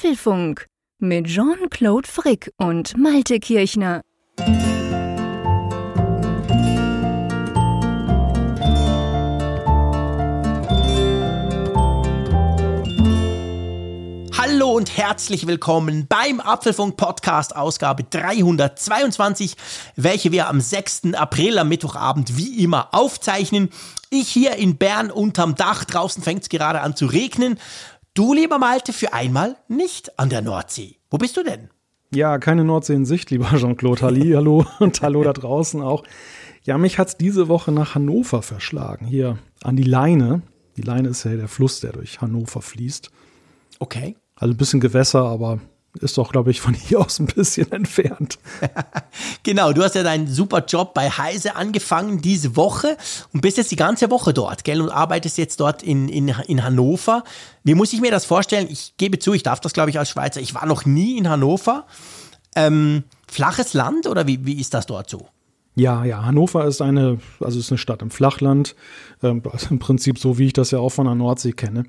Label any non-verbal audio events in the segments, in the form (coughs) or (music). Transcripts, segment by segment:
Apfelfunk mit Jean-Claude Frick und Malte Kirchner. Hallo und herzlich willkommen beim Apfelfunk Podcast Ausgabe 322, welche wir am 6. April am Mittwochabend wie immer aufzeichnen. Ich hier in Bern unterm Dach, draußen fängt es gerade an zu regnen. Du, lieber Malte, für einmal nicht an der Nordsee. Wo bist du denn? Ja, keine Nordsee in Sicht, lieber Jean-Claude. Halli, (laughs) hallo und hallo da draußen auch. Ja, mich hat es diese Woche nach Hannover verschlagen, hier an die Leine. Die Leine ist ja der Fluss, der durch Hannover fließt. Okay. Also ein bisschen Gewässer, aber ist doch, glaube ich, von (laughs) hier aus ein bisschen entfernt. (laughs) genau, du hast ja deinen super Job bei Heise angefangen diese Woche und bist jetzt die ganze Woche dort, gell? Und arbeitest jetzt dort in, in, in Hannover. Wie muss ich mir das vorstellen? Ich gebe zu, ich darf das, glaube ich, als Schweizer. Ich war noch nie in Hannover. Ähm, flaches Land oder wie, wie ist das dort so? Ja, ja, Hannover ist eine, also ist eine Stadt im Flachland. Ähm, also Im Prinzip so, wie ich das ja auch von der Nordsee kenne.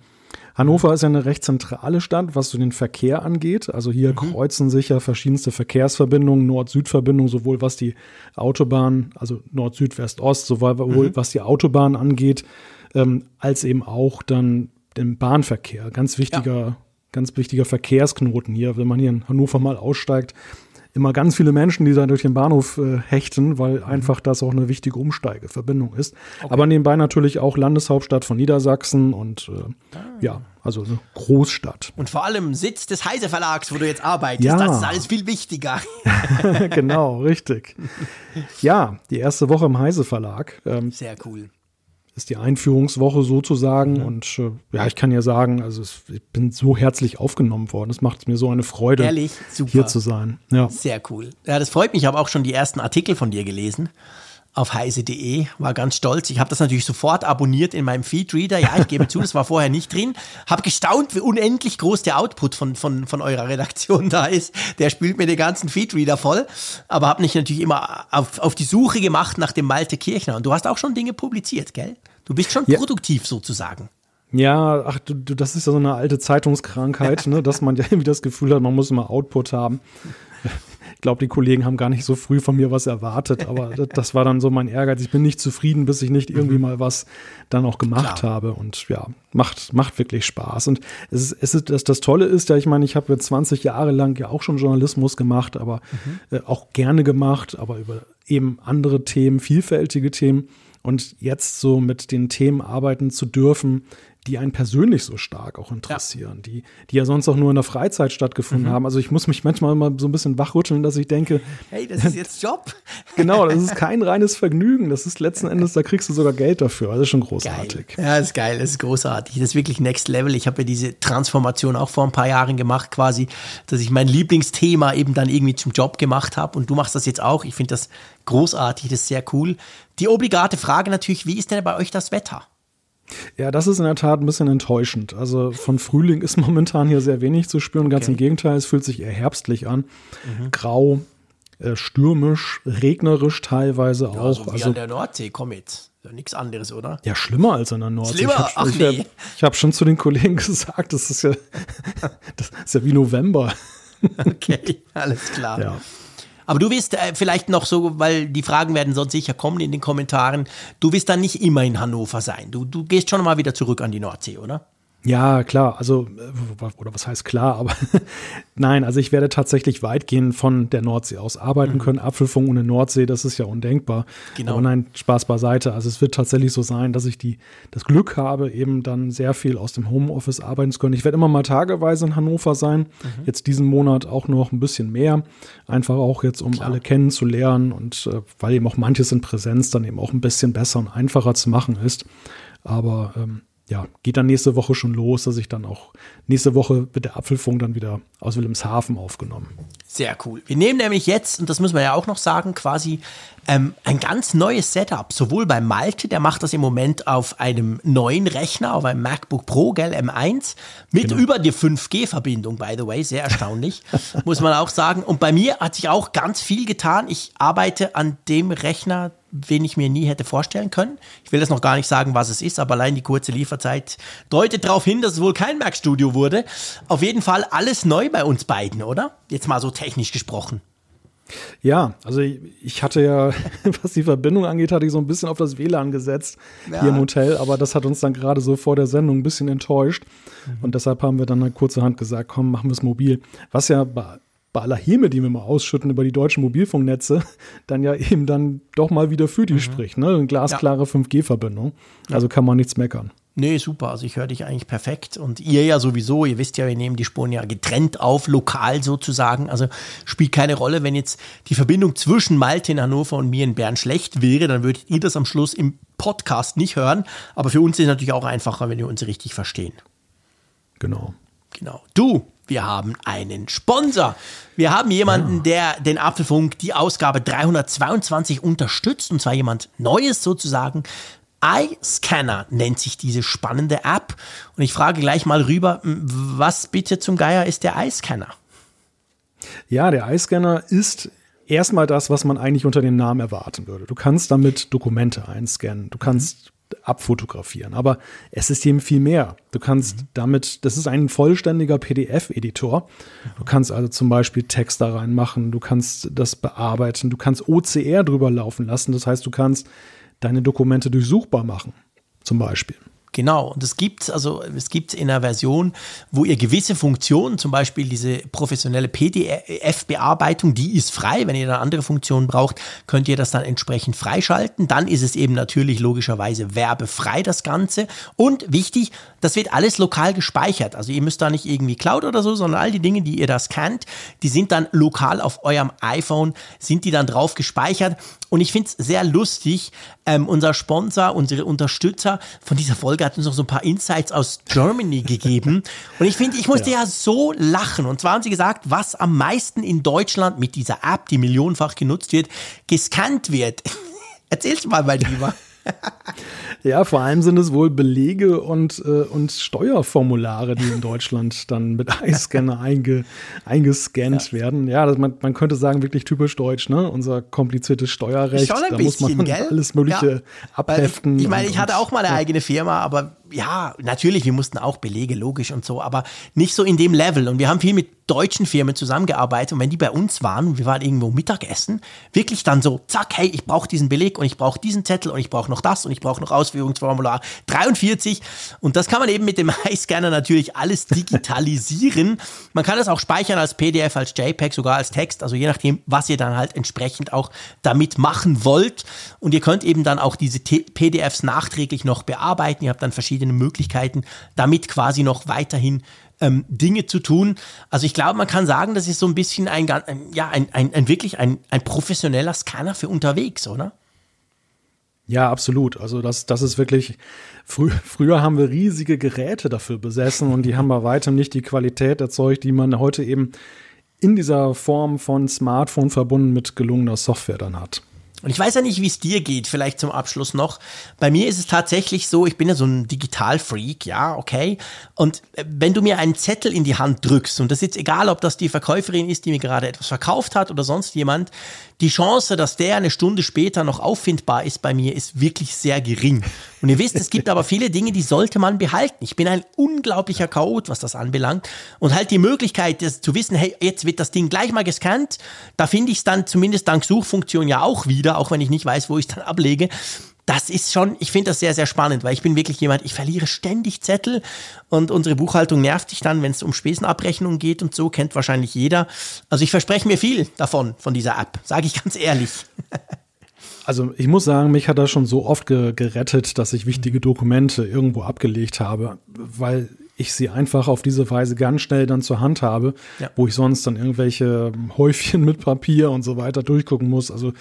Hannover ist ja eine recht zentrale Stadt, was so den Verkehr angeht. Also hier mhm. kreuzen sich ja verschiedenste Verkehrsverbindungen, Nord-Süd-Verbindungen, sowohl was die Autobahn, also Nord-Süd-West-Ost, sowohl mhm. was die Autobahn angeht, ähm, als eben auch dann den Bahnverkehr. Ganz wichtiger, ja. ganz wichtiger Verkehrsknoten hier. Wenn man hier in Hannover mal aussteigt, immer ganz viele Menschen, die da durch den Bahnhof äh, hechten, weil mhm. einfach das auch eine wichtige Umsteigeverbindung ist. Okay. Aber nebenbei natürlich auch Landeshauptstadt von Niedersachsen und äh, ah. ja, also eine Großstadt. Und vor allem Sitz des Heise Verlags, wo du jetzt arbeitest. Ja. Das ist alles viel wichtiger. (laughs) genau, richtig. Ja, die erste Woche im Heise Verlag. Ähm, Sehr cool ist die Einführungswoche sozusagen. Mhm. Und äh, ja, ich kann ja sagen, also es, ich bin so herzlich aufgenommen worden. Es macht mir so eine Freude, Ehrlich? hier zu sein. Ja. Sehr cool. Ja, das freut mich. Ich habe auch schon die ersten Artikel von dir gelesen auf heise.de, war ganz stolz. Ich habe das natürlich sofort abonniert in meinem Feedreader. Ja, ich gebe zu, das war vorher nicht drin. Habe gestaunt, wie unendlich groß der Output von, von, von eurer Redaktion da ist. Der spült mir den ganzen Feedreader voll. Aber habe mich natürlich immer auf, auf die Suche gemacht nach dem Malte Kirchner. Und du hast auch schon Dinge publiziert, gell? Du bist schon ja. produktiv sozusagen. Ja, ach, du, du, das ist ja so eine alte Zeitungskrankheit, (laughs) ne, dass man ja irgendwie das Gefühl hat, man muss immer Output haben. Ich glaube, die Kollegen haben gar nicht so früh von mir was erwartet, aber (laughs) das war dann so mein Ehrgeiz. Ich bin nicht zufrieden, bis ich nicht irgendwie mhm. mal was dann auch gemacht Klar. habe. Und ja, macht, macht wirklich Spaß. Und es ist, es ist, das, das Tolle ist ja, ich meine, ich habe jetzt 20 Jahre lang ja auch schon Journalismus gemacht, aber mhm. äh, auch gerne gemacht, aber über eben andere Themen, vielfältige Themen. Und jetzt so mit den Themen arbeiten zu dürfen, die einen persönlich so stark auch interessieren, ja. Die, die ja sonst auch nur in der Freizeit stattgefunden mhm. haben. Also ich muss mich manchmal mal so ein bisschen wachrütteln, dass ich denke, hey, das ist (laughs) jetzt Job. genau, das ist kein reines Vergnügen. Das ist letzten Endes, da kriegst du sogar Geld dafür. Also schon großartig. Geil. Ja, das ist geil, das ist großartig. Das ist wirklich Next Level. Ich habe ja diese Transformation auch vor ein paar Jahren gemacht, quasi, dass ich mein Lieblingsthema eben dann irgendwie zum Job gemacht habe. Und du machst das jetzt auch. Ich finde das großartig, das ist sehr cool. Die obligate Frage natürlich, wie ist denn bei euch das Wetter? Ja, das ist in der Tat ein bisschen enttäuschend. Also von Frühling ist (laughs) momentan hier sehr wenig zu spüren. Ganz okay. im Gegenteil, es fühlt sich eher herbstlich an. Mhm. Grau, äh, stürmisch, regnerisch teilweise ja, auch. So wie also an der Nordsee, komm jetzt. Ja, nichts anderes, oder? Ja, schlimmer als an der Nordsee. Schlimmer? Ich hab, Ach nee. Ich habe schon zu den Kollegen (laughs) gesagt, das ist ja, (laughs) das ist ja wie November. okay, alles klar. Ja. Aber du wirst äh, vielleicht noch so, weil die Fragen werden sonst sicher kommen in den Kommentaren, du wirst dann nicht immer in Hannover sein. Du, du gehst schon mal wieder zurück an die Nordsee, oder? Ja, klar, also, äh, oder was heißt klar, aber (laughs) nein, also ich werde tatsächlich weitgehend von der Nordsee aus arbeiten mhm. können. Apfelfunk ohne Nordsee, das ist ja undenkbar. Genau. Aber nein, Spaß beiseite. Also es wird tatsächlich so sein, dass ich die, das Glück habe, eben dann sehr viel aus dem Homeoffice arbeiten zu können. Ich werde immer mal tageweise in Hannover sein, mhm. jetzt diesen Monat auch noch ein bisschen mehr. Einfach auch jetzt, um klar. alle kennenzulernen und äh, weil eben auch manches in Präsenz dann eben auch ein bisschen besser und einfacher zu machen ist. Aber ähm, ja, geht dann nächste Woche schon los, dass ich dann auch nächste Woche wird der Apfelfunk dann wieder aus Wilhelmshaven aufgenommen. Sehr cool. Wir nehmen nämlich jetzt, und das müssen wir ja auch noch sagen, quasi Ähm, ein ganz neues Setup, sowohl bei Malte, der macht das im Moment auf einem neuen Rechner, auf einem MacBook Pro, gell, M1, mit genau. über die 5G-Verbindung, by the way, sehr erstaunlich, (laughs) muss man auch sagen. Und bei mir hat sich auch ganz viel getan. Ich arbeite an dem Rechner, den ich mir nie hätte vorstellen können. Ich will das noch gar nicht sagen, was es ist, aber allein die kurze Lieferzeit deutet darauf hin, dass es wohl kein Mac-Studio wurde. Auf jeden Fall alles neu bei uns beiden, oder? Jetzt mal so technisch gesprochen. Ja, also ich hatte ja, (laughs) was die Verbindung angeht, hatte ich so ein bisschen auf das WLAN gesetzt ja. hier im Hotel, aber das hat uns dann gerade so vor der Sendung ein bisschen enttäuscht. Mhm. Und deshalb haben wir dann halt kurzerhand gesagt, komm, machen wir es mobil. Was ja bei bei aller Häme, die wir mal ausschütten über die deutschen Mobilfunknetze, (laughs) dann ja eben dann doch mal wieder für die mhm. spricht. Ne? Eine glasklare ja. 5G-Verbindung. Also kann man nichts meckern. Nee, super. Also ich höre dich eigentlich perfekt. Und ihr ja sowieso, ihr wisst ja, wir nehmen die Spuren ja getrennt auf, lokal sozusagen. Also spielt keine Rolle, wenn jetzt die Verbindung zwischen Malte in Hannover und mir in Bern schlecht wäre, dann würdet ihr das am Schluss im Podcast nicht hören. Aber für uns ist es natürlich auch einfacher, wenn wir uns richtig verstehen. Genau. Genau. Du, wir haben einen Sponsor. Wir haben jemanden, der den Apfelfunk, die Ausgabe 322 unterstützt, und zwar jemand Neues sozusagen. iScanner nennt sich diese spannende App. Und ich frage gleich mal rüber, was bitte zum Geier ist der iScanner? Ja, der iScanner ist erstmal das, was man eigentlich unter dem Namen erwarten würde. Du kannst damit Dokumente einscannen. Du kannst abfotografieren. Aber es ist eben viel mehr. Du kannst mhm. damit, das ist ein vollständiger PDF-Editor. Du kannst also zum Beispiel Text da reinmachen, du kannst das bearbeiten, du kannst OCR drüber laufen lassen. Das heißt, du kannst deine Dokumente durchsuchbar machen, zum Beispiel. Genau, und es gibt also es gibt in einer Version, wo ihr gewisse Funktionen, zum Beispiel diese professionelle PDF-Bearbeitung, die ist frei. Wenn ihr dann andere Funktionen braucht, könnt ihr das dann entsprechend freischalten. Dann ist es eben natürlich logischerweise werbefrei das Ganze. Und wichtig, das wird alles lokal gespeichert. Also ihr müsst da nicht irgendwie Cloud oder so, sondern all die Dinge, die ihr da scannt, die sind dann lokal auf eurem iPhone, sind die dann drauf gespeichert. Und ich finde es sehr lustig, ähm, unser Sponsor, unsere Unterstützer von dieser Folge hat uns noch so ein paar Insights aus Germany gegeben. Und ich finde, ich musste ja. ja so lachen. Und zwar haben sie gesagt, was am meisten in Deutschland mit dieser App, die millionenfach genutzt wird, gescannt wird. (laughs) Erzählst du mal, mein Lieber. Ja, vor allem sind es wohl Belege und, äh, und Steuerformulare, die in Deutschland dann mit (laughs) iScanner einge, eingescannt ja. werden. Ja, das, man, man könnte sagen, wirklich typisch deutsch, ne? Unser kompliziertes Steuerrecht. Schon ein da bisschen, muss man gell? alles Mögliche ja. abheften. Ich meine, ich hatte auch mal eine eigene Firma, aber ja, natürlich, wir mussten auch Belege, logisch und so, aber nicht so in dem Level. Und wir haben viel mit deutschen Firmen zusammengearbeitet. Und wenn die bei uns waren, wir waren irgendwo Mittagessen, wirklich dann so, zack, hey, ich brauche diesen Beleg und ich brauche diesen Zettel und ich brauche noch das und ich brauche noch Ausführungsformular 43 und das kann man eben mit dem (laughs) iScanner natürlich alles digitalisieren. man kann das auch speichern als PDF, als JPEG, sogar als Text, also je nachdem, was ihr dann halt entsprechend auch damit machen wollt. Und ihr könnt eben dann auch diese PDFs nachträglich noch bearbeiten, ihr habt dann verschiedene Möglichkeiten, damit quasi noch weiterhin ähm, Dinge zu tun. Also ich glaube, man kann sagen, das ist so ein bisschen ein, ein ja, ein, ein, ein wirklich ein, ein professioneller Scanner für unterwegs, oder? Ja, absolut. Also das, das ist wirklich, frü früher haben wir riesige Geräte dafür besessen und die haben bei weitem nicht die Qualität erzeugt, die man heute eben in dieser Form von Smartphone verbunden mit gelungener Software dann hat. Und ich weiß ja nicht, wie es dir geht, vielleicht zum Abschluss noch. Bei mir ist es tatsächlich so, ich bin ja so ein Digitalfreak, ja, okay. Und äh, wenn du mir einen Zettel in die Hand drückst, und das ist jetzt egal, ob das die Verkäuferin ist, die mir gerade etwas verkauft hat oder sonst jemand, die Chance, dass der eine Stunde später noch auffindbar ist bei mir, ist wirklich sehr gering. Und ihr wisst, es gibt aber viele Dinge, die sollte man behalten. Ich bin ein unglaublicher Chaot, was das anbelangt. Und halt die Möglichkeit, das zu wissen, hey, jetzt wird das Ding gleich mal gescannt. Da finde ich es dann zumindest dank Suchfunktion ja auch wieder, auch wenn ich nicht weiß, wo ich dann ablege das ist schon, ich finde das sehr, sehr spannend, weil ich bin wirklich jemand, ich verliere ständig Zettel und unsere Buchhaltung nervt dich dann, wenn es um Spesenabrechnung geht und so, kennt wahrscheinlich jeder. Also ich verspreche mir viel davon, von dieser App, sage ich (laughs) ganz ehrlich. Also ich muss sagen, mich hat das schon so oft ge gerettet, dass ich wichtige Dokumente irgendwo abgelegt habe, weil ich sie einfach auf diese Weise ganz schnell dann zur Hand habe, ja. wo ich sonst dann irgendwelche Häufchen mit Papier und so weiter durchgucken muss. Also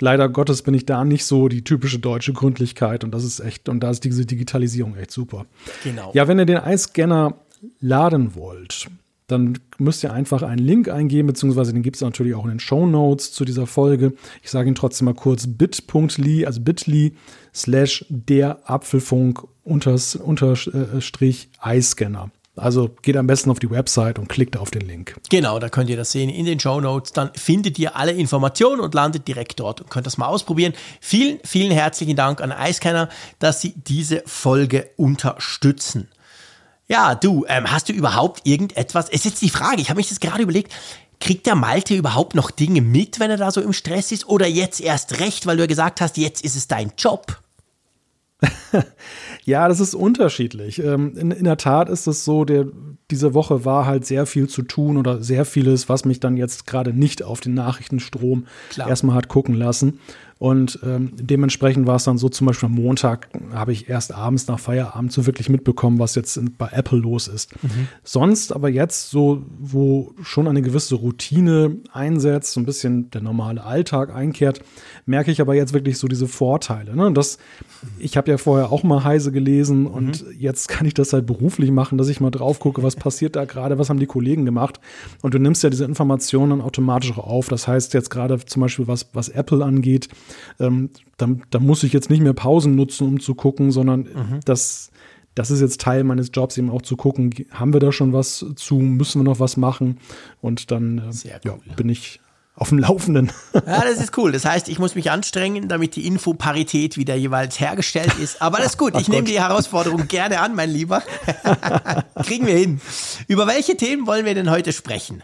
leider Gottes bin ich da nicht so die typische deutsche Gründlichkeit und das ist echt, und da ist diese Digitalisierung echt super. Genau. Ja, wenn ihr den Eiscanner laden wollt, dann müsst ihr einfach einen Link eingeben, beziehungsweise den gibt es natürlich auch in den Show Notes zu dieser Folge. Ich sage ihn trotzdem mal kurz bit.ly, also bit.ly slash der Apfelfunk unterstrich iScanner. Also geht am besten auf die Website und klickt auf den Link. Genau, da könnt ihr das sehen in den Show Notes. Dann findet ihr alle Informationen und landet direkt dort und könnt das mal ausprobieren. Vielen, vielen herzlichen Dank an iScanner, dass Sie diese Folge unterstützen. Ja, du, ähm, hast du überhaupt irgendetwas? Es ist jetzt die Frage, ich habe mich das gerade überlegt. Kriegt der Malte überhaupt noch Dinge mit, wenn er da so im Stress ist? Oder jetzt erst recht, weil du ja gesagt hast, jetzt ist es dein Job? (laughs) ja, das ist unterschiedlich. Ähm, in, in, der Tat ist es so, der, diese Woche war halt sehr viel zu tun oder sehr vieles, was mich dann jetzt gerade nicht auf den Nachrichtenstrom Klar. erstmal hat gucken lassen. Und ähm, dementsprechend war es dann so, zum Beispiel am Montag habe ich erst abends nach Feierabend so wirklich mitbekommen, was jetzt bei Apple los ist. Mhm. Sonst aber jetzt so, wo schon eine gewisse Routine einsetzt, so ein bisschen der normale Alltag einkehrt, merke ich aber jetzt wirklich so diese Vorteile. Ne? Das, ich habe ja vorher auch mal Heise gelesen und mhm. jetzt kann ich das halt beruflich machen, dass ich mal drauf gucke, was passiert da gerade, was haben die Kollegen gemacht. Und du nimmst ja diese Informationen dann automatisch auf. Das heißt jetzt gerade zum Beispiel, was, was Apple angeht, ähm, da, da, muss ich jetzt nicht mehr Pausen nutzen, um zu gucken, sondern mhm. das, das ist jetzt Teil meines Jobs, eben auch zu gucken, haben wir da schon was zu, müssen wir noch was machen? Und dann äh, cool. ja, bin ich auf dem Laufenden. (laughs) Ja, das ist cool. Das heißt, ich muss mich anstrengen, damit die Infoparität wieder jeweils hergestellt ist. Aber das ist gut. Ich (laughs) nehme die Herausforderung gerne an, mein Lieber. (laughs) Kriegen wir hin. Über welche Themen wollen wir denn heute sprechen?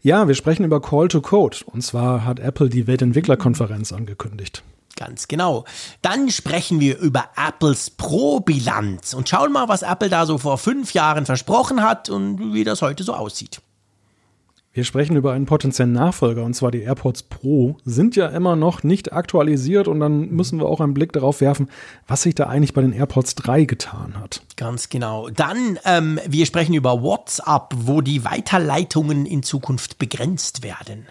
Ja, wir sprechen über Call to Code. Und zwar hat Apple die Weltentwicklerkonferenz angekündigt. Ganz genau. Dann sprechen wir über Apples Pro-Bilanz und schauen mal, was Apple da so vor fünf Jahren versprochen hat und wie das heute so aussieht. Wir sprechen über einen potenziellen Nachfolger und zwar die AirPods Pro sind ja immer noch nicht aktualisiert und dann müssen wir auch einen Blick darauf werfen, was sich da eigentlich bei den AirPods 3 getan hat. Ganz genau. Dann, ähm, wir sprechen über WhatsApp, wo die Weiterleitungen in Zukunft begrenzt werden.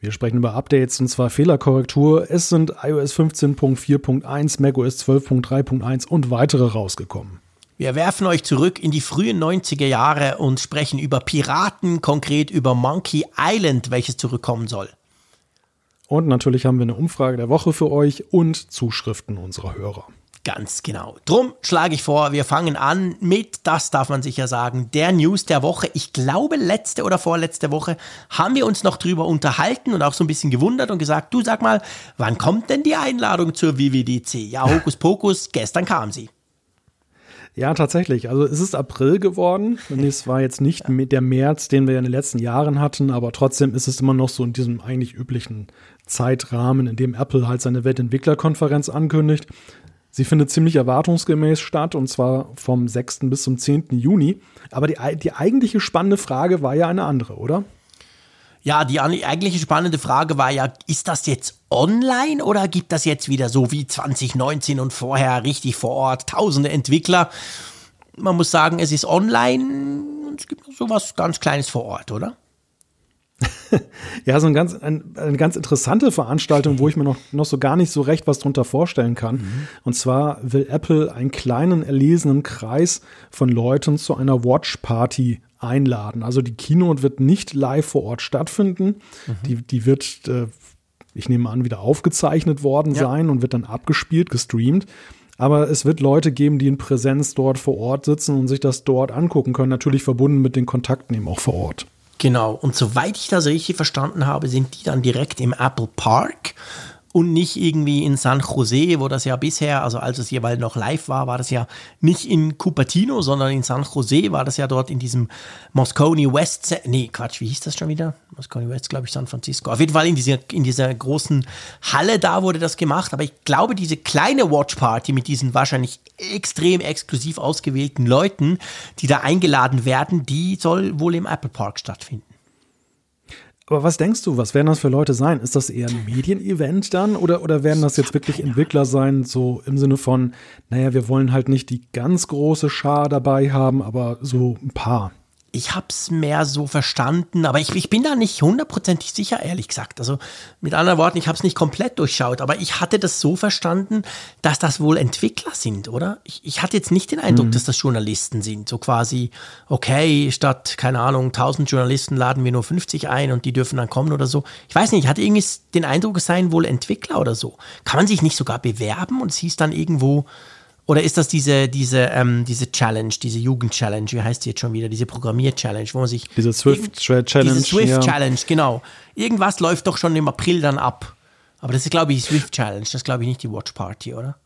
Wir sprechen über Updates und zwar Fehlerkorrektur. Es sind iOS 15.4.1, macOS 12.3.1 und weitere rausgekommen. Wir werfen euch zurück in die frühen 90er Jahre und sprechen über Piraten, konkret über Monkey Island, welches zurückkommen soll. Und natürlich haben wir eine Umfrage der Woche für euch und Zuschriften unserer Hörer. Ganz genau. Drum schlage ich vor, wir fangen an mit, das darf man sicher sagen, der News der Woche. Ich glaube, letzte oder vorletzte Woche haben wir uns noch drüber unterhalten und auch so ein bisschen gewundert und gesagt, du sag mal, wann kommt denn die Einladung zur WWDC? Ja, (laughs) Hokus Pokus, gestern kam sie. Ja, tatsächlich. Also es ist April geworden. Und es war jetzt nicht (laughs) der März, den wir in den letzten Jahren hatten, aber trotzdem ist es immer noch so in diesem eigentlich üblichen Zeitrahmen, in dem Apple halt seine Weltentwicklerkonferenz ankündigt. Sie findet ziemlich erwartungsgemäß statt und zwar vom 6. bis zum 10. Juni. Aber die, die eigentliche spannende Frage war ja eine andere, oder? Ja, die eigentliche spannende Frage war ja, ist das jetzt online oder gibt das jetzt wieder so wie 2019 und vorher richtig vor Ort, tausende Entwickler? Man muss sagen, es ist online und es gibt so was ganz Kleines vor Ort, oder? (laughs) ja, so ein ganz, ein, eine ganz interessante Veranstaltung, wo ich mir noch, noch so gar nicht so recht was drunter vorstellen kann. Mhm. Und zwar will Apple einen kleinen erlesenen Kreis von Leuten zu einer Watch Party einladen. Also die Keynote wird nicht live vor Ort stattfinden. Mhm. Die, die wird, äh, ich nehme an, wieder aufgezeichnet worden ja. sein und wird dann abgespielt, gestreamt. Aber es wird Leute geben, die in Präsenz dort vor Ort sitzen und sich das dort angucken können. Natürlich verbunden mit den Kontakten eben auch vor Ort. Genau. Und soweit ich das richtig verstanden habe, sind die dann direkt im Apple Park und nicht irgendwie in San Jose, wo das ja bisher, also als es jeweils noch live war, war das ja nicht in Cupertino, sondern in San Jose war das ja dort in diesem Moscone West, nee, Quatsch, wie hieß das schon wieder? Moscone West, glaube ich, San Francisco. Auf jeden Fall in dieser, in dieser großen Halle da wurde das gemacht, aber ich glaube, diese kleine Watch Party mit diesen wahrscheinlich extrem exklusiv ausgewählten Leuten, die da eingeladen werden, die soll wohl im Apple Park stattfinden. Aber was denkst du, was werden das für Leute sein? Ist das eher ein Medienevent dann oder, oder werden das jetzt wirklich Entwickler sein, so im Sinne von, naja, wir wollen halt nicht die ganz große Schar dabei haben, aber so ein paar? Ich habe es mehr so verstanden, aber ich, ich bin da nicht hundertprozentig sicher, ehrlich gesagt. Also mit anderen Worten, ich habe es nicht komplett durchschaut, aber ich hatte das so verstanden, dass das wohl Entwickler sind, oder? Ich, ich hatte jetzt nicht den Eindruck, mhm. dass das Journalisten sind. So quasi, okay, statt, keine Ahnung, 1000 Journalisten laden wir nur 50 ein und die dürfen dann kommen oder so. Ich weiß nicht, ich hatte irgendwie den Eindruck, es seien wohl Entwickler oder so. Kann man sich nicht sogar bewerben und es hieß dann irgendwo, oder ist das diese, diese, ähm, diese Challenge, diese Jugend-Challenge, wie heißt die jetzt schon wieder, diese Programmier-Challenge, wo man sich. Diese Swift-Challenge. Diese Swift-Challenge, ja. genau. Irgendwas läuft doch schon im April dann ab. Aber das ist, glaube ich, die Swift-Challenge, das ist, glaube ich, nicht die Watch Party, oder?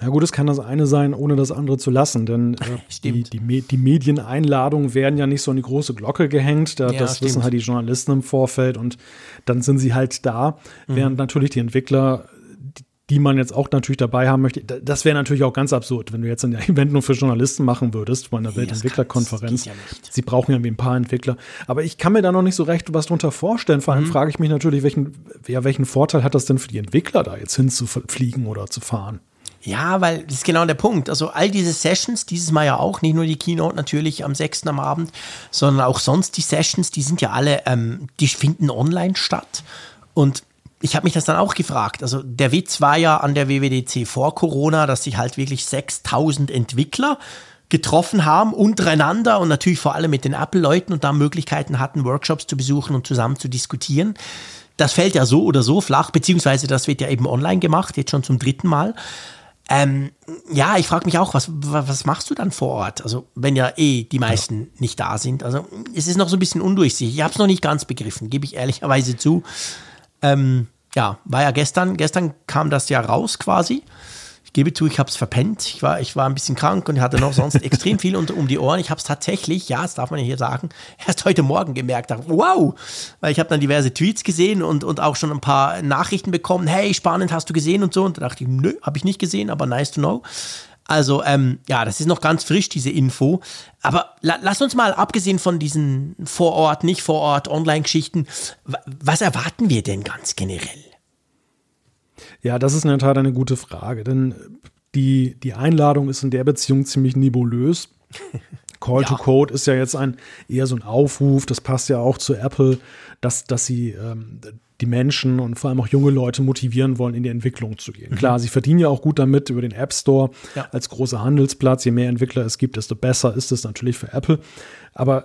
Na gut, es kann das eine sein, ohne das andere zu lassen, denn äh, (laughs) die, die, die, Medieneinladungen werden ja nicht so an die große Glocke gehängt. Da, ja, das stimmt. wissen halt die Journalisten im Vorfeld und dann sind sie halt da, mhm. während natürlich die Entwickler die man jetzt auch natürlich dabei haben möchte. Das wäre natürlich auch ganz absurd, wenn du jetzt ein (laughs) Event nur für Journalisten machen würdest, bei einer Weltentwicklerkonferenz. Ja Sie brauchen ja ein paar Entwickler. Aber ich kann mir da noch nicht so recht was drunter vorstellen. Vor allem mhm. frage ich mich natürlich, welchen, ja, welchen Vorteil hat das denn für die Entwickler, da jetzt hinzufliegen oder zu fahren? Ja, weil das ist genau der Punkt. Also all diese Sessions, dieses Mal ja auch, nicht nur die Keynote natürlich am 6. am Abend, sondern auch sonst die Sessions, die sind ja alle, ähm, die finden online statt. Und ich habe mich das dann auch gefragt. Also der Witz war ja an der WWDC vor Corona, dass sich halt wirklich 6000 Entwickler getroffen haben untereinander und natürlich vor allem mit den Apple-Leuten und da Möglichkeiten hatten, Workshops zu besuchen und zusammen zu diskutieren. Das fällt ja so oder so flach, beziehungsweise das wird ja eben online gemacht, jetzt schon zum dritten Mal. Ähm, ja, ich frage mich auch, was, was machst du dann vor Ort? Also, wenn ja eh die meisten nicht da sind. Also, es ist noch so ein bisschen undurchsichtig. Ich habe es noch nicht ganz begriffen, gebe ich ehrlicherweise zu. Ähm, ja, war ja gestern, gestern kam das ja raus quasi. Ich gebe zu, ich habe es verpennt. Ich war, ich war ein bisschen krank und hatte noch sonst (laughs) extrem viel um, um die Ohren. Ich habe es tatsächlich, ja, das darf man ja hier sagen, (laughs) erst heute Morgen gemerkt. Dachte, wow, weil ich habe dann diverse Tweets gesehen und, und auch schon ein paar Nachrichten bekommen. Hey, spannend, hast du gesehen und so. Und da dachte ich, nö, habe ich nicht gesehen, aber nice to know. Also ähm, ja, das ist noch ganz frisch, diese Info. Aber la lass uns mal, abgesehen von diesen Vor-Ort, nicht Vor-Ort, Online-Geschichten, was erwarten wir denn ganz generell? Ja, das ist in der Tat eine gute Frage, denn die, die Einladung ist in der Beziehung ziemlich nebulös. Call ja. to Code ist ja jetzt ein eher so ein Aufruf, das passt ja auch zu Apple, dass, dass sie ähm, die Menschen und vor allem auch junge Leute motivieren wollen, in die Entwicklung zu gehen. Mhm. Klar, sie verdienen ja auch gut damit über den App Store ja. als großer Handelsplatz. Je mehr Entwickler es gibt, desto besser ist es natürlich für Apple. Aber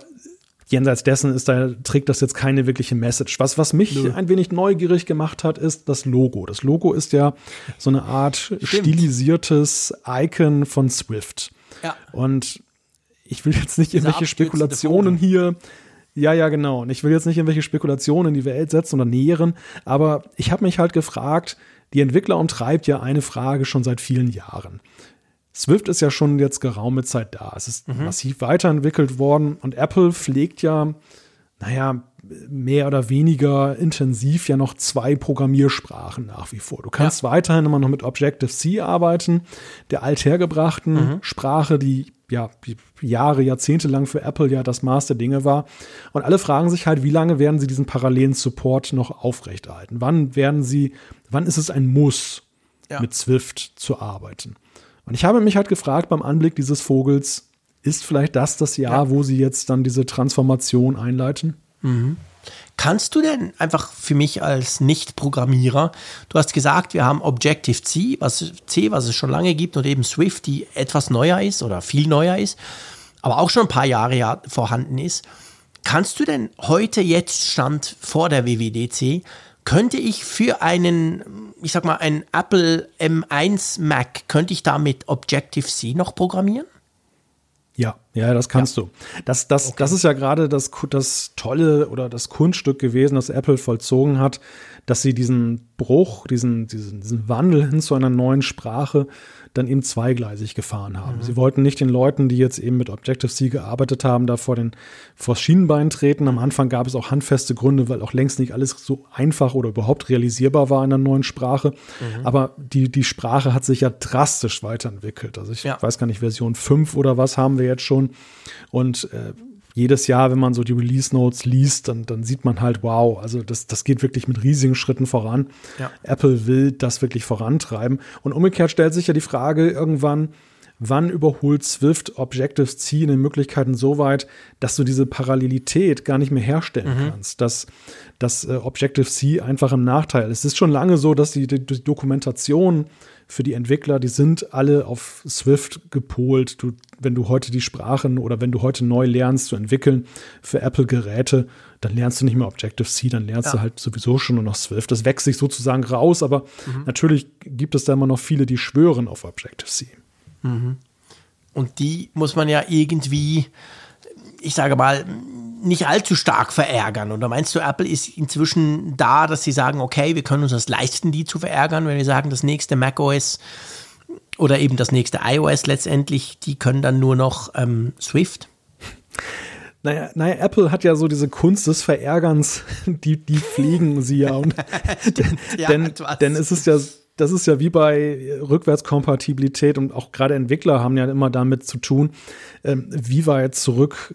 jenseits dessen ist da, trägt das jetzt keine wirkliche Message. Was, was mich Nö. ein wenig neugierig gemacht hat, ist das Logo. Das Logo ist ja so eine Art Stimmt. stilisiertes Icon von Swift. Ja. Und ich will jetzt nicht irgendwelche Spekulationen hier ja, ja, genau. Und ich will jetzt nicht irgendwelche Spekulationen in die Welt setzen oder nähren, aber ich habe mich halt gefragt, die Entwickler umtreibt ja eine Frage schon seit vielen Jahren. Swift ist ja schon jetzt geraume Zeit da. Es ist mhm. massiv weiterentwickelt worden und Apple pflegt ja, naja, mehr oder weniger intensiv ja noch zwei Programmiersprachen nach wie vor. Du kannst ja. weiterhin immer noch mit Objective-C arbeiten, der althergebrachten mhm. Sprache, die ja, Jahre, Jahrzehnte lang für Apple ja das Maß der Dinge war. Und alle fragen sich halt, wie lange werden sie diesen parallelen Support noch aufrechterhalten? Wann werden sie, wann ist es ein Muss, ja. mit Swift zu arbeiten? Und ich habe mich halt gefragt beim Anblick dieses Vogels, ist vielleicht das das Jahr, ja. wo sie jetzt dann diese Transformation einleiten? Mhm. Kannst du denn einfach für mich als Nicht-Programmierer, du hast gesagt, wir haben Objective-C, was, C, was es schon lange gibt, und eben Swift, die etwas neuer ist oder viel neuer ist, aber auch schon ein paar Jahre ja vorhanden ist. Kannst du denn heute jetzt Stand vor der WWDC, könnte ich für einen, ich sag mal, einen Apple M1 Mac, könnte ich da mit Objective-C noch programmieren? Ja, ja, das kannst ja. du. Das, das, okay. das ist ja gerade das, das Tolle oder das Kunststück gewesen, das Apple vollzogen hat, dass sie diesen Bruch, diesen, diesen, diesen Wandel hin zu einer neuen Sprache dann eben zweigleisig gefahren haben. Mhm. Sie wollten nicht den Leuten, die jetzt eben mit Objective-C gearbeitet haben, da vor den vor Schienenbein treten. Am Anfang gab es auch handfeste Gründe, weil auch längst nicht alles so einfach oder überhaupt realisierbar war in der neuen Sprache. Mhm. Aber die, die Sprache hat sich ja drastisch weiterentwickelt. Also ich ja. weiß gar nicht, Version 5 oder was haben wir jetzt schon. Und äh, jedes Jahr, wenn man so die Release Notes liest, dann, dann sieht man halt, wow, also das, das geht wirklich mit riesigen Schritten voran. Ja. Apple will das wirklich vorantreiben. Und umgekehrt stellt sich ja die Frage irgendwann, wann überholt Swift Objective-C in den Möglichkeiten so weit, dass du diese Parallelität gar nicht mehr herstellen mhm. kannst, dass, dass äh, Objective-C einfach im Nachteil ist. Es ist schon lange so, dass die, die, die Dokumentation für die Entwickler, die sind alle auf Swift gepolt. Du, wenn du heute die Sprachen oder wenn du heute neu lernst zu entwickeln für Apple-Geräte, dann lernst du nicht mehr Objective-C, dann lernst ja. du halt sowieso schon nur noch Swift. Das wächst sich sozusagen raus, aber mhm. natürlich gibt es da immer noch viele, die schwören auf Objective-C. Mhm. Und die muss man ja irgendwie, ich sage mal, nicht allzu stark verärgern. Oder meinst du, Apple ist inzwischen da, dass sie sagen, okay, wir können uns das leisten, die zu verärgern, wenn wir sagen, das nächste macOS oder eben das nächste iOS letztendlich, die können dann nur noch ähm, Swift? Naja, naja, Apple hat ja so diese Kunst des Verärgerns, (laughs) die, die fliegen sie ja. Und, (laughs) denn, ja, denn, denn es ist ja das ist ja wie bei Rückwärtskompatibilität und auch gerade Entwickler haben ja immer damit zu tun, ähm, wie weit zurück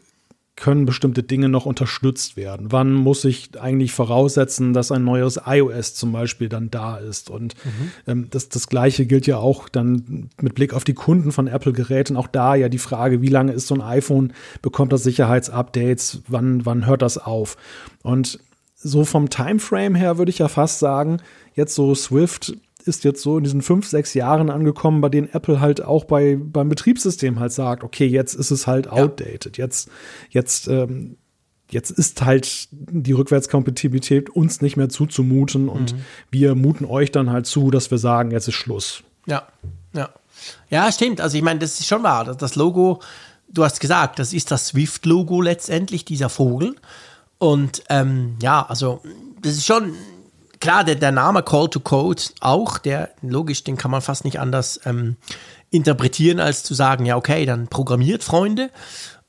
können bestimmte Dinge noch unterstützt werden? Wann muss ich eigentlich voraussetzen, dass ein neues iOS zum Beispiel dann da ist? Und mhm. ähm, das, das Gleiche gilt ja auch dann mit Blick auf die Kunden von Apple-Geräten. Auch da ja die Frage, wie lange ist so ein iPhone, bekommt das Sicherheitsupdates? Wann, wann hört das auf? Und so vom Timeframe her würde ich ja fast sagen, jetzt so Swift ist jetzt so in diesen fünf, sechs Jahren angekommen, bei denen Apple halt auch bei, beim Betriebssystem halt sagt, okay, jetzt ist es halt outdated. Ja. Jetzt, jetzt, ähm, jetzt ist halt die Rückwärtskompatibilität uns nicht mehr zuzumuten und mhm. wir muten euch dann halt zu, dass wir sagen, jetzt ist Schluss. Ja, ja. Ja, stimmt. Also ich meine, das ist schon wahr. Das Logo, du hast gesagt, das ist das Swift-Logo letztendlich, dieser Vogel. Und ähm, ja, also das ist schon klar, der, der Name Call to Code auch, der logisch, den kann man fast nicht anders ähm, interpretieren, als zu sagen, ja, okay, dann programmiert Freunde.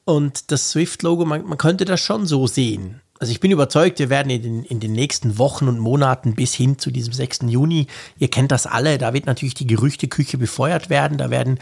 Und das Swift-Logo, man, man könnte das schon so sehen. Also ich bin überzeugt, wir werden in den, in den nächsten Wochen und Monaten bis hin zu diesem 6. Juni, ihr kennt das alle, da wird natürlich die Gerüchteküche befeuert werden, da werden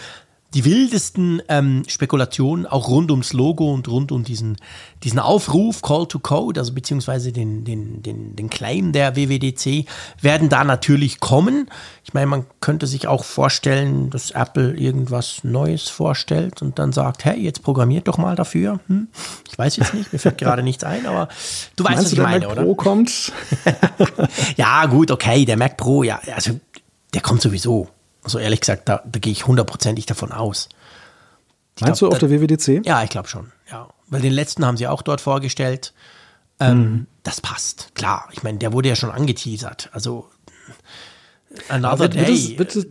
die wildesten ähm, Spekulationen auch rund ums Logo und rund um diesen, diesen Aufruf, Call to Code, also beziehungsweise den, den, den, den Claim der WWDC, werden da natürlich kommen. Ich meine, man könnte sich auch vorstellen, dass Apple irgendwas Neues vorstellt und dann sagt, hey, jetzt programmiert doch mal dafür. Hm? Ich weiß jetzt nicht, mir fällt gerade (laughs) nichts ein, aber du weißt, Meinst was ich der meine, Mac oder? Pro kommt? (laughs) ja, gut, okay, der Mac Pro, ja, also der kommt sowieso. Also ehrlich gesagt, da, da gehe ich hundertprozentig davon aus. Ich Meinst glaub, du auf da, der WWDC? Ja, ich glaube schon. Ja. Weil den letzten haben sie auch dort vorgestellt. Ähm, mhm. Das passt, klar. Ich meine, der wurde ja schon angeteasert. Also Another wird, Day. Wird es, wird es,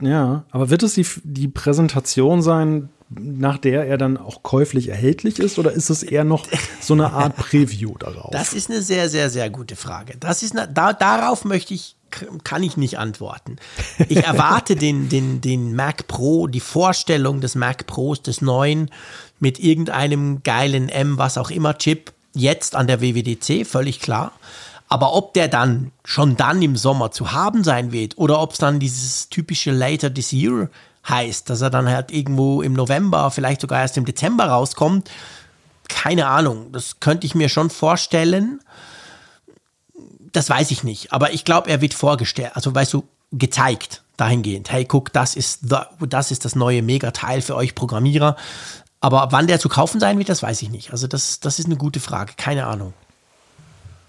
ja, aber wird es die, die Präsentation sein, nach der er dann auch käuflich erhältlich ist, oder ist es eher noch so eine Art (laughs) Preview darauf? Das ist eine sehr, sehr, sehr gute Frage. Das ist eine, da, darauf möchte ich kann ich nicht antworten. Ich erwarte (laughs) den, den, den Mac Pro, die Vorstellung des Mac Pros, des neuen, mit irgendeinem geilen M, was auch immer Chip, jetzt an der WWDC, völlig klar. Aber ob der dann schon dann im Sommer zu haben sein wird oder ob es dann dieses typische Later this year heißt, dass er dann halt irgendwo im November, vielleicht sogar erst im Dezember rauskommt, keine Ahnung. Das könnte ich mir schon vorstellen das weiß ich nicht. Aber ich glaube, er wird vorgestellt, also weißt du, gezeigt dahingehend. Hey, guck, das ist, the, das ist das neue Mega-Teil für euch Programmierer. Aber wann der zu kaufen sein wird, das weiß ich nicht. Also das, das ist eine gute Frage. Keine Ahnung.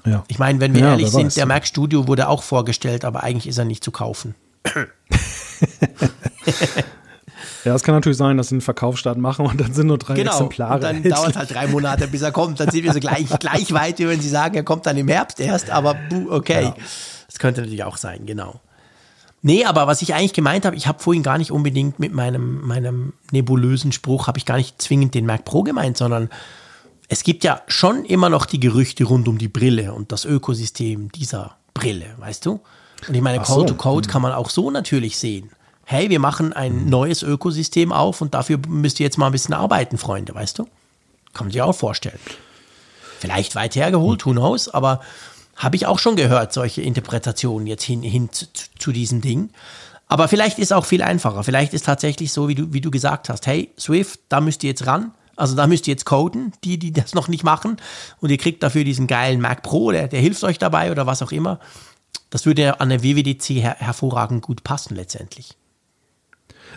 Ja. Ich meine, wenn wir ja, ehrlich sind, der Mac Studio wurde auch vorgestellt, aber eigentlich ist er nicht zu kaufen. (laughs) (laughs) Ja, es kann natürlich sein, dass sie einen Verkaufsstart machen und dann sind nur drei genau. Exemplare. Und dann dauert es halt drei Monate, bis er kommt. Dann sind wir so gleich, (laughs) gleich weit, wie wenn sie sagen, er kommt dann im Herbst erst, aber okay. Ja. Das könnte natürlich auch sein, genau. Nee, aber was ich eigentlich gemeint habe, ich habe vorhin gar nicht unbedingt mit meinem, meinem nebulösen Spruch, habe ich gar nicht zwingend den Mac Pro gemeint, sondern es gibt ja schon immer noch die Gerüchte rund um die Brille und das Ökosystem dieser Brille, weißt du? Und ich meine, Code to Code kann man auch so natürlich sehen hey, wir machen ein mhm. neues Ökosystem auf und dafür müsst ihr jetzt mal ein bisschen arbeiten, Freunde, weißt du? Kann man sich auch vorstellen. Vielleicht weit hergeholt, who knows, aber habe ich auch schon gehört, solche Interpretationen jetzt hin, hin zu, zu, diesem Ding. Aber vielleicht ist auch viel einfacher. Vielleicht ist tatsächlich so, wie du, wie du gesagt hast, hey, Swift, da müsst ihr jetzt ran. Also da müsst ihr jetzt coden, die, die das noch nicht machen. Und ihr kriegt dafür diesen geilen Mac Pro, der, der hilft euch dabei oder was auch immer. Das würde an der WWDC her hervorragend gut passen letztendlich.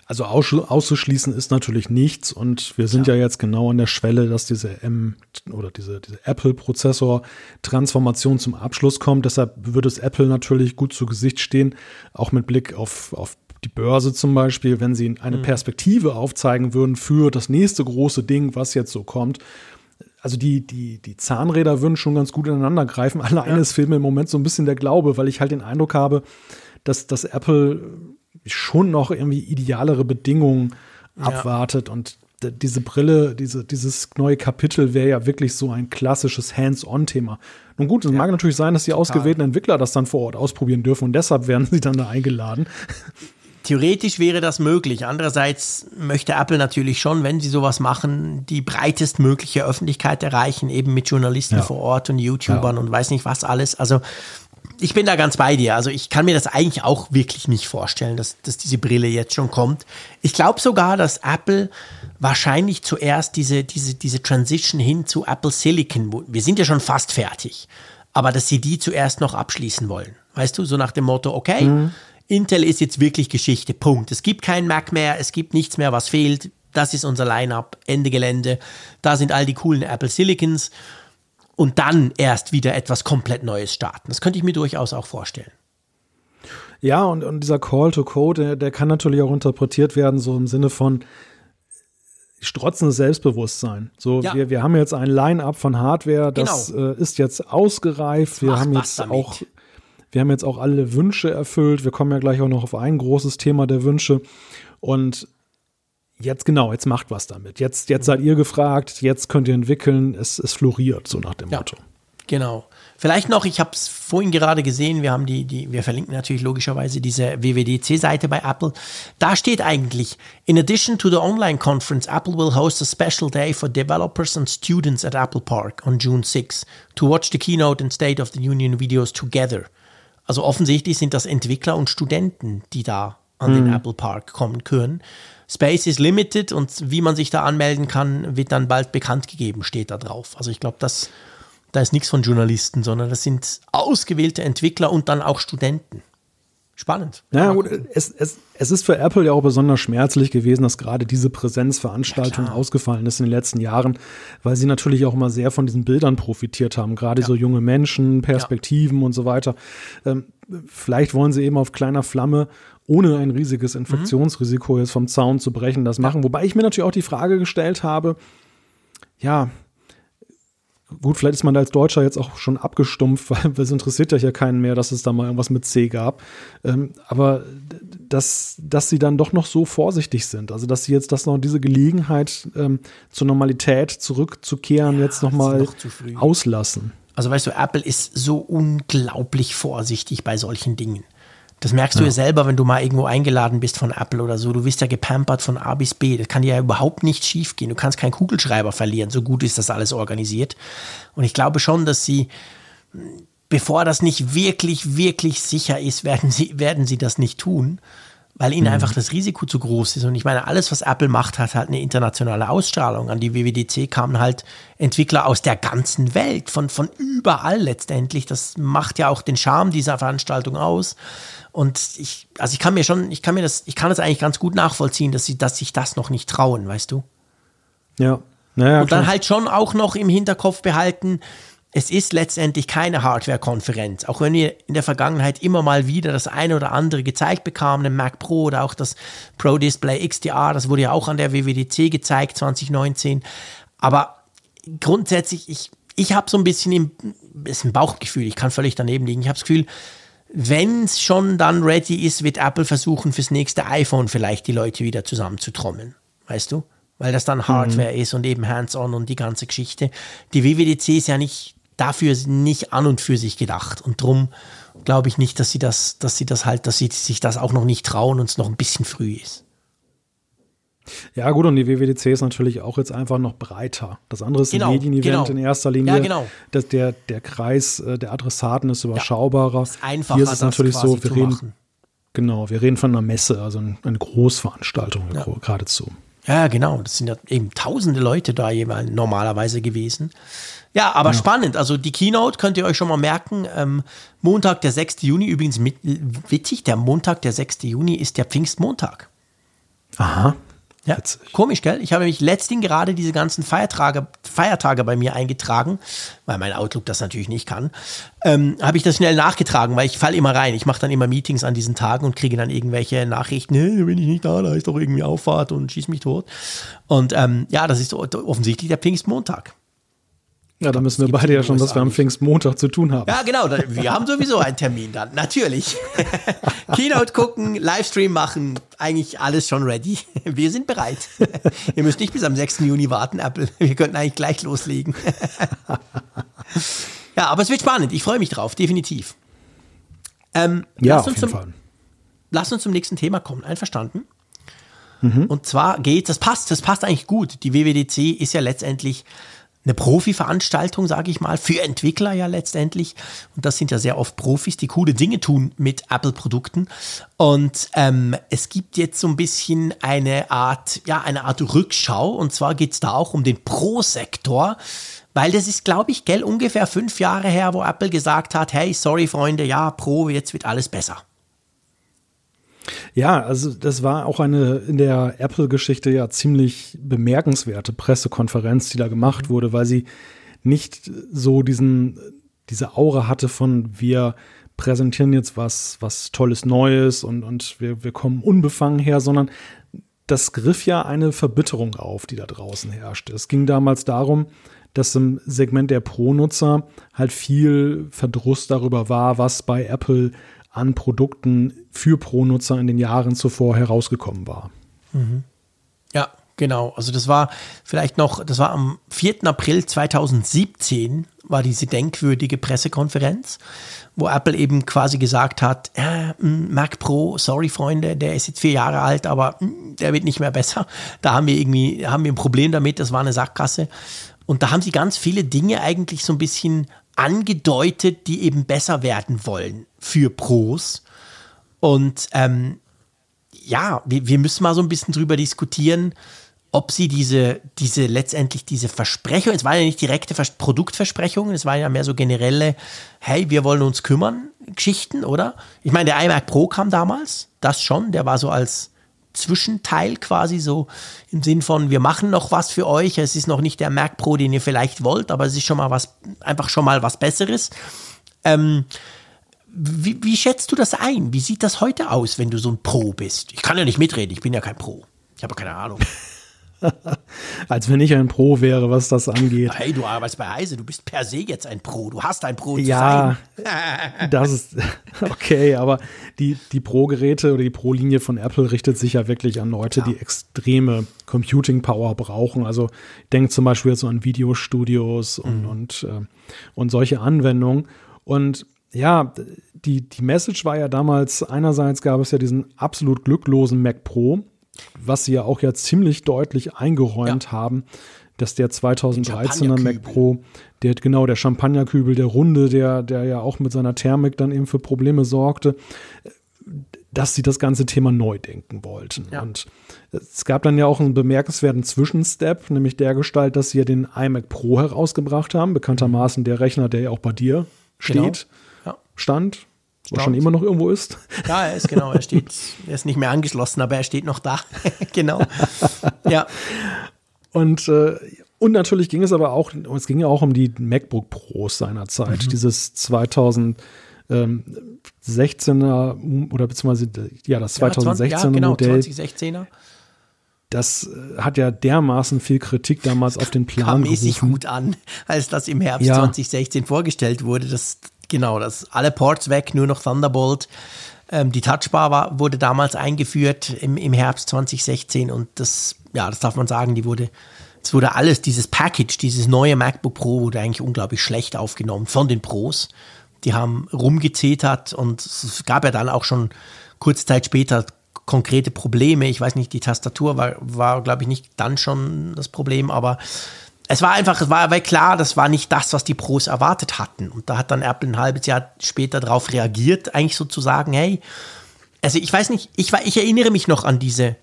Also auszuschließen ist natürlich nichts und wir sind ja, ja jetzt genau an der Schwelle, dass diese M oder diese, diese Apple-Prozessor-Transformation zum Abschluss kommt. Deshalb würde es Apple natürlich gut zu Gesicht stehen, auch mit Blick auf, auf die Börse zum Beispiel, wenn sie eine mhm. Perspektive aufzeigen würden für das nächste große Ding, was jetzt so kommt. Also die, die, die Zahnräder würden schon ganz gut ineinander greifen. (laughs) Alleine ja. fehlt mir im Moment so ein bisschen der Glaube, weil ich halt den Eindruck habe, dass, dass Apple schon noch irgendwie idealere Bedingungen ja. abwartet und diese Brille, diese, dieses neue Kapitel wäre ja wirklich so ein klassisches Hands-on-Thema. Nun gut, es ja, mag natürlich sein, dass die total. ausgewählten Entwickler das dann vor Ort ausprobieren dürfen und deshalb werden sie dann da eingeladen. Theoretisch wäre das möglich. Andererseits möchte Apple natürlich schon, wenn sie sowas machen, die breitestmögliche Öffentlichkeit erreichen, eben mit Journalisten ja. vor Ort und YouTubern ja. und weiß nicht was alles. Also ich bin da ganz bei dir. Also ich kann mir das eigentlich auch wirklich nicht vorstellen, dass, dass diese Brille jetzt schon kommt. Ich glaube sogar, dass Apple wahrscheinlich zuerst diese, diese, diese Transition hin zu Apple Silicon, wir sind ja schon fast fertig, aber dass sie die zuerst noch abschließen wollen. Weißt du, so nach dem Motto, okay, mhm. Intel ist jetzt wirklich Geschichte, Punkt. Es gibt keinen Mac mehr, es gibt nichts mehr, was fehlt. Das ist unser Line-up, Ende Gelände. Da sind all die coolen Apple Silicons und dann erst wieder etwas komplett Neues starten. Das könnte ich mir durchaus auch vorstellen. Ja, und, und dieser Call to Code, der, der kann natürlich auch interpretiert werden, so im Sinne von strotzendes Selbstbewusstsein. So, ja. wir, wir haben jetzt ein Line-up von Hardware, das genau. äh, ist jetzt ausgereift. Wir haben jetzt auch, wir haben jetzt auch alle Wünsche erfüllt. Wir kommen ja gleich auch noch auf ein großes Thema der Wünsche. Und jetzt genau, jetzt macht was damit. Jetzt, jetzt seid ihr gefragt, jetzt könnt ihr entwickeln, es, es floriert, so nach dem ja, Motto. Genau. Vielleicht noch, ich habe es vorhin gerade gesehen, wir haben die, die, wir verlinken natürlich logischerweise diese WWDC-Seite bei Apple. Da steht eigentlich, in addition to the online conference, Apple will host a special day for developers and students at Apple Park on June 6 to watch the keynote and State of the Union videos together. Also offensichtlich sind das Entwickler und Studenten, die da an den mhm. Apple Park kommen können. Space is limited und wie man sich da anmelden kann, wird dann bald bekannt gegeben, steht da drauf. Also ich glaube, das, da ist nichts von Journalisten, sondern das sind ausgewählte Entwickler und dann auch Studenten. Spannend. Ja, gut, es, es, es ist für Apple ja auch besonders schmerzlich gewesen, dass gerade diese Präsenzveranstaltung ja, ausgefallen ist in den letzten Jahren, weil sie natürlich auch immer sehr von diesen Bildern profitiert haben, gerade ja. so junge Menschen, Perspektiven ja. und so weiter. Ähm, vielleicht wollen sie eben auf kleiner Flamme ohne ein riesiges Infektionsrisiko jetzt vom Zaun zu brechen, das machen. Wobei ich mir natürlich auch die Frage gestellt habe, ja, gut, vielleicht ist man als Deutscher jetzt auch schon abgestumpft, (laughs) weil es interessiert ja hier keinen mehr, dass es da mal irgendwas mit C gab. Ähm, aber dass, dass sie dann doch noch so vorsichtig sind, also dass sie jetzt das noch diese Gelegenheit ähm, zur Normalität zurückzukehren ja, jetzt nochmal noch auslassen. Also weißt du, Apple ist so unglaublich vorsichtig bei solchen Dingen. Das merkst du ja. selber, wenn du mal irgendwo eingeladen bist von Apple oder so. Du wirst ja gepampert von A bis B. Das kann dir ja überhaupt nicht schief gehen. Du kannst keinen Kugelschreiber verlieren. So gut ist das alles organisiert. Und ich glaube schon, dass sie, bevor das nicht wirklich, wirklich sicher ist, (laughs) werden sie, werden sie das nicht tun weil ihnen mhm. einfach das Risiko zu groß ist. Und ich meine, alles, was Apple macht, hat halt eine internationale Ausstrahlung. An die WWDC kamen halt Entwickler aus der ganzen Welt, von, von überall letztendlich. Das macht ja auch den Charme dieser Veranstaltung aus. Und ich, also ich kann mir schon, ich kann mir das, ich kann das eigentlich ganz gut nachvollziehen, dass sie, dass sich das noch nicht trauen, weißt du? Ja. Naja, und dann klar. halt schon auch noch im Hinterkopf behalten, es ist letztendlich keine Hardware-Konferenz. Auch wenn wir in der Vergangenheit immer mal wieder das eine oder andere gezeigt bekamen, ein Mac Pro oder auch das Pro Display XDR, das wurde ja auch an der WWDC gezeigt 2019. Aber grundsätzlich, ich, ich habe so ein bisschen im, ist ein Bauchgefühl, ich kann völlig daneben liegen. Ich habe das Gefühl, wenn es schon dann ready ist, wird Apple versuchen, fürs nächste iPhone vielleicht die Leute wieder zusammenzutrommeln. Weißt du? Weil das dann Hardware mhm. ist und eben Hands-on und die ganze Geschichte. Die WWDC ist ja nicht dafür nicht an und für sich gedacht. Und darum glaube ich nicht, dass sie das, dass sie das halt, dass sie sich das auch noch nicht trauen und es noch ein bisschen früh ist. Ja, gut, und die WWDC ist natürlich auch jetzt einfach noch breiter. Das andere ist genau, ein Medienevent genau. in erster Linie. Ja, genau. Das, der, der Kreis äh, der Adressaten ist überschaubarer. Ja, ist einfacher, Hier ist es natürlich so, wir reden, machen. genau, wir reden von einer Messe, also eine Großveranstaltung ja. geradezu. Ja, genau. Das sind ja eben tausende Leute da jeweils normalerweise gewesen. Ja, aber ja. spannend. Also die Keynote könnt ihr euch schon mal merken. Ähm, Montag, der 6. Juni, übrigens mit, witzig, der Montag, der 6. Juni ist der Pfingstmontag. Aha. Ja, komisch, gell? Ich habe nämlich letztens gerade diese ganzen Feiertage, Feiertage bei mir eingetragen, weil mein Outlook das natürlich nicht kann. Ähm, habe ich das schnell nachgetragen, weil ich falle immer rein. Ich mache dann immer Meetings an diesen Tagen und kriege dann irgendwelche Nachrichten, hey, bin ich nicht da, da ist doch irgendwie Auffahrt und schieß mich tot. Und ähm, ja, das ist offensichtlich der Pfingstmontag. Ja, da müssen wir beide ja schon was wir am Pfingstmontag zu tun haben. Ja, genau. Wir haben sowieso einen Termin dann. Natürlich. (laughs) Keynote gucken, Livestream machen, eigentlich alles schon ready. Wir sind bereit. Ihr müsst nicht bis am 6. Juni warten, Apple. Wir könnten eigentlich gleich loslegen. (laughs) Ja, aber es wird spannend. Ich freue mich drauf, definitiv. Ähm, ja, lass auf uns jeden zum, Fall. Lass uns zum nächsten Thema kommen. Einverstanden? Und zwar geht, das passt, das passt eigentlich gut. Die WWDC ist ja letztendlich eine Profi-Veranstaltung, sage ich mal, für Entwickler ja letztendlich. Und das sind ja sehr oft Profis, die coole Dinge tun mit Apple-Produkten. Und ähm, es gibt jetzt so ein bisschen eine Art, ja, eine Art Rückschau. Und zwar geht es da auch um den Pro-Sektor. Weil das ist, glaube ich, gell, ungefähr fünf Jahre her, wo Apple gesagt hat, hey, sorry Freunde, ja, Pro, jetzt wird alles besser. Ja, also das war auch eine in der Apple-Geschichte ja ziemlich bemerkenswerte Pressekonferenz, die da gemacht wurde, weil sie nicht so diesen, diese Aura hatte von wir präsentieren jetzt was, was Tolles Neues und, und wir, wir kommen unbefangen her, sondern das griff ja eine Verbitterung auf, die da draußen herrschte. Es ging damals darum, dass im Segment der Pro-Nutzer halt viel Verdruss darüber war, was bei Apple an Produkten für Pro-Nutzer in den Jahren zuvor herausgekommen war. Ja, genau. Also das war vielleicht noch, das war am 4. April 2017 war diese denkwürdige Pressekonferenz, wo Apple eben quasi gesagt hat, äh, mh, Mac Pro, sorry Freunde, der ist jetzt vier Jahre alt, aber mh, der wird nicht mehr besser. Da haben wir irgendwie, haben wir ein Problem damit, das war eine Sackgasse. Und da haben sie ganz viele Dinge eigentlich so ein bisschen angedeutet, die eben besser werden wollen für Pros. Und ähm, ja, wir, wir müssen mal so ein bisschen drüber diskutieren, ob sie diese, diese letztendlich diese Versprechungen, es waren ja nicht direkte Vers Produktversprechungen, es waren ja mehr so generelle, hey, wir wollen uns kümmern, Geschichten, oder? Ich meine, der iMac Pro kam damals, das schon, der war so als Zwischenteil quasi so im Sinn von, wir machen noch was für euch, es ist noch nicht der Mac Pro, den ihr vielleicht wollt, aber es ist schon mal was, einfach schon mal was Besseres. Ähm, wie, wie schätzt du das ein? Wie sieht das heute aus, wenn du so ein Pro bist? Ich kann ja nicht mitreden, ich bin ja kein Pro. Ich habe keine Ahnung. (laughs) Als wenn ich ein Pro wäre, was das angeht. Hey, du arbeitest bei Heise, du bist per se jetzt ein Pro. Du hast ein Pro zu Ja, sein. (laughs) das ist (laughs) okay, aber die, die Pro-Geräte oder die Pro-Linie von Apple richtet sich ja wirklich an Leute, die extreme Computing-Power brauchen. Also denkt zum Beispiel jetzt so an Videostudios und, und, äh, und solche Anwendungen. Und ja, die, die Message war ja damals, einerseits gab es ja diesen absolut glücklosen Mac Pro, was sie ja auch ja ziemlich deutlich eingeräumt Ja. haben, dass der 2013er Mac. Pro, der genau der Champagnerkübel, der runde, der, der ja auch mit seiner Thermik dann eben für Probleme sorgte, dass sie das ganze Thema neu denken wollten. Ja. Und es gab dann ja auch einen bemerkenswerten Zwischenstep, nämlich der Gestalt, dass sie ja den iMac Pro herausgebracht haben, bekanntermaßen der Rechner, der ja auch bei dir Genau. steht, Ja. Stand, Stand. wahrscheinlich immer noch irgendwo ist. ja, er ist genau, er steht, er ist nicht mehr angeschlossen, aber er steht noch da. (laughs) genau. Ja, Und, äh, und natürlich ging es aber auch, es ging ja auch um die MacBook Pros seinerzeit. Mhm. Dieses 2016er oder beziehungsweise ja, das 2016er ja, genau, Modell, 2016er. das äh, hat ja dermaßen viel Kritik damals auf den Plan kam mäßig gut an, als das im Herbst Ja. 2016 vorgestellt wurde. Das, genau, das alle Ports weg, nur noch Thunderbolt. Ähm, die Touchbar war, wurde damals eingeführt im, im Herbst 2016 und das, ja, das darf man sagen, die wurde, es wurde alles, dieses Package, dieses neue MacBook Pro wurde eigentlich unglaublich schlecht aufgenommen von den Pros. Die haben rumgezetert und es gab ja dann auch schon kurze Zeit später konkrete Probleme. Ich weiß nicht, die Tastatur war, war glaube ich, nicht dann schon das Problem, aber es war einfach, es war aber klar, das war nicht das, was die Pros erwartet hatten. Und da hat dann Apple ein halbes Jahr später darauf reagiert, eigentlich sozusagen, hey, also ich weiß nicht, ich, ich erinnere mich noch an diese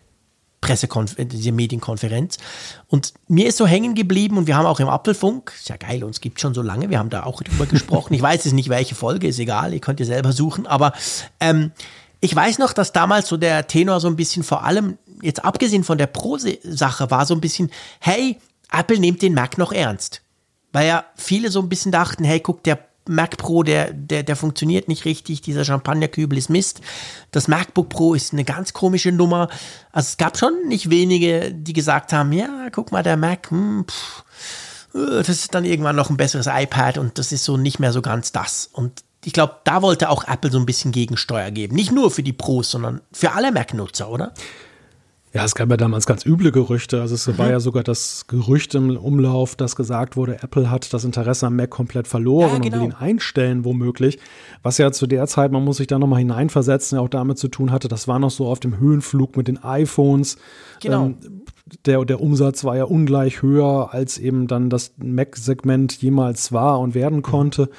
Pressekonferenz, diese Medienkonferenz. Und mir ist so hängen geblieben und wir haben auch im Apfelfunk, ist ja geil, uns gibt schon so lange, wir haben da auch drüber gesprochen. Ich weiß jetzt nicht, welche Folge, ist egal, ihr könnt ihr selber suchen, aber ähm, ich weiß noch, dass damals so der Tenor so ein bisschen vor allem, jetzt abgesehen von der Pro-Sache, war so ein bisschen, hey, Apple nimmt den Mac noch ernst. Weil ja viele so ein bisschen dachten, hey, guck, der Mac Pro, der, der, der funktioniert nicht richtig, dieser Champagnerkübel ist Mist. Das MacBook Pro ist eine ganz komische Nummer. Also es gab schon nicht wenige, die gesagt haben, ja, guck mal, der Mac, hm, pff, äh, das ist dann irgendwann noch ein besseres iPad und das ist so nicht mehr so ganz das. Und ich glaube, da wollte auch Apple so ein bisschen Gegensteuer geben. Nicht nur für die Pros, sondern für alle Mac-Nutzer, oder? Ja, es gab ja damals ganz üble Gerüchte. Also es mhm. war ja sogar das Gerücht im Umlauf, das gesagt wurde, Apple hat das Interesse am Mac komplett verloren ja, genau. und will genau. ihn einstellen, womöglich. Was ja zu der Zeit, man muss sich da nochmal hineinversetzen, ja auch damit zu tun hatte, das war noch so auf dem Höhenflug mit den iPhones. Genau. Ähm, der, der Umsatz war ja ungleich höher, als eben dann das Mac-Segment jemals war und werden konnte.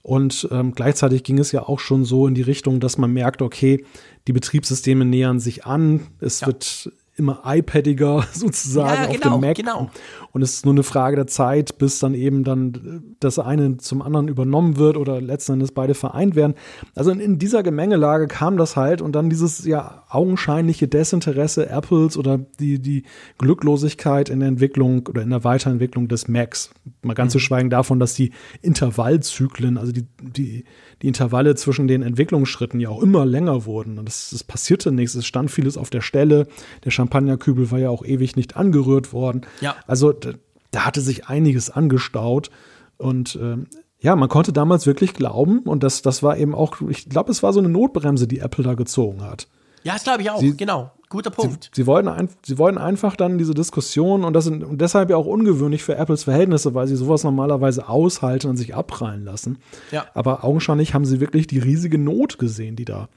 Und ähm, gleichzeitig ging es ja auch schon so in die Richtung, dass man merkt, okay, die Betriebssysteme nähern sich an, es ja. wird immer iPadiger (laughs) sozusagen ja, genau, auf dem genau, Mac. Genau. Und es ist nur eine Frage der Zeit, bis dann eben dann das eine zum anderen übernommen wird oder letzten Endes beide vereint werden. Also in, in dieser Gemengelage kam das halt und dann dieses ja augenscheinliche Desinteresse Apples oder die, die Glücklosigkeit in der Entwicklung oder in der Weiterentwicklung des Macs. Mal ganz mhm. zu schweigen davon, dass die Intervallzyklen, also die, die, die Intervalle zwischen den Entwicklungsschritten ja auch immer länger wurden. Und das, das passierte nichts. Es stand vieles auf der Stelle. Der Champagnerkübel war ja auch ewig nicht angerührt worden. Ja. Also da, da hatte sich einiges angestaut. Und äh, ja, man konnte damals wirklich glauben, und das, das war eben auch, ich glaube, es war so eine Notbremse, die Apple da gezogen hat. Ja, das glaube ich auch, sie, genau. Guter Punkt. Sie, sie, wollten ein, sie wollten einfach dann diese Diskussion und das sind und deshalb ja auch ungewöhnlich für Apples Verhältnisse, weil sie sowas normalerweise aushalten und sich abprallen lassen. Ja. Aber augenscheinlich haben sie wirklich die riesige Not gesehen, die da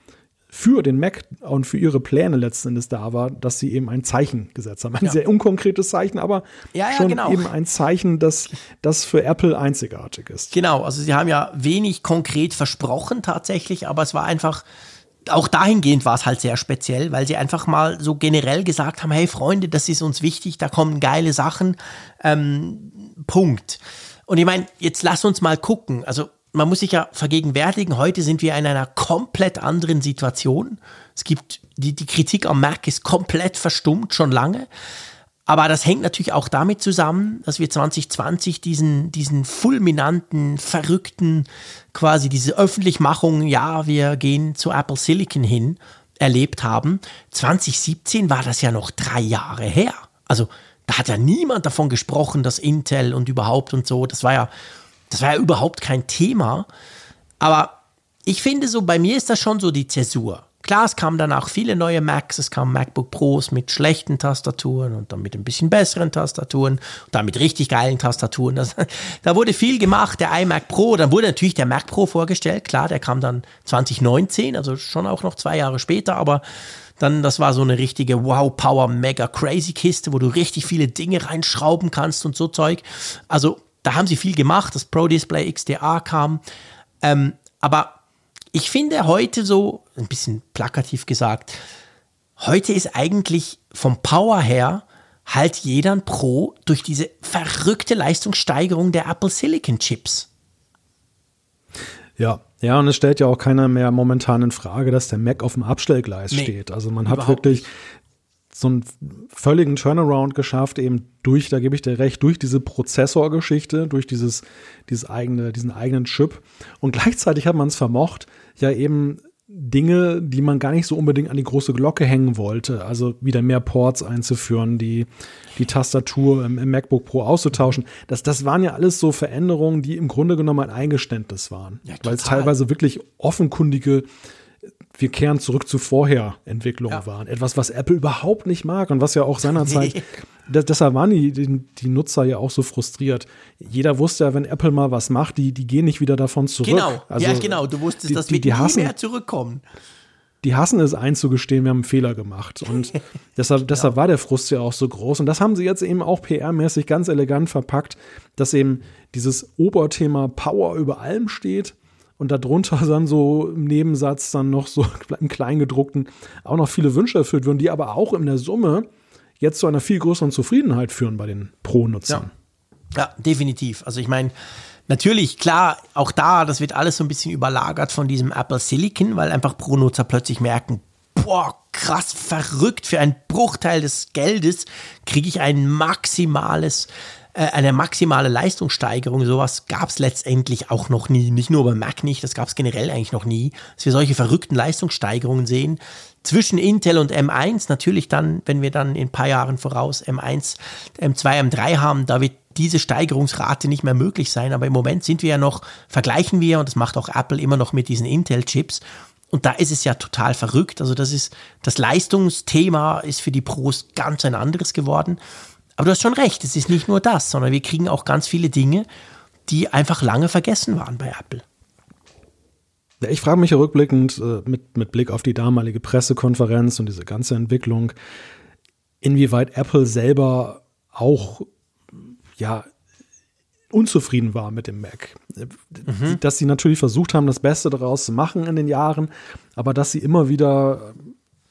für den Mac und für ihre Pläne letzten Endes da war, dass sie eben ein Zeichen gesetzt haben. Ein ja. sehr unkonkretes Zeichen, aber ja, ja, schon genau. eben ein Zeichen, das, das für Apple einzigartig ist. Genau, also sie haben ja wenig konkret versprochen tatsächlich, aber es war einfach auch dahingehend war es halt sehr speziell, weil sie einfach mal so generell gesagt haben, hey Freunde, das ist uns wichtig, da kommen geile Sachen. Ähm, Punkt. Und ich meine, jetzt lass uns mal gucken. Also man muss sich ja vergegenwärtigen, heute sind wir in einer komplett anderen Situation. Es gibt, die, die Kritik am Mac ist komplett verstummt, schon lange. Aber das hängt natürlich auch damit zusammen, dass wir 2020 diesen, diesen fulminanten, verrückten, quasi diese Öffentlichmachung, ja, wir gehen zu Apple Silicon hin, erlebt haben. 2017 war das ja noch drei Jahre her. Also da hat ja niemand davon gesprochen, dass Intel und überhaupt und so, das war ja, das war ja überhaupt kein Thema. Aber ich finde so, bei mir ist das schon so die Zäsur. Klar, es kamen dann auch viele neue Macs, es kamen MacBook Pros mit schlechten Tastaturen und dann mit ein bisschen besseren Tastaturen und dann mit richtig geilen Tastaturen. Das, (laughs) da wurde viel gemacht, der iMac Pro, dann wurde natürlich der Mac Pro vorgestellt, klar, der kam dann 2019, also schon auch noch zwei Jahre später, aber dann, das war so eine richtige Wow, Power, Mega Crazy Kiste, wo du richtig viele Dinge reinschrauben kannst und so Zeug. Also da haben sie viel gemacht, das Pro Display XDA kam, ähm, aber ich finde heute so, ein bisschen plakativ gesagt, heute ist eigentlich vom Power her halt jeder ein Pro durch diese verrückte Leistungssteigerung der Apple Silicon Chips. Ja, ja, und es stellt ja auch keiner mehr momentan in Frage, dass der Mac auf dem Abstellgleis nee, steht. Also man hat wirklich so einen völligen Turnaround geschafft, eben durch, da gebe ich dir recht, durch diese Prozessorgeschichte, durch dieses, dieses eigene, diesen eigenen Chip. Und gleichzeitig hat man es vermocht, ja eben Dinge, die man gar nicht so unbedingt an die große Glocke hängen wollte, also wieder mehr Ports einzuführen, die, die Tastatur im, im MacBook Pro auszutauschen. Das, das waren ja alles so Veränderungen, die im Grunde genommen ein Eingeständnis waren, ja, weil es teilweise wirklich offenkundige wir kehren zurück zu vorher Entwicklungen ja. waren. Etwas, was Apple überhaupt nicht mag und was ja auch seinerzeit, (laughs) deshalb waren die, die, die, Nutzer ja auch so frustriert. Jeder wusste ja, wenn Apple mal was macht, die, die gehen nicht wieder davon zurück. Genau, also, ja genau, du wusstest, die, dass wir die, nie hassen, mehr zurückkommen. Die hassen es einzugestehen, wir haben einen Fehler gemacht. Und (laughs) deshalb, genau. deshalb war der Frust ja auch so groß. Und das haben sie jetzt eben auch PR-mäßig ganz elegant verpackt, dass eben dieses Oberthema Power über allem steht und darunter (laughs) dann so im Nebensatz dann noch so (laughs) im Kleingedruckten auch noch viele Wünsche erfüllt würden, die aber auch in der Summe jetzt zu einer viel größeren Zufriedenheit führen bei den Pro-Nutzern. Ja. ja, definitiv. Also ich meine, Natürlich, klar, auch da, das wird alles so ein bisschen überlagert von diesem Apple Silicon, weil einfach Pro-Nutzer plötzlich merken, boah, krass verrückt, für einen Bruchteil des Geldes kriege ich ein maximales eine maximale Leistungssteigerung, sowas gab es letztendlich auch noch nie. Nicht nur beim Mac nicht, das gab es generell eigentlich noch nie, dass wir solche verrückten Leistungssteigerungen sehen. Zwischen Intel und M1, natürlich dann, wenn wir dann in ein paar Jahren voraus M1, M2, M3 haben, da wird diese Steigerungsrate nicht mehr möglich sein. Aber im Moment sind wir ja noch, vergleichen wir, und das macht auch Apple immer noch mit diesen Intel-Chips. Und da ist es ja total verrückt. Also das ist, das Leistungsthema ist für die Pros ganz ein anderes geworden. Aber du hast schon recht, es ist nicht nur das, sondern wir kriegen auch ganz viele Dinge, die einfach lange vergessen waren bei Apple. Ja, ich frage mich rückblickend äh, mit, mit Blick auf die damalige Pressekonferenz und diese ganze Entwicklung, inwieweit Apple selber auch ja unzufrieden war mit dem Mac. Mhm. Dass sie natürlich versucht haben, das Beste daraus zu machen in den Jahren, aber dass sie immer wieder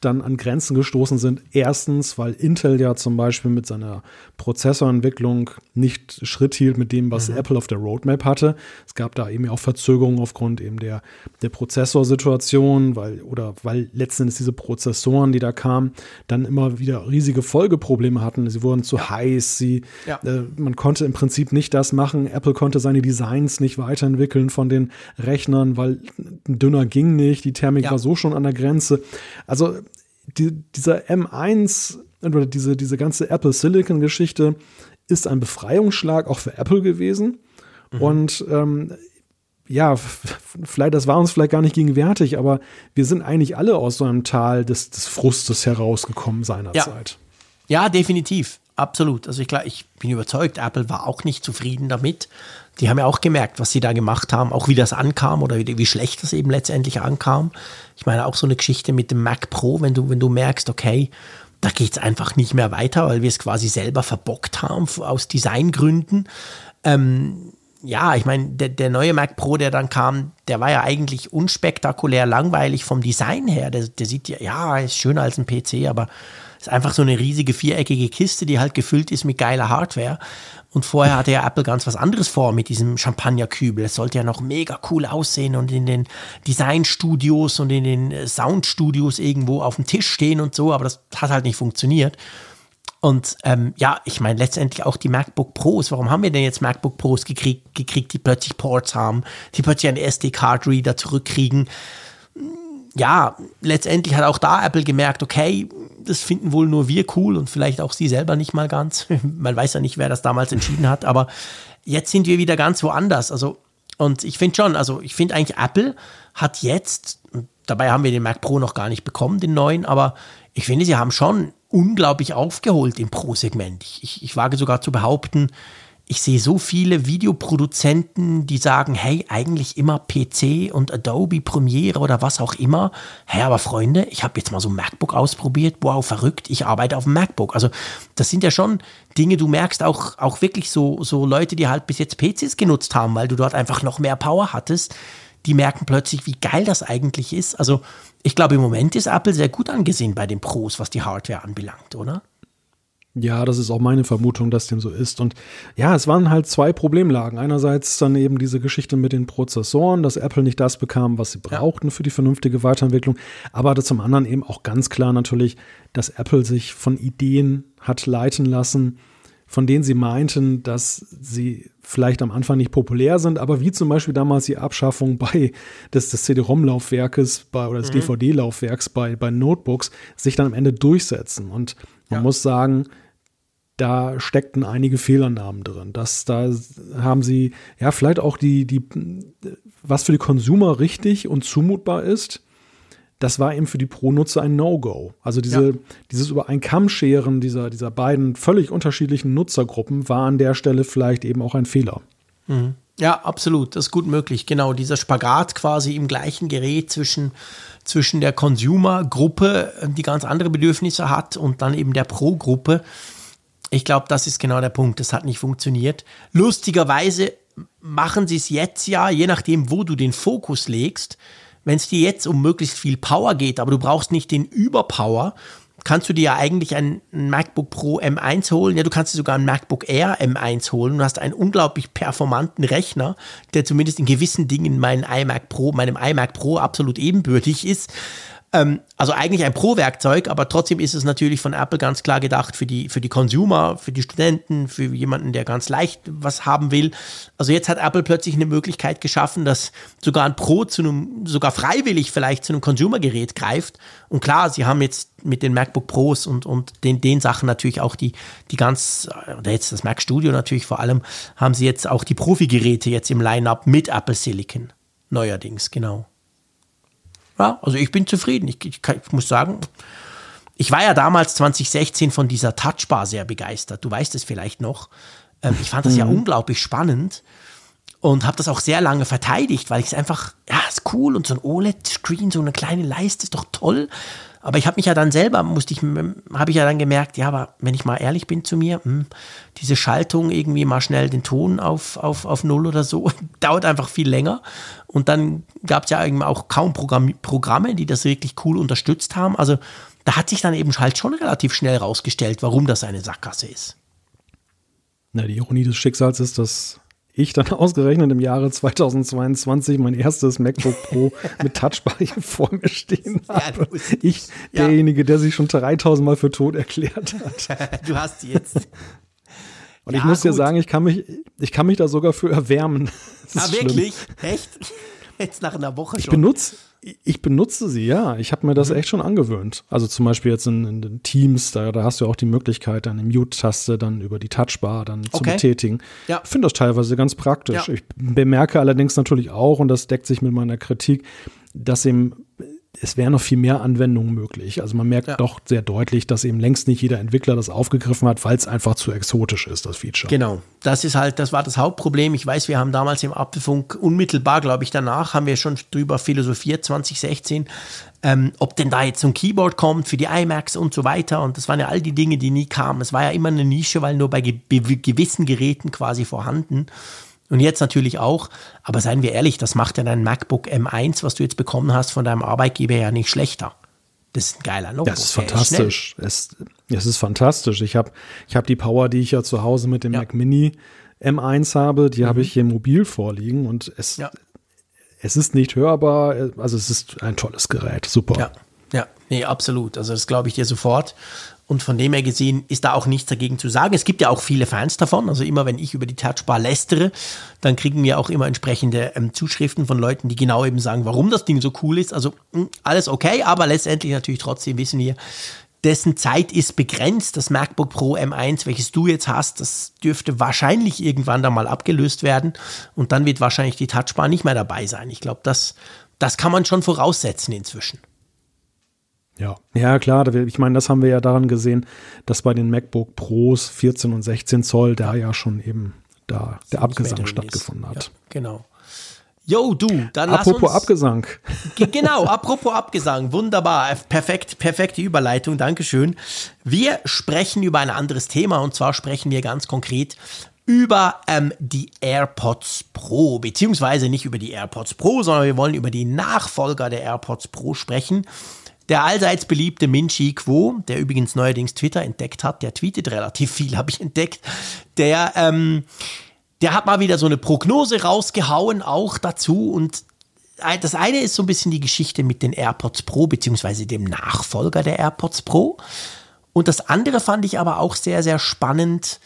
dann an Grenzen gestoßen sind. Erstens, weil Intel ja zum Beispiel mit seiner Prozessorentwicklung nicht Schritt hielt mit dem, was mhm. Apple auf der Roadmap hatte. Es gab da eben auch Verzögerungen aufgrund eben der, der Prozessorsituation, weil, oder weil letzten Endes diese Prozessoren, die da kamen, dann immer wieder riesige Folgeprobleme hatten. Sie wurden zu ja. heiß, sie, ja. äh, man konnte im Prinzip nicht das machen. Apple konnte seine Designs nicht weiterentwickeln von den Rechnern, weil dünner ging nicht, die Thermik ja. war so schon an der Grenze. Also die, dieser M1 oder diese, diese ganze Apple Silicon Geschichte ist ein Befreiungsschlag auch für Apple gewesen. Mhm. Und ähm, ja, vielleicht, das war uns vielleicht gar nicht gegenwärtig, aber wir sind eigentlich alle aus so einem Tal des, des Frustes herausgekommen seinerzeit. Ja. ja, definitiv. Absolut. Also ich, klar, ich bin überzeugt, Apple war auch nicht zufrieden damit. Die haben ja auch gemerkt, was sie da gemacht haben, auch wie das ankam oder wie, wie schlecht das eben letztendlich ankam. Ich meine auch so eine Geschichte mit dem Mac Pro, wenn du, wenn du merkst, okay, da geht es einfach nicht mehr weiter, weil wir es quasi selber verbockt haben aus Designgründen. Ähm, ja, ich meine, der, der, neue Mac Pro, der dann kam, der war ja eigentlich unspektakulär langweilig vom Design her. Der, der sieht ja, ja, ist schöner als ein PC, aber ist einfach so eine riesige viereckige Kiste, die halt gefüllt ist mit geiler Hardware. Und vorher hatte ja Apple ganz was anderes vor mit diesem Champagnerkübel. Es sollte ja noch mega cool aussehen und in den Designstudios und in den äh, Soundstudios irgendwo auf dem Tisch stehen und so, aber das hat halt nicht funktioniert. Und ähm, ja, ich meine letztendlich auch die MacBook Pros. Warum haben wir denn jetzt MacBook Pros gekriegt, gekriegt die plötzlich Ports haben, die plötzlich einen SD-Card-Reader zurückkriegen? Ja, letztendlich hat auch da Apple gemerkt, okay, das finden wohl nur wir cool und vielleicht auch sie selber nicht mal ganz. (laughs) Man weiß ja nicht, wer das damals entschieden hat, aber jetzt sind wir wieder ganz woanders. Also, und ich finde schon, also ich finde eigentlich, Apple hat jetzt, dabei haben wir den Mac Pro noch gar nicht bekommen, den neuen, aber ich finde, sie haben schon unglaublich aufgeholt im Pro-Segment. Ich, ich, ich wage sogar zu behaupten, ich sehe so viele Videoproduzenten, die sagen, hey, eigentlich immer PC und Adobe Premiere oder was auch immer. Hey, aber Freunde, ich habe jetzt mal so ein MacBook ausprobiert. Wow, verrückt, ich arbeite auf dem MacBook. Also das sind ja schon Dinge, du merkst auch, auch wirklich so, so Leute, die halt bis jetzt PCs genutzt haben, weil du dort einfach noch mehr Power hattest. Die merken plötzlich, wie geil das eigentlich ist. Also ich glaube, im Moment ist Apple sehr gut angesehen bei den Pros, was die Hardware anbelangt, oder? Ja, das ist auch meine Vermutung, dass dem so ist. Und ja, es waren halt zwei Problemlagen. Einerseits dann eben diese Geschichte mit den Prozessoren, dass Apple nicht das bekam, was sie brauchten für die vernünftige Weiterentwicklung. Aber zum anderen eben auch ganz klar natürlich, dass Apple sich von Ideen hat leiten lassen, von denen sie meinten, dass sie vielleicht am Anfang nicht populär sind, aber wie zum Beispiel damals die Abschaffung (laughs) bei des, des CD-ROM-Laufwerkes bei, oder des mhm. DVD-Laufwerks bei, bei Notebooks sich dann am Ende durchsetzen. Und man ja. muss sagen, da steckten einige Fehlernamen drin. Das, da haben sie ja vielleicht auch die, die, was für die Consumer richtig und zumutbar ist, das war eben für die Pro-Nutzer ein No-Go. Also diese, ja. dieses über ein Kamm scheren dieser, dieser beiden völlig unterschiedlichen Nutzergruppen war an der Stelle vielleicht eben auch ein Fehler. Mhm. Ja, absolut. Das ist gut möglich. Genau, dieser Spagat quasi im gleichen Gerät zwischen, zwischen der Consumer-Gruppe, die ganz andere Bedürfnisse hat, und dann eben der Pro-Gruppe ich glaube, das ist genau der Punkt. Das hat nicht funktioniert. Lustigerweise machen sie es jetzt ja, je nachdem, wo du den Fokus legst. Wenn es dir jetzt um möglichst viel Power geht, aber du brauchst nicht den Überpower, kannst du dir ja eigentlich ein MacBook Pro M1 holen. Ja, du kannst dir sogar ein MacBook Air M1 holen und hast einen unglaublich performanten Rechner, der zumindest in gewissen Dingen meinem iMac Pro, meinem iMac Pro absolut ebenbürtig ist. Ähm, also eigentlich ein Pro-Werkzeug, aber trotzdem ist es natürlich von Apple ganz klar gedacht für die, für die Consumer, für die Studenten, für jemanden, der ganz leicht was haben will. Also jetzt hat Apple plötzlich eine Möglichkeit geschaffen, dass sogar ein Pro zu einem, sogar freiwillig vielleicht zu einem Consumer-Gerät greift. Und klar, sie haben jetzt mit den MacBook Pros und, und den, den Sachen natürlich auch die, die ganz, oder jetzt das Mac Studio natürlich vor allem, haben sie jetzt auch die Profi-Geräte jetzt im Line-Up mit Apple Silicon. Neuerdings, genau. Ja, also ich bin zufrieden. Ich, ich, ich, muss sagen, ich war ja damals 2016 von dieser Touchbar sehr begeistert. Du weißt es vielleicht noch. Ähm, ich fand das mhm. ja unglaublich spannend und habe das auch sehr lange verteidigt, weil ich es einfach, ja, ist cool und so ein OLED-Screen, so eine kleine Leiste ist doch toll. Aber ich habe mich ja dann selber, musste ich, habe ich ja dann gemerkt, ja, aber wenn ich mal ehrlich bin zu mir, hm, diese Schaltung irgendwie mal schnell den Ton auf, auf, auf Null oder so, (laughs) dauert einfach viel länger. Und dann gab es ja eben auch kaum Programm, Programme, die das wirklich cool unterstützt haben. Also da hat sich dann eben halt schon relativ schnell rausgestellt, warum das eine Sackgasse ist. Na, die Ironie des Schicksals ist, dass ich dann (laughs) ausgerechnet im Jahre 2022 mein erstes MacBook Pro mit Touchbar hier (laughs) vor mir stehen habe. Ja, ich, ja. derjenige, der sich schon 3000 Mal für tot erklärt hat. (laughs) du hast sie jetzt. Und ja, ich muss gut. dir sagen, ich kann mich, ich kann mich da sogar für erwärmen. Ah, wirklich? Echt? Jetzt nach einer Woche schon. Ich benutze, ich benutze sie, ja. Ich habe mir das mhm. echt schon angewöhnt. Also zum Beispiel jetzt in, in Teams, da, da, hast du auch die Möglichkeit, eine Mute-Taste dann über die Touchbar dann okay. zu betätigen. Ja. Ich finde das teilweise ganz praktisch. Ja. Ich bemerke allerdings natürlich auch, und das deckt sich mit meiner Kritik, dass eben es wären noch viel mehr Anwendungen möglich. Also man merkt ja. doch sehr deutlich, dass eben längst nicht jeder Entwickler das aufgegriffen hat, weil es einfach zu exotisch ist, das Feature. Genau. Das ist halt, das war das Hauptproblem. Ich weiß, wir haben damals im Apfelfunk unmittelbar, glaube ich, danach haben wir schon drüber philosophiert, 2016, ähm, ob denn da jetzt so ein Keyboard kommt für die iMacs und so weiter. Und das waren ja all die Dinge, die nie kamen. Es war ja immer eine Nische, weil nur bei ge gewissen Geräten quasi vorhanden. Und jetzt natürlich auch, aber seien wir ehrlich, das macht ja dein MacBook M1, was du jetzt bekommen hast, von deinem Arbeitgeber ja nicht schlechter. Das ist ein geiler Notebook. Das ist fantastisch. Es, es ist fantastisch. Ich habe ich hab die Power, die ich ja zu Hause mit dem ja. Mac Mini M1 habe, die mhm. habe ich hier mobil vorliegen und es, ja. es ist nicht hörbar. Also es ist ein tolles Gerät. Super. Ja, ja. nee, absolut. Also das glaube ich dir sofort. Und von dem her gesehen ist da auch nichts dagegen zu sagen. Es gibt ja auch viele Fans davon. Also immer wenn ich über die Touchbar lästere, dann kriegen wir auch immer entsprechende ähm, Zuschriften von Leuten, die genau eben sagen, warum das Ding so cool ist. Also mh, hm, alles okay, aber letztendlich natürlich trotzdem wissen wir, dessen Zeit ist begrenzt. Das MacBook Pro M1, welches du jetzt hast, das dürfte wahrscheinlich irgendwann da mal abgelöst werden. Und dann wird wahrscheinlich die Touchbar nicht mehr dabei sein. Ich glaube, das, das kann man schon voraussetzen inzwischen. Ja, ja klar. Ich meine, das haben wir ja daran gesehen, dass bei den MacBook Pros 14 und 16 Zoll da ja schon eben da der Abgesang stattgefunden hat. Ja, genau. Yo, du, dann apropos lass uns, Abgesang. Genau, apropos Abgesang. Wunderbar. Perfekt, perfekte Überleitung. Dankeschön. Wir sprechen über ein anderes Thema und zwar sprechen wir ganz konkret über ähm, die AirPods Pro, beziehungsweise nicht über die AirPods Pro, sondern wir wollen über die Nachfolger der AirPods Pro sprechen. Der allseits beliebte Minchi Quo, der übrigens neuerdings Twitter entdeckt hat, der tweetet relativ viel, (laughs) habe ich entdeckt, der, ähm, der hat mal wieder so eine Prognose rausgehauen, auch dazu. Und das eine ist so ein bisschen die Geschichte mit den AirPods Pro, beziehungsweise dem Nachfolger der AirPods Pro. Und das andere fand ich aber auch sehr, sehr spannend.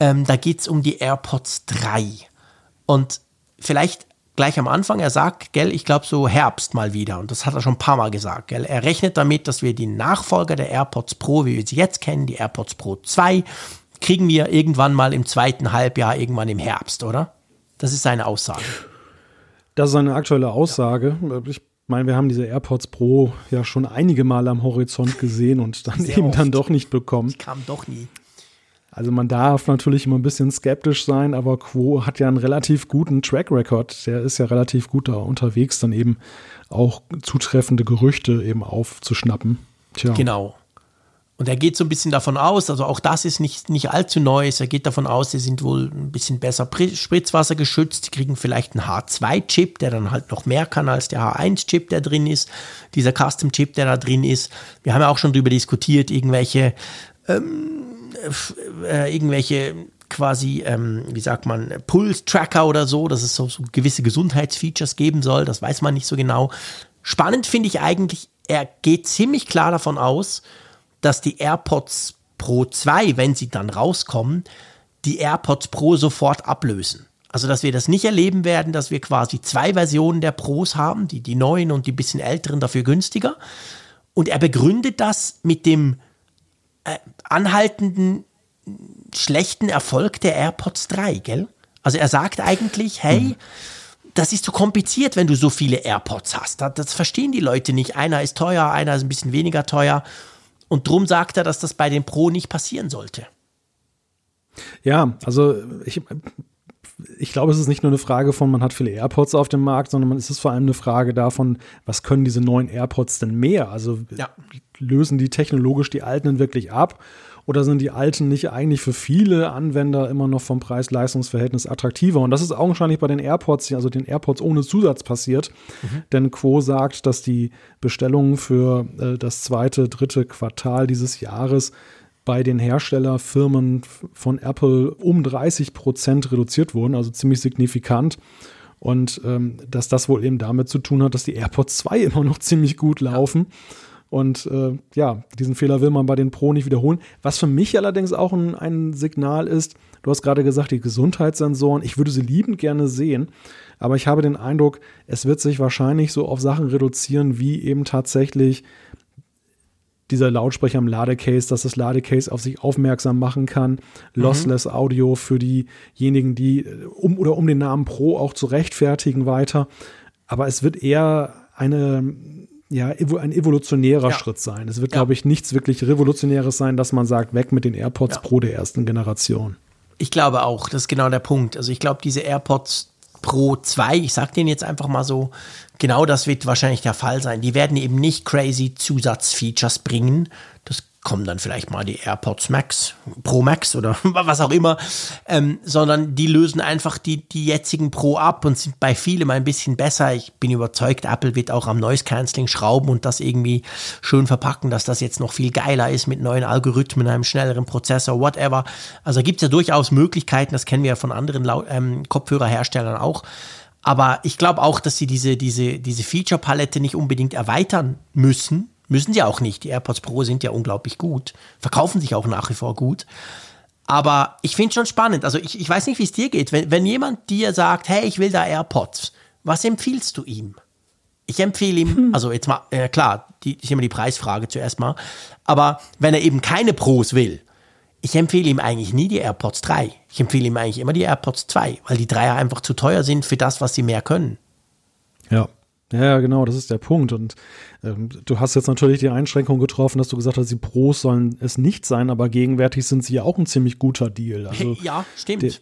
Ähm, da geht es um die AirPods 3. Und vielleicht gleich am Anfang, er sagt, gell, ich glaube so Herbst mal wieder. Und das hat er schon ein paar Mal gesagt, gell. Er rechnet damit, dass wir die Nachfolger der AirPods Pro, wie wir sie jetzt kennen, die AirPods Pro 2, kriegen wir irgendwann mal im zweiten Halbjahr, irgendwann im Herbst, oder? Das ist seine Aussage. Das ist eine aktuelle Aussage. Ja. Ich meine, wir haben diese AirPods Pro ja schon einige Mal am Horizont gesehen und dann Sehr eben oft. dann doch nicht bekommen. Die kamen doch nie. Also man darf natürlich immer ein bisschen skeptisch sein, aber Quo hat ja einen relativ guten Track Record. Der ist ja relativ gut da unterwegs, dann eben auch zutreffende Gerüchte eben aufzuschnappen. Tja. Genau. Und er geht so ein bisschen davon aus, also auch das ist nicht, nicht allzu Neues, er geht davon aus, sie sind wohl ein bisschen besser Spritzwasser geschützt, sie kriegen vielleicht einen H2-Chip, der dann halt noch mehr kann als der H1-Chip, der drin ist, dieser Custom-Chip, der da drin ist. Wir haben ja auch schon darüber diskutiert, irgendwelche, ähm, äh, irgendwelche quasi, ähm, wie sagt man, Pulse-Tracker oder so, dass es so, so gewisse Gesundheitsfeatures geben soll, das weiß man nicht so genau. Spannend finde ich eigentlich, er geht ziemlich klar davon aus, dass die AirPods Pro 2, wenn sie dann rauskommen, die AirPods Pro sofort ablösen. Also, dass wir das nicht erleben werden, dass wir quasi zwei Versionen der Pros haben, die, die neuen und die bisschen älteren dafür günstiger. Und er begründet das mit dem äh, anhaltenden schlechten Erfolg der AirPods 3, gell? Also er sagt eigentlich, hey, mhm. das ist zu kompliziert, wenn du so viele AirPods hast. Das, das verstehen die Leute nicht. Einer ist teuer, einer ist ein bisschen weniger teuer. Und drum sagt er, dass das bei den Pro nicht passieren sollte. Ja, also ich, ich glaube, es ist nicht nur eine Frage von, man hat viele AirPods auf dem Markt, sondern es ist vor allem eine Frage davon, was können diese neuen AirPods denn mehr? Also ja. lösen die technologisch die alten wirklich ab? Oder sind die alten nicht eigentlich für viele Anwender immer noch vom Preis-Leistungs-Verhältnis attraktiver? Und das ist augenscheinlich bei den AirPods, also den AirPods ohne Zusatz passiert. Mhm. Denn Quo sagt, dass die Bestellungen für äh, das zweite, dritte Quartal dieses Jahres bei den Herstellerfirmen von Apple um 30 Prozent reduziert wurden, also ziemlich signifikant. Und ähm, dass das wohl eben damit zu tun hat, dass die AirPods 2 (laughs) immer noch ziemlich gut laufen. Ja. Und äh, ja, diesen Fehler will man bei den Pro nicht wiederholen. Was für mich allerdings auch ein, ein Signal ist, du hast gerade gesagt, die Gesundheitssensoren, ich würde sie liebend gerne sehen, aber ich habe den Eindruck, es wird sich wahrscheinlich so auf Sachen reduzieren, wie eben tatsächlich dieser Lautsprecher im Ladecase, dass das Ladecase auf sich aufmerksam machen kann. Mhm. Lossless Audio für diejenigen, die äh, um oder um den Namen Pro auch zu rechtfertigen weiter. Aber es wird eher eine ja, ein evolutionärer ja. Schritt sein. Es wird, ja. glaube ich, nichts wirklich Revolutionäres sein, dass man sagt, weg mit den AirPods ja. Pro der ersten Generation. Ich glaube auch, das ist genau der Punkt. Also ich glaube, diese AirPods Pro 2, ich sage den jetzt einfach mal so, genau das wird wahrscheinlich der Fall sein. Die werden eben nicht crazy Zusatzfeatures bringen. Kommen dann vielleicht mal die AirPods Max, Pro Max oder (laughs) was auch immer, ähm, sondern die lösen einfach die, die jetzigen Pro ab und sind bei vielem ein bisschen besser. Ich bin überzeugt, Apple wird auch am Noise Cancelling schrauben und das irgendwie schön verpacken, dass das jetzt noch viel geiler ist mit neuen Algorithmen, einem schnelleren Prozessor, whatever. Also gibt es ja durchaus Möglichkeiten, das kennen wir ja von anderen ähm, Kopfhörerherstellern auch. Aber ich glaube auch, dass sie diese, diese, diese Feature-Palette nicht unbedingt erweitern müssen, Müssen sie auch nicht. Die AirPods Pro sind ja unglaublich gut, verkaufen sich auch nach wie vor gut. Aber ich finde es schon spannend. Also ich, ich weiß nicht, wie es dir geht. Wenn, wenn jemand dir sagt, hey, ich will da AirPods, was empfiehlst du ihm? Ich empfehle ihm, hm. also jetzt mal, äh, klar, die ist immer die Preisfrage zuerst mal, aber wenn er eben keine Pros will, ich empfehle ihm eigentlich nie die AirPods 3. Ich empfehle ihm eigentlich immer die AirPods 2, weil die 3 einfach zu teuer sind für das, was sie mehr können. Ja, ja, genau, das ist der Punkt. Und ähm, du hast jetzt natürlich die Einschränkung getroffen, dass du gesagt hast, die Pros sollen es nicht sein, aber gegenwärtig sind sie ja auch ein ziemlich guter Deal. Also ja, stimmt. Der,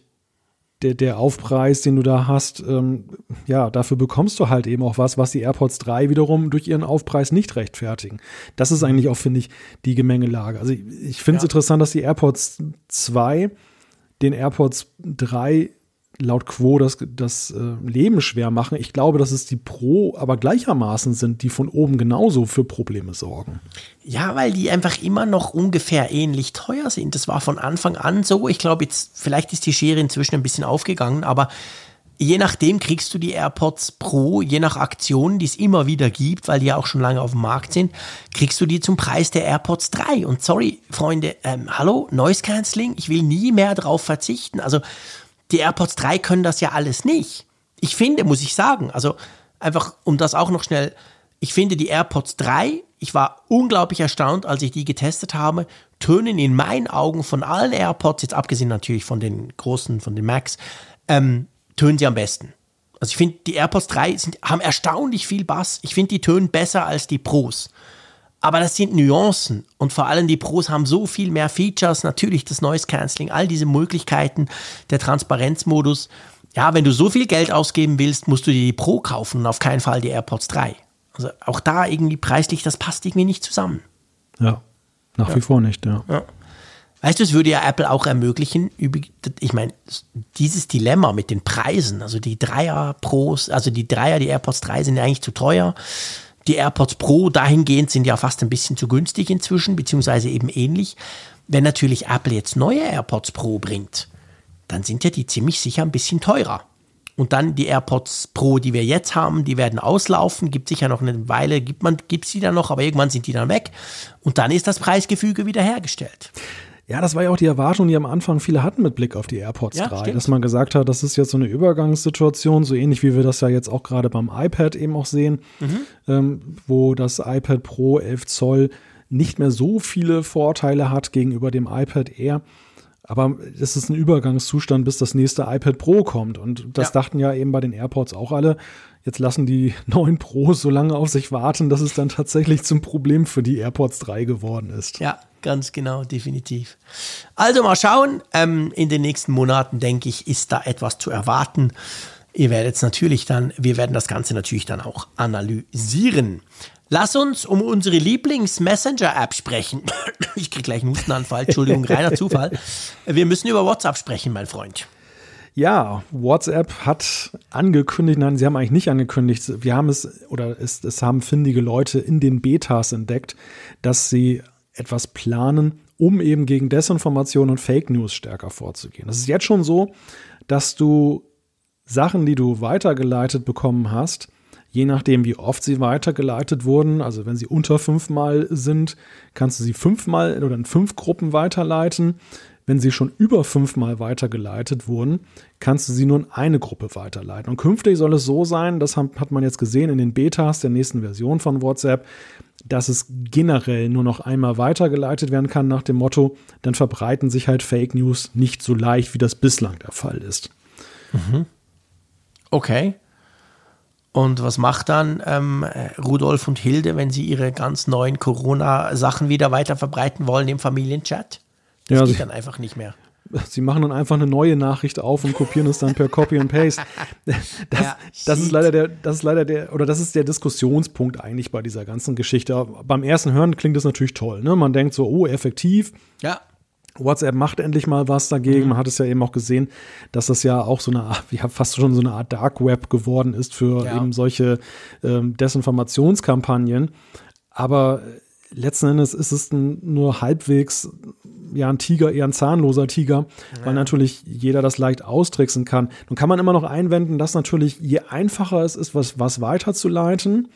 der, der Aufpreis, den du da hast, ähm, ja, dafür bekommst du halt eben auch was, was die AirPods 3 wiederum durch ihren Aufpreis nicht rechtfertigen. Das ist eigentlich auch, finde ich, die Gemengelage. Also ich, ich finde es ja. interessant, dass die AirPods 2 den AirPods 3 laut Quo das, das äh, Leben schwer machen. Ich glaube, dass es die Pro aber gleichermaßen sind, die von oben genauso für Probleme sorgen. Ja, weil die einfach immer noch ungefähr ähnlich teuer sind. Das war von Anfang an so. Ich glaube, jetzt vielleicht ist die Schere inzwischen ein bisschen aufgegangen, aber je nachdem kriegst du die AirPods Pro, je nach Aktionen, die es immer wieder gibt, weil die ja auch schon lange auf dem Markt sind, kriegst du die zum Preis der AirPods 3. Und sorry, Freunde, ähm, hallo, Noise Cancelling, ich will nie mehr darauf verzichten. Also die AirPods 3 können das ja alles nicht. Ich finde, muss ich sagen, also einfach um das auch noch schnell, ich finde die AirPods 3, ich war unglaublich erstaunt, als ich die getestet habe, tönen in meinen Augen von allen AirPods, jetzt abgesehen natürlich von den großen, von den Max, ähm, tönen sie am besten. Also ich finde, die AirPods 3 sind, haben erstaunlich viel Bass. Ich finde, die tönen besser als die Pros. Aber das sind Nuancen und vor allem die Pros haben so viel mehr Features, natürlich das Noise Cancelling, all diese Möglichkeiten, der Transparenzmodus. Ja, wenn du so viel Geld ausgeben willst, musst du dir die Pro kaufen und auf keinen Fall die AirPods 3. Also auch da irgendwie preislich, das passt irgendwie nicht zusammen. Ja. Nach ja. wie vor nicht, ja. ja. Weißt du, es würde ja Apple auch ermöglichen, ich meine, dieses Dilemma mit den Preisen, also die Dreier Pros, also die Dreier, die AirPods 3 sind ja eigentlich zu teuer. Die AirPods Pro dahingehend sind ja fast ein bisschen zu günstig inzwischen, beziehungsweise eben ähnlich. Wenn natürlich Apple jetzt neue AirPods Pro bringt, dann sind ja die ziemlich sicher ein bisschen teurer. Und dann die AirPods Pro, die wir jetzt haben, die werden auslaufen, gibt sicher noch eine Weile, gibt man, gibt sie dann noch, aber irgendwann sind die dann weg. Und dann ist das Preisgefüge wiederhergestellt. Ja, das war ja auch die Erwartung, die am Anfang viele hatten mit Blick auf die AirPods ja, 3, stimmt. dass man gesagt hat, das ist jetzt so eine Übergangssituation, so ähnlich wie wir das ja jetzt auch gerade beim iPad eben auch sehen, mhm. ähm, wo das iPad Pro 11 Zoll nicht mehr so viele Vorteile hat gegenüber dem iPad Air. Aber es ist ein Übergangszustand, bis das nächste iPad Pro kommt. Und das ja. dachten ja eben bei den AirPods auch alle. Jetzt lassen die (laughs) neuen Pros so lange auf sich warten, dass es dann tatsächlich zum Problem für die AirPods 3 geworden ist. Ja, ganz genau, definitiv. Also mal schauen. Ähm, in den nächsten Monaten, denke ich, ist da etwas zu erwarten. Ihr werdet es natürlich dann, wir werden das Ganze natürlich dann auch analysieren. Lass uns um unsere Lieblings-Messenger-App sprechen. (coughs) Ich kriege gleich einen Hustenanfall, Entschuldigung, reiner Zufall. Wir müssen über WhatsApp sprechen, mein Freund. Ja, WhatsApp hat angekündigt, nein, sie haben eigentlich nicht angekündigt, wir haben es, oder es, es haben findige Leute in den Betas entdeckt, dass sie etwas planen, um eben gegen Desinformation und Fake News stärker vorzugehen. Es ist jetzt schon so, dass du Sachen, die du weitergeleitet bekommen hast, je nachdem, wie oft sie weitergeleitet wurden, also wenn sie unter fünfmal sind, kannst du sie fünfmal oder in fünf Gruppen weiterleiten. Wenn sie schon über fünfmal weitergeleitet wurden, kannst du sie nur in eine Gruppe weiterleiten. Und künftig soll es so sein, das hat man jetzt gesehen in den Betas der nächsten Version von WhatsApp, dass es generell nur noch einmal weitergeleitet werden kann nach dem Motto, dann verbreiten sich halt Fake News nicht so leicht, wie das bislang der Fall ist. Mhm. Okay. Und was macht dann ähm, Rudolf und Hilde, wenn sie ihre ganz neuen Corona-Sachen wieder weiter verbreiten wollen im Familienchat? Das ja, geht dann einfach nicht mehr. Sie machen dann einfach eine neue Nachricht auf und kopieren es dann per Copy and Paste. (laughs) Das, ja, das ist leider der, das ist leider der, oder das ist der Diskussionspunkt eigentlich bei dieser ganzen Geschichte. Beim ersten Hören klingt das natürlich toll. Ne? Man denkt so, oh, effektiv. Ja. WhatsApp macht endlich mal was dagegen. Mhm. Man hat es ja eben auch gesehen, dass das ja auch so eine Art, ja, fast schon so eine Art Dark Web geworden ist für ja. eben solche ähm, Desinformationskampagnen. Aber letzten Endes ist es nur halbwegs ja ein Tiger, eher ein zahnloser Tiger, ja. weil natürlich jeder das leicht austricksen kann. Nun kann man immer noch einwenden, dass natürlich je einfacher es ist, was, was weiterzuleiten,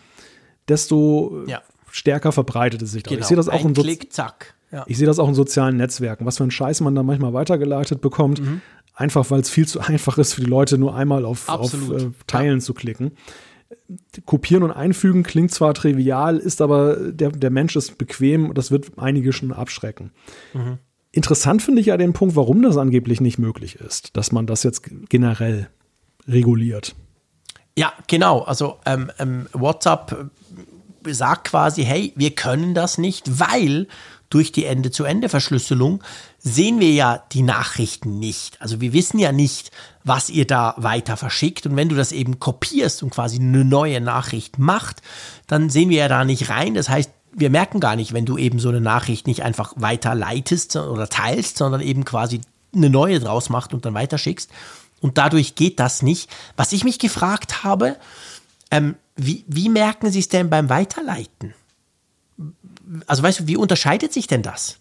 desto ja. stärker verbreitet es sich. Genau. Ich sehe das auch ein in Klick, zack. Ja. Ich sehe das auch in sozialen Netzwerken, was für ein Scheiß man da manchmal weitergeleitet bekommt. Mhm. Einfach weil es viel zu (laughs) einfach ist für die Leute, nur einmal auf, auf äh, Teilen zu klicken. Kopieren und einfügen klingt zwar trivial, ist aber der, der Mensch ist bequem, das wird einige schon abschrecken. Mhm. Interessant finde ich ja den Punkt, warum das angeblich nicht möglich ist, dass man das jetzt generell reguliert. Ja, genau. Also ähm, ähm, WhatsApp sagt quasi, hey, wir können das nicht, weil durch die Ende-zu-Ende-Verschlüsselung sehen wir ja die Nachrichten nicht. Also wir wissen ja nicht, was ihr da weiter verschickt. Und wenn du das eben kopierst und quasi eine neue Nachricht macht, dann sehen wir ja da nicht rein. Das heißt, wir merken gar nicht, wenn du eben so eine Nachricht nicht einfach weiterleitest oder teilst, sondern eben quasi eine neue draus macht und dann weiterschickst. Und dadurch geht das nicht. Was ich mich gefragt habe, ähm, wie, wie merken Sie es denn beim Weiterleiten? Also weißt du, wie unterscheidet sich denn das?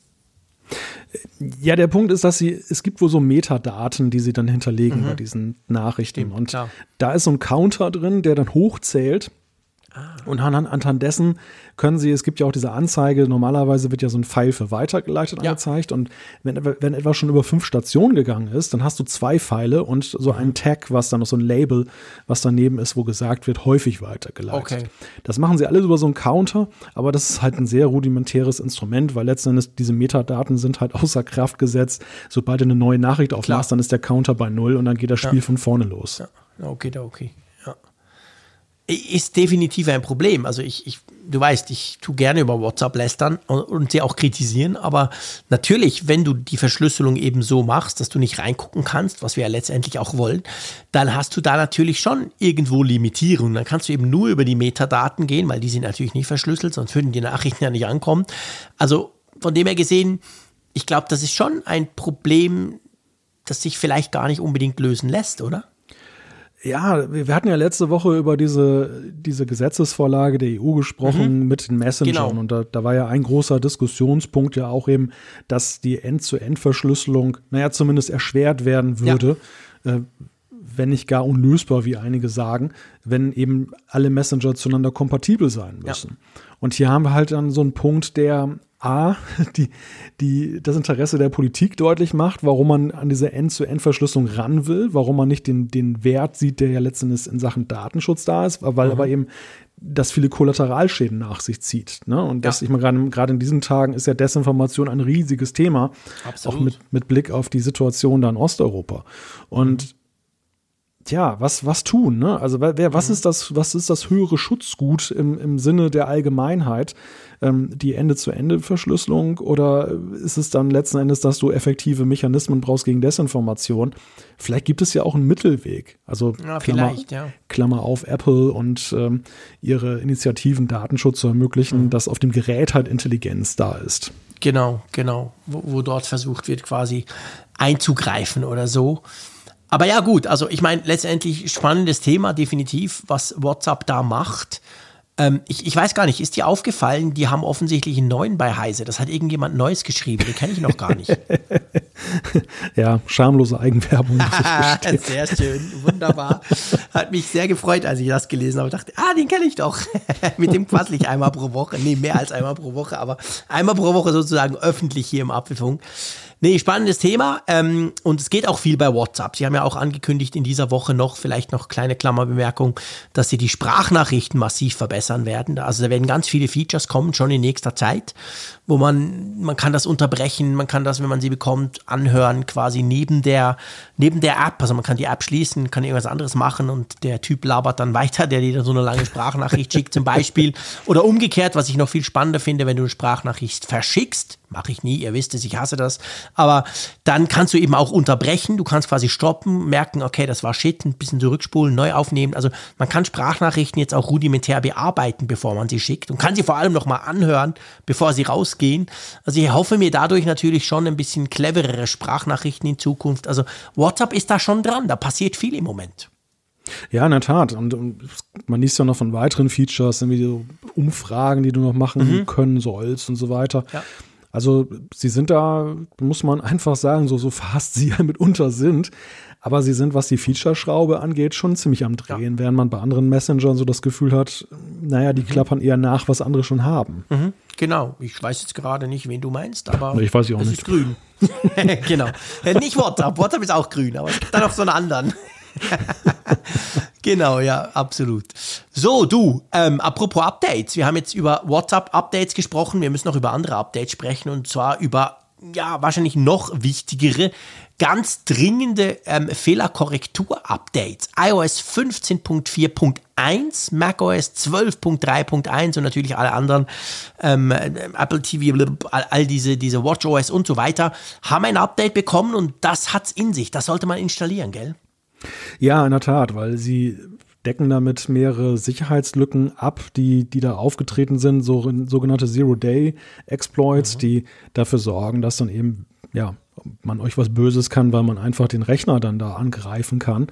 Ja, der Punkt ist, dass sie, es gibt wohl so Metadaten, die sie dann hinterlegen mhm. bei diesen Nachrichten. Und klar. da ist so ein Counter drin, der dann hochzählt. Und anhand dessen können Sie, es gibt ja auch diese Anzeige, normalerweise wird ja so ein Pfeil für weitergeleitet ja. angezeigt und wenn, wenn etwas schon über fünf Stationen gegangen ist, dann hast du zwei Pfeile und so ein Tag, was dann noch so ein Label, was daneben ist, wo gesagt wird, häufig weitergeleitet. Okay. Das machen sie alles über so einen Counter, aber das ist halt ein sehr rudimentäres Instrument, weil letzten Endes diese Metadaten sind halt (laughs) außer Kraft gesetzt. Sobald du eine neue Nachricht aufmachst, dann ist der Counter bei Null und dann geht das Spiel ja. von vorne los. Ja. Okay, okay ist definitiv ein Problem. Also ich, ich, du weißt, ich tue gerne über WhatsApp lästern und, und sie auch kritisieren, aber natürlich, wenn du die Verschlüsselung eben so machst, dass du nicht reingucken kannst, was wir ja letztendlich auch wollen, dann hast du da natürlich schon irgendwo Limitierungen. Dann kannst du eben nur über die Metadaten gehen, weil die sind natürlich nicht verschlüsselt, sonst würden die Nachrichten ja nicht ankommen. Also von dem her gesehen, ich glaube, das ist schon ein Problem, das sich vielleicht gar nicht unbedingt lösen lässt, oder? Ja, wir hatten ja letzte Woche über diese, diese Gesetzesvorlage der EU gesprochen mhm. mit den Messengern. Genau. Und da, da war ja ein großer Diskussionspunkt ja auch eben, dass die End-zu-End-Verschlüsselung, naja, zumindest erschwert werden würde. Ja. Äh, wenn nicht gar unlösbar, wie einige sagen, wenn eben alle Messenger zueinander kompatibel sein müssen. Ja. Und hier haben wir halt dann so einen Punkt, der A, (laughs) die, die, das Interesse der Politik deutlich macht, warum man an diese End-zu-End-Verschlüsselung ran will, warum man nicht den, den Wert sieht, der ja letztendlich in Sachen Datenschutz da ist, weil mhm. aber eben das viele Kollateralschäden nach sich zieht. Ne? Und das, ja. ich meine, gerade in diesen Tagen ist ja Desinformation ein riesiges Thema, Absolut. auch mit, mit Blick auf die Situation da in Osteuropa. Und mhm tja, was, was tun? Ne? Also wer, was, mhm. ist das, was ist das höhere Schutzgut im, im Sinne der Allgemeinheit? Ähm, die Ende-zu-Ende-Verschlüsselung oder ist es dann letzten Endes, dass du effektive Mechanismen brauchst gegen Desinformation? Vielleicht gibt es ja auch einen Mittelweg. Also ja, Klammer, ja. Klammer auf Apple und ähm, ihre Initiativen Datenschutz zu ermöglichen, mhm. dass auf dem Gerät halt Intelligenz da ist. Genau, genau, wo, wo dort versucht wird, quasi einzugreifen oder so. Aber ja, gut, also ich meine, letztendlich spannendes Thema, definitiv, was WhatsApp da macht. Ähm, ich, ich weiß gar nicht, ist dir aufgefallen, die haben offensichtlich einen neuen bei Heise. Das hat irgendjemand Neues geschrieben, den kenne ich noch gar nicht. (laughs) ja, schamlose Eigenwerbung. (laughs) sehr schön, wunderbar. Hat mich sehr gefreut, als ich das gelesen habe. Ich dachte, ah, den kenne ich doch. (laughs) Mit dem quassel ich einmal pro Woche. Nee, mehr als einmal pro Woche, aber einmal pro Woche sozusagen öffentlich hier im Apfelfunk. Nee, spannendes Thema. Ähm, und es geht auch viel bei WhatsApp. Sie haben ja auch angekündigt in dieser Woche noch, vielleicht noch kleine Klammerbemerkung, dass sie die Sprachnachrichten massiv verbessern werden. Also da werden ganz viele Features kommen, schon in nächster Zeit, wo man, man kann das unterbrechen, man kann das, wenn man sie bekommt, anhören, quasi neben der, neben der App. Also man kann die App schließen, kann irgendwas anderes machen und der Typ labert dann (laughs) weiter, der dir so eine lange Sprachnachricht schickt zum Beispiel. Oder umgekehrt, was ich noch viel spannender finde, wenn du eine Sprachnachricht verschickst, mache ich nie, ihr wisst es, ich hasse das, aber dann kannst du eben auch unterbrechen, du kannst quasi stoppen, merken, okay, das war shit, ein bisschen zurückspulen, neu aufnehmen. Also man kann Sprachnachrichten jetzt auch rudimentär bearbeiten, bevor man sie schickt und kann sie vor allem nochmal anhören, bevor sie rausgehen. Also ich hoffe mir dadurch natürlich schon ein bisschen cleverere Sprachnachrichten in Zukunft. Also WhatsApp ist da schon dran, da passiert viel im Moment. Ja, in der Tat. Und, und, man liest ja noch von weiteren Features, irgendwie so Umfragen, die du noch machen mhm. können sollst und so weiter. Ja. Also sie sind da, muss man einfach sagen, so, so fast (laughs) sie ja mitunter sind. Aber sie sind, was die Feature-Schraube angeht, schon ziemlich am Drehen, ja. während man bei anderen Messengern so das Gefühl hat, naja, die mhm. klappern eher nach, was andere schon haben. Mhm. Genau, ich weiß jetzt gerade nicht, wen du meinst, aber ich weiß ich auch es nicht. ist grün. (laughs) genau. Nicht WhatsApp, WhatsApp ist auch grün, aber es gibt da noch so einen anderen. (laughs) genau, ja, absolut. So, du, ähm, apropos Updates. Wir haben jetzt über WhatsApp-Updates gesprochen. Wir müssen noch über andere Updates sprechen und zwar über, ja, wahrscheinlich noch wichtigere, ganz dringende ähm, Fehlerkorrektur-Updates. iOS 15.4.1, macOS 12.3.1 und natürlich alle anderen, ähm, Apple TV, all, all diese, diese WatchOS und so weiter, haben ein Update bekommen und das hat's in sich. Das sollte man installieren, gell? Ja, in der Tat, weil sie decken damit mehrere Sicherheitslücken ab, die, die da aufgetreten sind, so sogenannte Zero-Day-Exploits, mhm. die dafür sorgen, dass dann eben, ja, man euch was Böses kann, weil man einfach den Rechner dann da angreifen kann.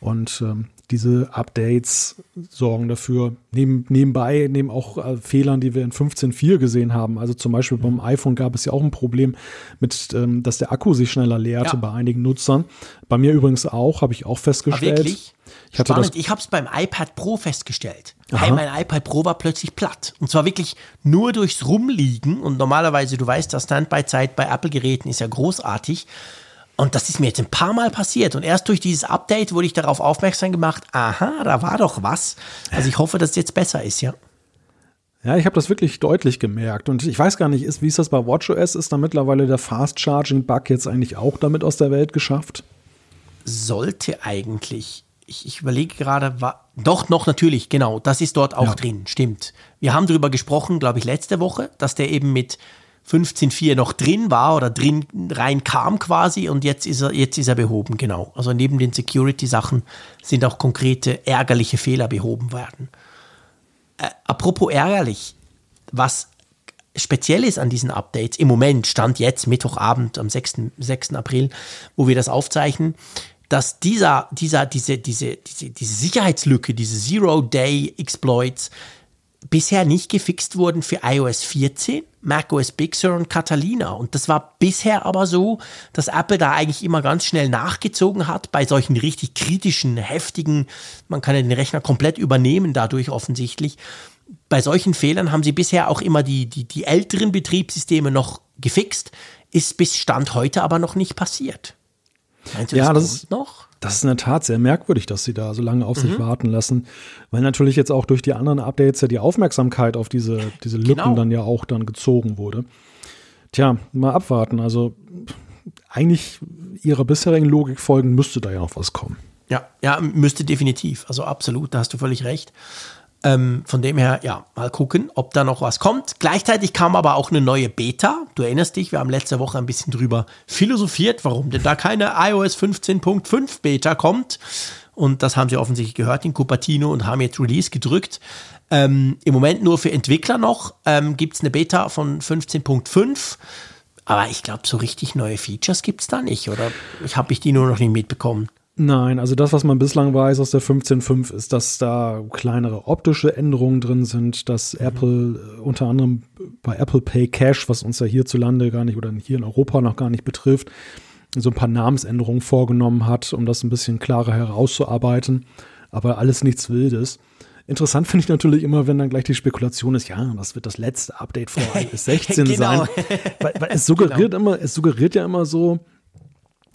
Und ähm, diese Updates sorgen dafür, neben, nebenbei, neben auch äh, Fehlern, die wir in 15.4 gesehen haben. Also zum Beispiel beim iPhone gab es ja auch ein Problem mit, ähm, dass der Akku sich schneller leerte ja. bei einigen Nutzern. Bei mir übrigens auch, habe ich auch festgestellt. Aber wirklich? Ich, hatte Spannend. ich habe es beim iPad Pro festgestellt. Hey, mein iPad Pro war plötzlich platt. Und zwar wirklich nur durchs Rumliegen. Und normalerweise, du weißt, das Standby-Zeit bei Apple-Geräten ist ja großartig. Und das ist mir jetzt ein paar Mal passiert. Und erst durch dieses Update wurde ich darauf aufmerksam gemacht, aha, da war doch was. Also ich hoffe, dass es jetzt besser ist, ja. Ja, ich habe das wirklich deutlich gemerkt. Und ich weiß gar nicht, ist, wie ist das bei WatchOS? Ist da mittlerweile der Fast Charging Bug jetzt eigentlich auch damit aus der Welt geschafft? Sollte eigentlich. Ich, ich überlege gerade, war, doch, noch natürlich, genau. Das ist dort auch ja. drin, stimmt. Wir haben darüber gesprochen, glaube ich, letzte Woche, dass der eben mit 15.4 noch drin war oder drin rein kam quasi und jetzt ist er, jetzt ist er behoben, genau. Also neben den Security-Sachen sind auch konkrete ärgerliche Fehler behoben werden. Äh, apropos ärgerlich, was speziell ist an diesen Updates, im Moment, Stand jetzt, Mittwochabend am 6. 6. April, wo wir das aufzeichnen, dass dieser, dieser, diese, diese, diese, diese Sicherheitslücke, diese Zero-Day-Exploits bisher nicht gefixt wurden für iOS 14, macOS Big Sur und Catalina. Und das war bisher aber so, dass Apple da eigentlich immer ganz schnell nachgezogen hat bei solchen richtig kritischen, heftigen, man kann ja den Rechner komplett übernehmen dadurch offensichtlich. Bei solchen Fehlern haben sie bisher auch immer die, die, die älteren Betriebssysteme noch gefixt, ist bis Stand heute aber noch nicht passiert. Meinst du, ja, das, das ist noch? Das ist in der Tat sehr merkwürdig, dass sie da so lange auf mhm. sich warten lassen, weil natürlich jetzt auch durch die anderen Updates ja die Aufmerksamkeit auf diese, diese Lücken genau. dann ja auch dann gezogen wurde. Tja, mal abwarten. Also eigentlich ihrer bisherigen Logik folgen müsste da ja noch was kommen. Ja, ja, müsste definitiv. Also absolut, da hast du völlig recht. Ähm, von dem her, ja, mal gucken, ob da noch was kommt. Gleichzeitig kam aber auch eine neue Beta. Du erinnerst dich, wir haben letzte Woche ein bisschen drüber philosophiert, warum denn da keine iOS 15.5 Beta kommt. Und das haben sie offensichtlich gehört in Cupertino und haben jetzt Release gedrückt. Ähm, Im Moment nur für Entwickler noch ähm, gibt es eine Beta von 15.5. Aber ich glaube, so richtig neue Features gibt es da nicht, oder? Ich habe ich die nur noch nicht mitbekommen. Nein, also das, was man bislang weiß aus der 15.5, ist, dass da kleinere optische Änderungen drin sind, dass mhm. Apple äh, unter anderem bei Apple Pay Cash, was uns ja hierzulande gar nicht oder hier in Europa noch gar nicht betrifft, so ein paar Namensänderungen vorgenommen hat, um das ein bisschen klarer herauszuarbeiten. Aber alles nichts Wildes. Interessant finde ich natürlich immer, wenn dann gleich die Spekulation ist, ja, das wird das letzte Update vor (laughs) iOS 16 genau. sein. Weil, weil es suggeriert (laughs) genau. immer, es suggeriert ja immer so,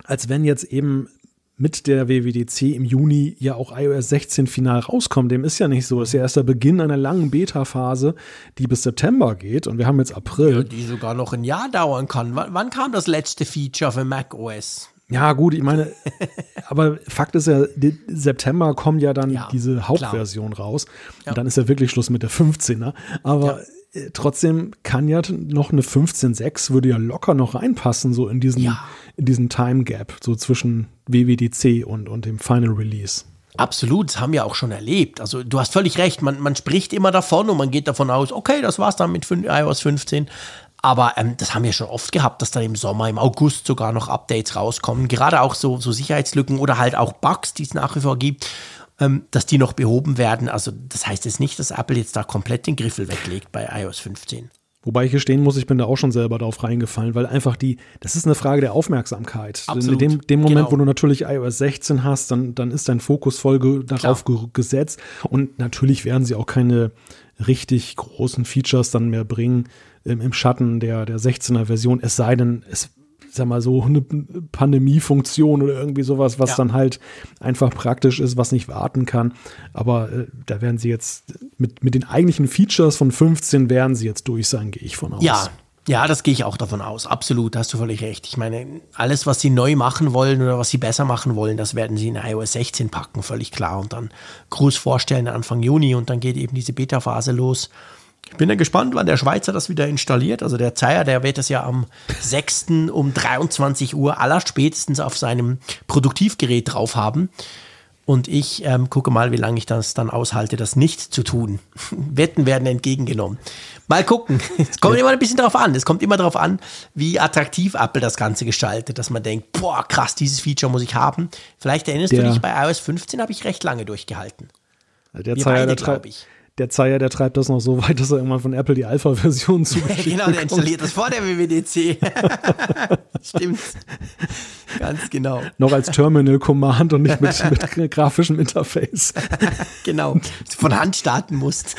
als wenn jetzt eben mit der WWDC im Juni ja auch iOS 16 final rauskommt. Dem ist ja nicht so. Das ist ja erst der Beginn einer langen Beta-Phase, die bis September geht und wir haben jetzt April. Ja, die sogar noch ein Jahr dauern kann. W wann kam das letzte Feature für macOS? Ja, gut, ich meine, (laughs) aber Fakt ist ja, September kommt ja dann ja, diese Hauptversion klar. raus. Ja. Und dann ist ja wirklich Schluss mit der 15er. Aber ja. Äh, trotzdem kann ja noch eine 15.6 würde ja locker noch reinpassen, so in diesen, in diesen Time Gap, so zwischen WWDC und, und dem Final Release. Absolut, das haben wir auch schon erlebt. Also du hast völlig recht, man, man spricht immer davon und man geht davon aus, okay, das war's dann mit iOS 15. Aber ähm, das haben wir schon oft gehabt, dass da im Sommer, im August sogar noch Updates rauskommen. Gerade auch so, so Sicherheitslücken oder halt auch Bugs, die es nach wie vor gibt, ähm, dass die noch behoben werden. Also das heißt jetzt nicht, dass Apple jetzt da komplett den Griffel weglegt bei iOS 15. Wobei ich gestehen muss, ich bin da auch schon selber drauf reingefallen, weil einfach die, das ist eine Frage der Aufmerksamkeit. Absolut. In dem, dem Moment, genau. wo du natürlich iOS 16 hast, dann, dann ist dein Fokus voll darauf ge gesetzt. Und natürlich werden sie auch keine richtig großen Features dann mehr bringen im, im Schatten der, der 16er Version, es sei denn, es sag mal so, eine Pandemiefunktion oder irgendwie sowas, was ja. dann halt einfach praktisch ist, was nicht warten kann. Aber äh, da werden sie jetzt mit, mit den eigentlichen Features von 15 werden sie jetzt durch sein, gehe ich von aus. Ja. Ja, das gehe ich auch davon aus. Absolut, hast du völlig recht. Ich meine, alles, was sie neu machen wollen oder was sie besser machen wollen, das werden sie in iOS 16 packen, völlig klar. Und dann groß vorstellen Anfang Juni und dann geht eben diese Beta-Phase los. Ich bin ja gespannt, wann der Schweizer das wieder installiert. Also der Zeier, der wird das ja am (laughs) 6. um 23 Uhr allerspätestens auf seinem Produktivgerät drauf haben. Und ich ähm, gucke mal, wie lange ich das dann aushalte, das nicht zu tun. (laughs) Wetten werden entgegengenommen. Mal gucken. (laughs) Es kommt immer ein bisschen drauf an. Es kommt immer darauf an, wie attraktiv Apple das Ganze gestaltet, dass man denkt, boah, krass, dieses Feature muss ich haben. Vielleicht erinnerst der, du dich, bei iOS 15 habe ich recht lange durchgehalten. Der Zeier, der, ich der Zeier, der treibt das noch so weit, dass er irgendwann von Apple die Alpha-Version (laughs) zugeschickt Genau, der installiert das vor der WWDC. (laughs) (laughs) Stimmt. Ganz genau. Noch als Terminal-Command und nicht mit, mit grafischem Interface. genau. Von Hand starten musst.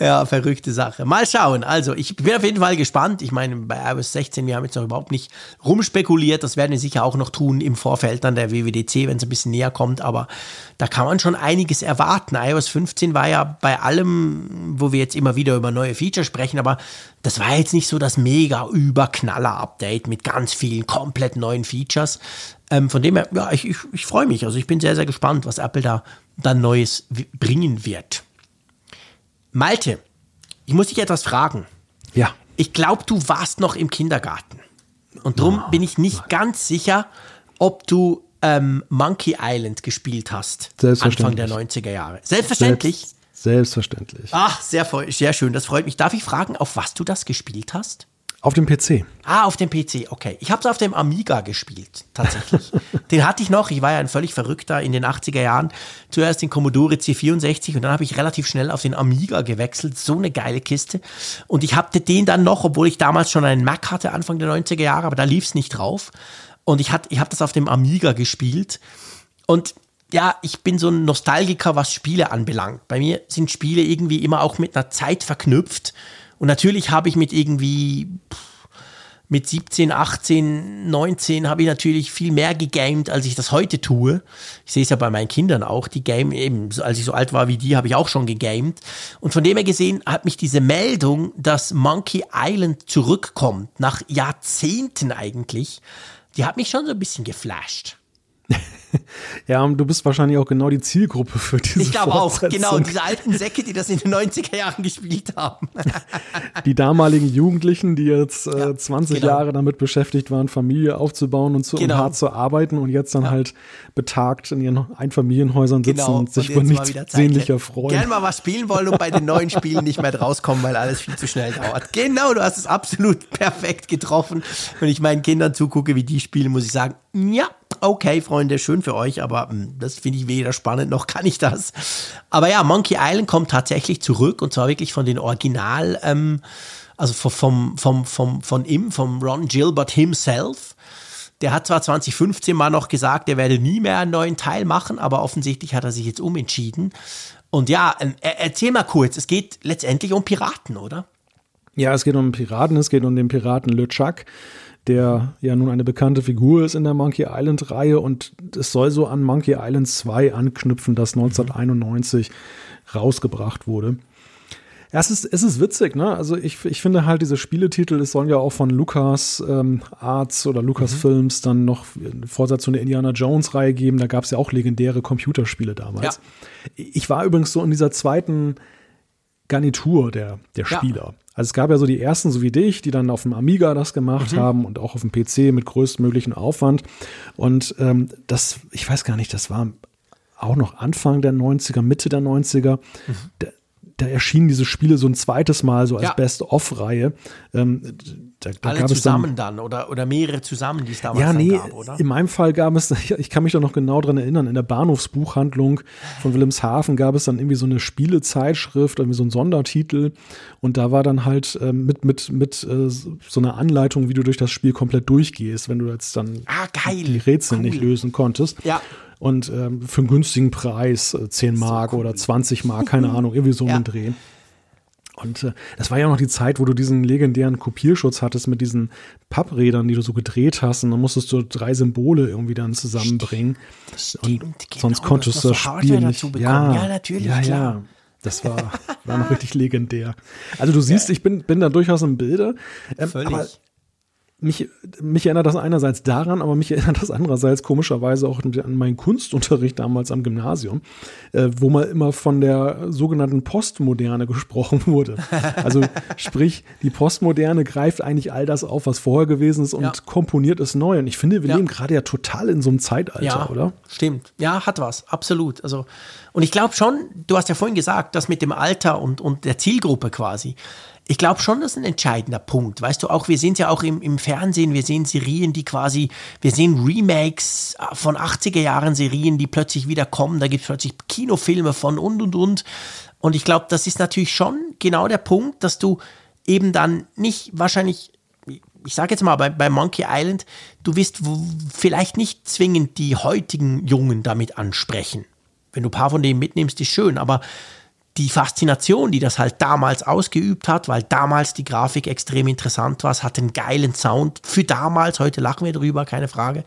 Ja, verrückte Sache. Mal schauen. Also, ich bin auf jeden Fall gespannt. Ich meine, bei iOS 16, wir haben jetzt noch überhaupt nicht rumspekuliert. Das werden wir sicher auch noch tun im Vorfeld dann der WWDC, wenn es ein bisschen näher kommt. Aber da kann man schon einiges erwarten. iOS 15 war ja bei allem, wo wir jetzt immer wieder über neue Features sprechen, aber das war jetzt nicht so das mega Überknaller-Update mit ganz vielen komplett neuen Features. Ähm, von dem her, ja, ich, ich, ich freue mich. Also ich bin sehr, sehr gespannt, was Apple da dann Neues bringen wird. Malte, ich muss dich etwas fragen. Ja. Ich glaube, du warst noch im Kindergarten. Und darum no. bin ich nicht ganz sicher, ob du ähm, Monkey Island gespielt hast. Anfang der 90er Jahre. Selbstverständlich. Selbst, Selbstverständlich. Ach, sehr, sehr schön, das freut mich. Darf ich fragen, auf was du das gespielt hast? Auf dem PC. Ah, auf dem PC, okay. Ich habe es auf dem Amiga gespielt, tatsächlich. (laughs) den hatte ich noch. Ich war ja ein völlig Verrückter in den 80er Jahren. Zuerst den Commodore C64 und dann habe ich relativ schnell auf den Amiga gewechselt. So eine geile Kiste. Und ich hatte den dann noch, obwohl ich damals schon einen Mac hatte, Anfang der 90er Jahre, aber da lief es nicht drauf. Und ich, ich habe das auf dem Amiga gespielt. Und ja, ich bin so ein Nostalgiker, was Spiele anbelangt. Bei mir sind Spiele irgendwie immer auch mit einer Zeit verknüpft. Und natürlich habe ich mit irgendwie mit 17, 18, 19 habe ich natürlich viel mehr gegamed, als ich das heute tue. Ich sehe es ja bei meinen Kindern auch, die game eben, als ich so alt war wie die, habe ich auch schon gegamed. Und von dem her gesehen hat mich diese Meldung, dass Monkey Island zurückkommt, nach Jahrzehnten eigentlich, die hat mich schon so ein bisschen geflasht. Ja, und du bist wahrscheinlich auch genau die Zielgruppe für diese Ich glaube auch, genau, diese alten Säcke, die das in den 90er Jahren gespielt haben. die damaligen Jugendlichen, die jetzt äh, ja, 20 genau. Jahre damit beschäftigt waren, Familie aufzubauen und, zu, genau. und hart zu arbeiten und jetzt dann ja. halt betagt in ihren Einfamilienhäusern sitzen genau. und sich über nichts sehnlicher freuen. Gerne mal was spielen wollen und bei den neuen Spielen nicht mehr rauskommen, weil alles viel zu schnell dauert. Genau, du hast es absolut perfekt getroffen. Wenn ich meinen Kindern zugucke, wie die spielen, muss ich sagen, ja, okay, Freunde, schön für euch, aber hm, das finde ich weder spannend noch kann ich das. Aber ja, Monkey Island kommt tatsächlich zurück und zwar wirklich von den Original, ähm, also vom, vom, vom, von ihm, vom Ron Gilbert himself. Der hat zwar 2015 mal noch gesagt, er werde nie mehr einen neuen Teil machen, aber offensichtlich hat er sich jetzt umentschieden. Und ja, ähm, erzähl mal kurz, es geht letztendlich um Piraten, oder? Ja, es geht um Piraten, es geht um den Piraten LeChuck der ja nun eine bekannte Figur ist in der Monkey Island-Reihe und es soll so an Monkey Island 2 anknüpfen, das 1991 rausgebracht wurde. Ja, es ist, es ist witzig, ne? Also ich, ich finde halt diese Spieletitel, es sollen ja auch von Lucas ähm, Arts oder Lucas mhm. Films dann noch einen Vorsatz zu einer Indiana Jones-Reihe geben. Da gab es ja auch legendäre Computerspiele damals. Ja. Ich war übrigens so in dieser zweiten Garnitur der, der Spieler. Ja. Also es gab ja so die ersten, so wie dich, die dann auf dem Amiga das gemacht mhm. haben und auch auf dem PC mit größtmöglichen Aufwand. Und ähm, das, ich weiß gar nicht, das war auch noch Anfang der 90er, Mitte der 90er. Mhm. Da, da erschienen diese Spiele so ein zweites Mal so als ja. Best-of-Reihe. Ähm, da, da Alle zusammen dann, dann, oder, oder mehrere zusammen, die es damals ja, nee, gab, oder? In meinem Fall gab es, (laughs) ich kann mich da noch genau dran erinnern, in der Bahnhofsbuchhandlung von Wilhelmshaven gab es dann irgendwie so eine Spielezeitschrift, irgendwie so ein Sondertitel und da war dann halt äh, mit, mit, mit äh, so einer Anleitung, wie du durch das Spiel komplett durchgehst, wenn du jetzt dann ah, die Rätsel cool. nicht lösen konntest. Ja. Und ähm, für einen günstigen Preis, äh, 10 Mark so cool. oder 20 Mark, keine (laughs) Ahnung, irgendwie so ja. einen Dreh. Und äh, das war ja auch noch die Zeit, wo du diesen legendären Kopierschutz hattest mit diesen Papprädern, die du so gedreht hast. Und dann musstest du drei Symbole irgendwie dann zusammenbringen. Stimmt, und genau, sonst konntest du das so Spiel nicht. Ja, ja, natürlich. Ja, klar. ja. Das war, (laughs) war noch richtig legendär. Also du siehst, ja. ich bin, bin da durchaus im Bilde. Ähm, Völlig. Mich, mich erinnert das einerseits daran, aber mich (laughs) erinnert das andererseits komischerweise auch an meinen Kunstunterricht damals am Gymnasium, äh, wo mal immer von der sogenannten Postmoderne gesprochen wurde. Also sprich, die Postmoderne greift eigentlich all das auf, was vorher gewesen ist und ja. komponiert es neu. Und ich finde, wir ja. leben gerade ja total in so einem Zeitalter, ja, oder? Stimmt. Ja, hat was, absolut. Also, und ich glaube schon, du hast ja vorhin gesagt, dass mit dem Alter und, und der Zielgruppe quasi, ich glaube schon, das ist ein entscheidender Punkt. Weißt du, auch wir sehen es ja auch im, im Fernsehen, wir sehen Serien, die quasi, wir sehen Remakes von 80er Jahren Serien, die plötzlich wieder kommen. Da gibt es plötzlich Kinofilme von und und und. Und ich glaube, das ist natürlich schon genau der Punkt, dass du eben dann nicht wahrscheinlich ich sage jetzt mal bei, bei, Monkey Island, du wirst vielleicht nicht zwingend die heutigen Jungen damit ansprechen. Wenn du ein paar von denen mitnimmst, ist schön, aber die Faszination, die das halt damals ausgeübt hat, weil damals die Grafik extrem interessant war, es hat einen geilen Sound für damals, heute lachen wir drüber, keine Frage.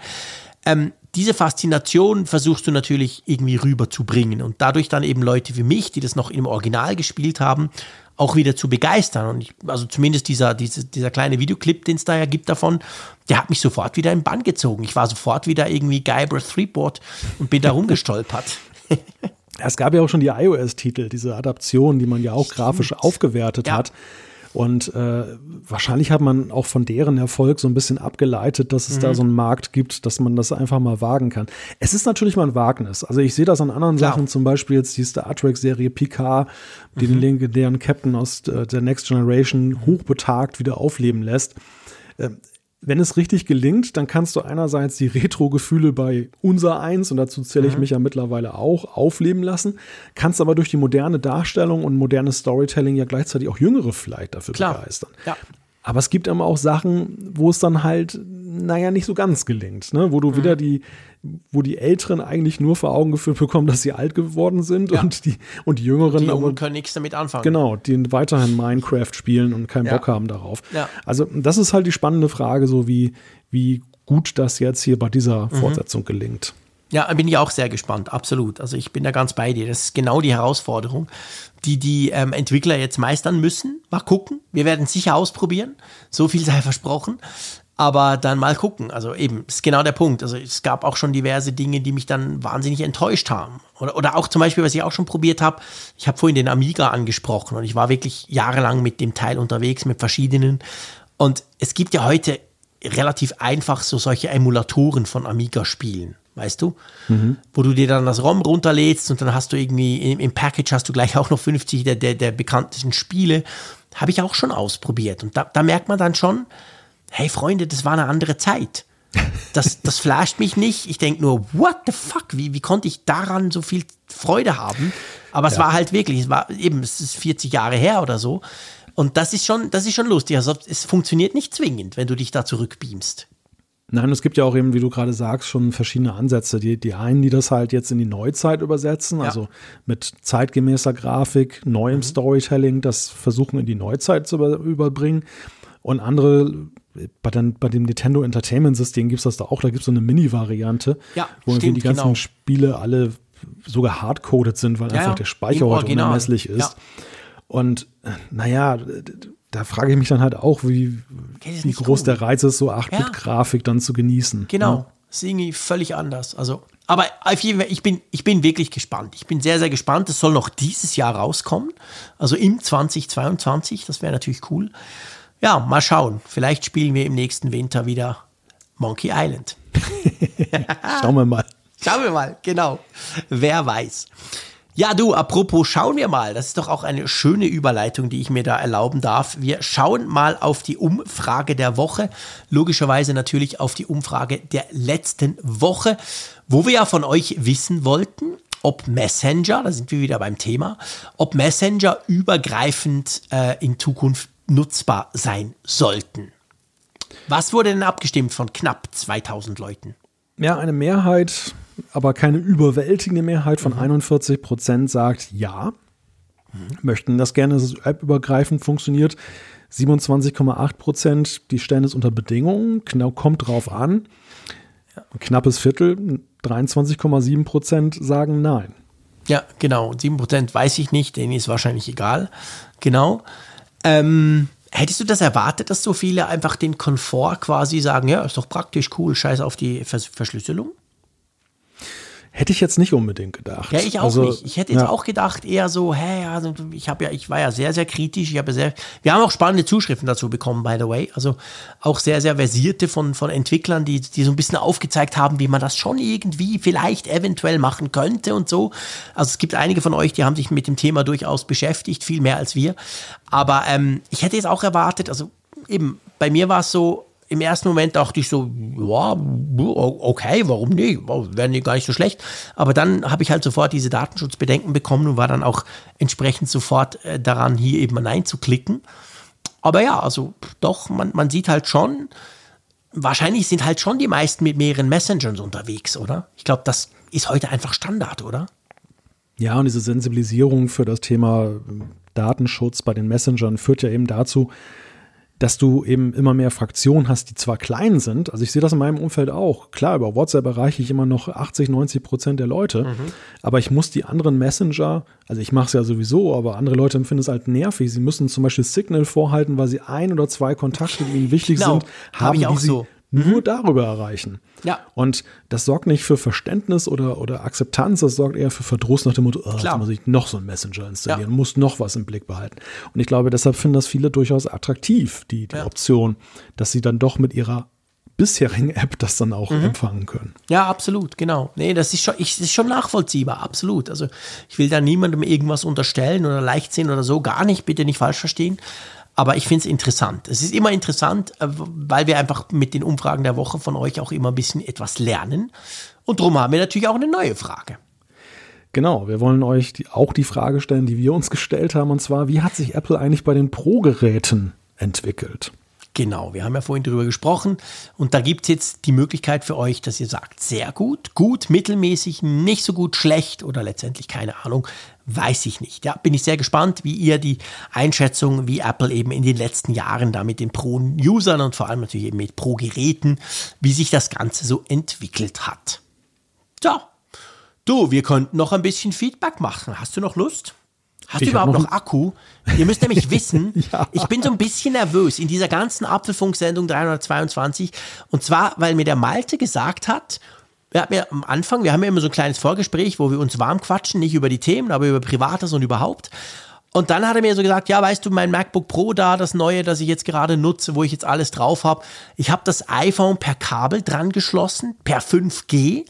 Ähm, diese Faszination versuchst du natürlich irgendwie rüberzubringen und dadurch dann eben Leute wie mich, die das noch im Original gespielt haben, auch wieder zu begeistern. Und ich, also zumindest dieser, dieser, dieser kleine Videoclip, den es da ja gibt davon, der hat mich sofort wieder im Bann gezogen. Ich war sofort wieder irgendwie Guybrush Threepwood und bin da rumgestolpert. (laughs) Es gab ja auch schon die iOS-Titel, diese Adaption, die man ja auch Stimmt. grafisch aufgewertet ja. hat. Und äh, wahrscheinlich hat man auch von deren Erfolg so ein bisschen abgeleitet, dass es mhm. da so einen Markt gibt, dass man das einfach mal wagen kann. Es ist natürlich mal ein Wagnis. Also ich sehe das an anderen Klar. Sachen, zum Beispiel jetzt die Star Trek-Serie Picard, die mhm. den legendären Captain aus äh, der Next Generation hochbetagt wieder aufleben lässt. Wenn es richtig gelingt, dann kannst du einerseits die Retro-Gefühle bei unser eins, und dazu zähle ich mhm. mich ja mittlerweile auch, aufleben lassen, kannst aber durch die moderne Darstellung und modernes Storytelling ja gleichzeitig auch Jüngere vielleicht dafür Klar. begeistern. Ja. Aber es gibt immer auch Sachen, wo es dann halt, naja, nicht so ganz gelingt, ne? wo du mhm. wieder die, wo die Älteren eigentlich nur vor Augen geführt bekommen, dass sie alt geworden sind ja. und, die, und die Jüngeren die aber, können nichts damit anfangen. Genau, die weiterhin Minecraft spielen und keinen ja. Bock haben darauf. Ja. Also das ist halt die spannende Frage, so wie, wie gut das jetzt hier bei dieser mhm. Fortsetzung gelingt. Ja, bin ich auch sehr gespannt, absolut. Also ich bin da ganz bei dir. Das ist genau die Herausforderung, die die ähm, Entwickler jetzt meistern müssen. Mal gucken. Wir werden sicher ausprobieren. So viel sei versprochen. Aber dann mal gucken. Also eben, ist genau der Punkt. Also es gab auch schon diverse Dinge, die mich dann wahnsinnig enttäuscht haben. Oder, oder auch zum Beispiel, was ich auch schon probiert habe, ich habe vorhin den Amiga angesprochen und ich war wirklich jahrelang mit dem Teil unterwegs, mit verschiedenen. Und es gibt ja heute relativ einfach so solche Emulatoren von Amiga-Spielen weißt du? Mhm. Wo du dir dann das ROM runterlädst und dann hast du irgendwie im, im Package hast du gleich auch noch 50 der, der, der bekanntesten Spiele. Habe ich auch schon ausprobiert. Und da, da merkt man dann schon, hey Freunde, das war eine andere Zeit. Das, das flasht mich nicht. Ich denke nur, what the fuck? Wie, wie konnte ich daran so viel Freude haben? Aber es ja. war halt wirklich, es war eben, es ist 40 Jahre her oder so. Und das ist schon, das ist schon lustig. Also es funktioniert nicht zwingend, wenn du dich da zurückbeamst. Nein, es gibt ja auch eben, wie du gerade sagst, schon verschiedene Ansätze. Die, die einen, die das halt jetzt in die Neuzeit übersetzen, ja. also mit zeitgemäßer Grafik, neuem mhm. Storytelling, das versuchen in die Neuzeit zu über, überbringen. Und andere, bei, den, bei dem Nintendo Entertainment System gibt es das da auch, da gibt es so eine Mini-Variante, ja, wo stimmt, die ganzen genau. Spiele alle sogar hardcoded sind, weil ja, einfach der Speicher heute unermesslich ist. Und äh, naja, da frage ich mich dann halt auch, wie, wie groß cool. der Reiz ist, so 8-Bit-Grafik ja. dann zu genießen. Genau, ja. ist irgendwie völlig anders. Also, aber ich bin, ich bin wirklich gespannt. Ich bin sehr, sehr gespannt. Es soll noch dieses Jahr rauskommen. Also im 2022. Das wäre natürlich cool. Ja, mal schauen. Vielleicht spielen wir im nächsten Winter wieder Monkey Island. (laughs) Schauen wir mal. Schauen wir mal, genau. Wer weiß. Ja, du, apropos, schauen wir mal. Das ist doch auch eine schöne Überleitung, die ich mir da erlauben darf. Wir schauen mal auf die Umfrage der Woche. Logischerweise natürlich auf die Umfrage der letzten Woche, wo wir ja von euch wissen wollten, ob Messenger, da sind wir wieder beim Thema, ob Messenger übergreifend äh, in Zukunft nutzbar sein sollten. Was wurde denn abgestimmt von knapp 2000 Leuten? Ja, eine Mehrheit aber keine überwältigende Mehrheit von mhm. 41 Prozent sagt ja, mhm. möchten das gerne, dass es appübergreifend funktioniert. 27,8 Prozent, die stellen es unter Bedingungen, kommt drauf an. Ein knappes Viertel, 23,7 Prozent sagen nein. Ja, genau. 7 Prozent weiß ich nicht, denen ist wahrscheinlich egal. Genau. Ähm, hättest du das erwartet, dass so viele einfach den Komfort quasi sagen, ja, ist doch praktisch cool, scheiß auf die Vers Verschlüsselung? Hätte ich jetzt nicht unbedingt gedacht. Ja, ich auch also, nicht. Ich hätte jetzt ja. auch gedacht, eher so, hä, also ich habe ja, ich war ja sehr, sehr kritisch. Ich habe sehr, wir haben auch spannende Zuschriften dazu bekommen, by the way. Also auch sehr, sehr versierte von, von Entwicklern, die, die so ein bisschen aufgezeigt haben, wie man das schon irgendwie vielleicht eventuell machen könnte und so. Also es gibt einige von euch, die haben sich mit dem Thema durchaus beschäftigt, viel mehr als wir. Aber ähm, ich hätte jetzt auch erwartet, also eben, bei mir war es so, im ersten Moment dachte ich so, ja, okay, warum nicht? Wären die gar nicht so schlecht. Aber dann habe ich halt sofort diese Datenschutzbedenken bekommen und war dann auch entsprechend sofort äh, daran, hier eben Nein zu klicken. Aber ja, also doch, man, man sieht halt schon, wahrscheinlich sind halt schon die meisten mit mehreren Messengers unterwegs, oder? Ich glaube, das ist heute einfach Standard, oder? Ja, und diese Sensibilisierung für das Thema Datenschutz bei den Messengern führt ja eben dazu, dass du eben immer mehr Fraktionen hast, die zwar klein sind, also ich sehe das in meinem Umfeld auch. Klar, über WhatsApp erreiche ich immer noch 80, 90 Prozent der Leute, mhm. aber ich muss die anderen Messenger, also ich mache es ja sowieso, aber andere Leute empfinden es halt nervig. Sie müssen zum Beispiel Signal vorhalten, weil sie ein oder zwei Kontakte, die ihnen wichtig genau, sind, haben, hab die sie so. Nur darüber erreichen. Ja. Und das sorgt nicht für Verständnis oder, oder Akzeptanz, das sorgt eher für Verdruss nach dem Motto, oh, jetzt muss ich noch so einen Messenger installieren, Ja. muss noch was im Blick behalten. Und ich glaube, deshalb finden das viele durchaus attraktiv, die, die Ja. Option, dass sie dann doch mit ihrer bisherigen App das dann auch empfangen können. Ja, absolut, genau. Nee, das ist schon, ich, das ist schon nachvollziehbar, absolut. Also ich will da niemandem irgendwas unterstellen oder leicht sehen oder so, gar nicht, bitte nicht falsch verstehen. Aber ich finde es interessant. Es ist immer interessant, äh, weil wir einfach mit den Umfragen der Woche von euch auch immer ein bisschen etwas lernen. Und darum haben wir natürlich auch eine neue Frage. Genau, wir wollen euch die, auch die Frage stellen, die wir uns gestellt haben, und zwar, wie hat sich Apple eigentlich bei den Pro-Geräten entwickelt? Genau, wir haben ja vorhin darüber gesprochen und da gibt es jetzt die Möglichkeit für euch, dass ihr sagt, sehr gut, gut, mittelmäßig, nicht so gut, schlecht oder letztendlich keine Ahnung, weiß ich nicht. Ja, bin ich sehr gespannt, wie ihr die Einschätzung, wie Apple eben in den letzten Jahren da mit den Pro-Usern und vor allem natürlich eben mit Pro-Geräten, wie sich das Ganze so entwickelt hat. So, du, wir könnten noch ein bisschen Feedback machen. Hast du noch Lust? Hast Ich du überhaupt noch noch Akku? Ihr müsst nämlich (laughs) wissen, Ja. ich bin so ein bisschen nervös in dieser ganzen Apfelfunk-Sendung 322. Und zwar, weil mir der Malte gesagt hat, er hat mir am Anfang, wir haben ja immer so ein kleines Vorgespräch, wo wir uns warm quatschen, nicht über die Themen, aber über Privates und überhaupt. Und dann hat er mir so gesagt, ja, weißt du, mein MacBook Pro da, das neue, das ich jetzt gerade nutze, wo ich jetzt alles drauf habe, ich habe das iPhone per Kabel dran geschlossen, per 5G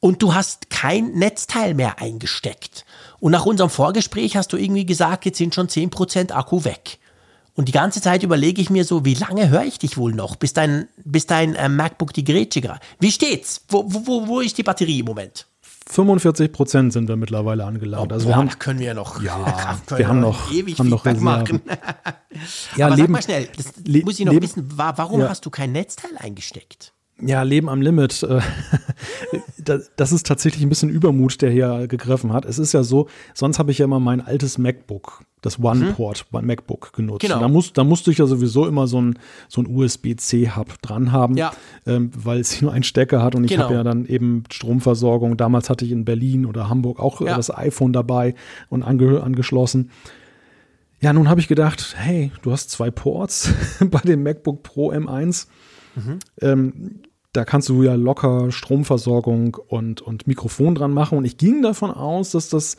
und du hast kein Netzteil mehr eingesteckt. Und nach unserem Vorgespräch hast du irgendwie gesagt, jetzt sind schon 10% Akku weg. Und die ganze Zeit überlege ich mir so, wie lange höre ich dich wohl noch, bis dein, bis dein äh, MacBook die Grätsche gerade. Wie steht's? Wo, wo, wo, ist die Batterie im Moment? 45 Prozent sind wir mittlerweile angelangt. Also wir Boah, haben, da können wir ja noch, Ja, (laughs) wir haben noch- ewig haben noch Feedback machen. (laughs) ja, Aber leben, sag mal schnell, das Le- muss ich noch leben- wissen, wa- warum Ja. hast du kein Netzteil eingesteckt? Ja, Leben am Limit. äh, (laughs) da- Das ist tatsächlich ein bisschen Übermut, der hier gegriffen hat. Es ist ja so, sonst habe ich ja immer mein altes MacBook, das One-Port MacBook genutzt. Mhm. Genau. Da, muss, da musste ich ja sowieso immer so ein, so ein USB-C-Hub dran haben, Ja. ähm, weil es (laughs) nur einen Stecker hat und ich Genau. habe ja dann eben Stromversorgung. Damals hatte ich in Berlin oder Hamburg auch äh, Ja. das iPhone dabei und ange angeschlossen. Ja, nun habe ich gedacht, hey, du hast zwei Ports (laughs) bei dem MacBook Pro M1. Ähm, da kannst du ja locker Stromversorgung und, und Mikrofon dran machen. Und ich ging davon aus, dass das,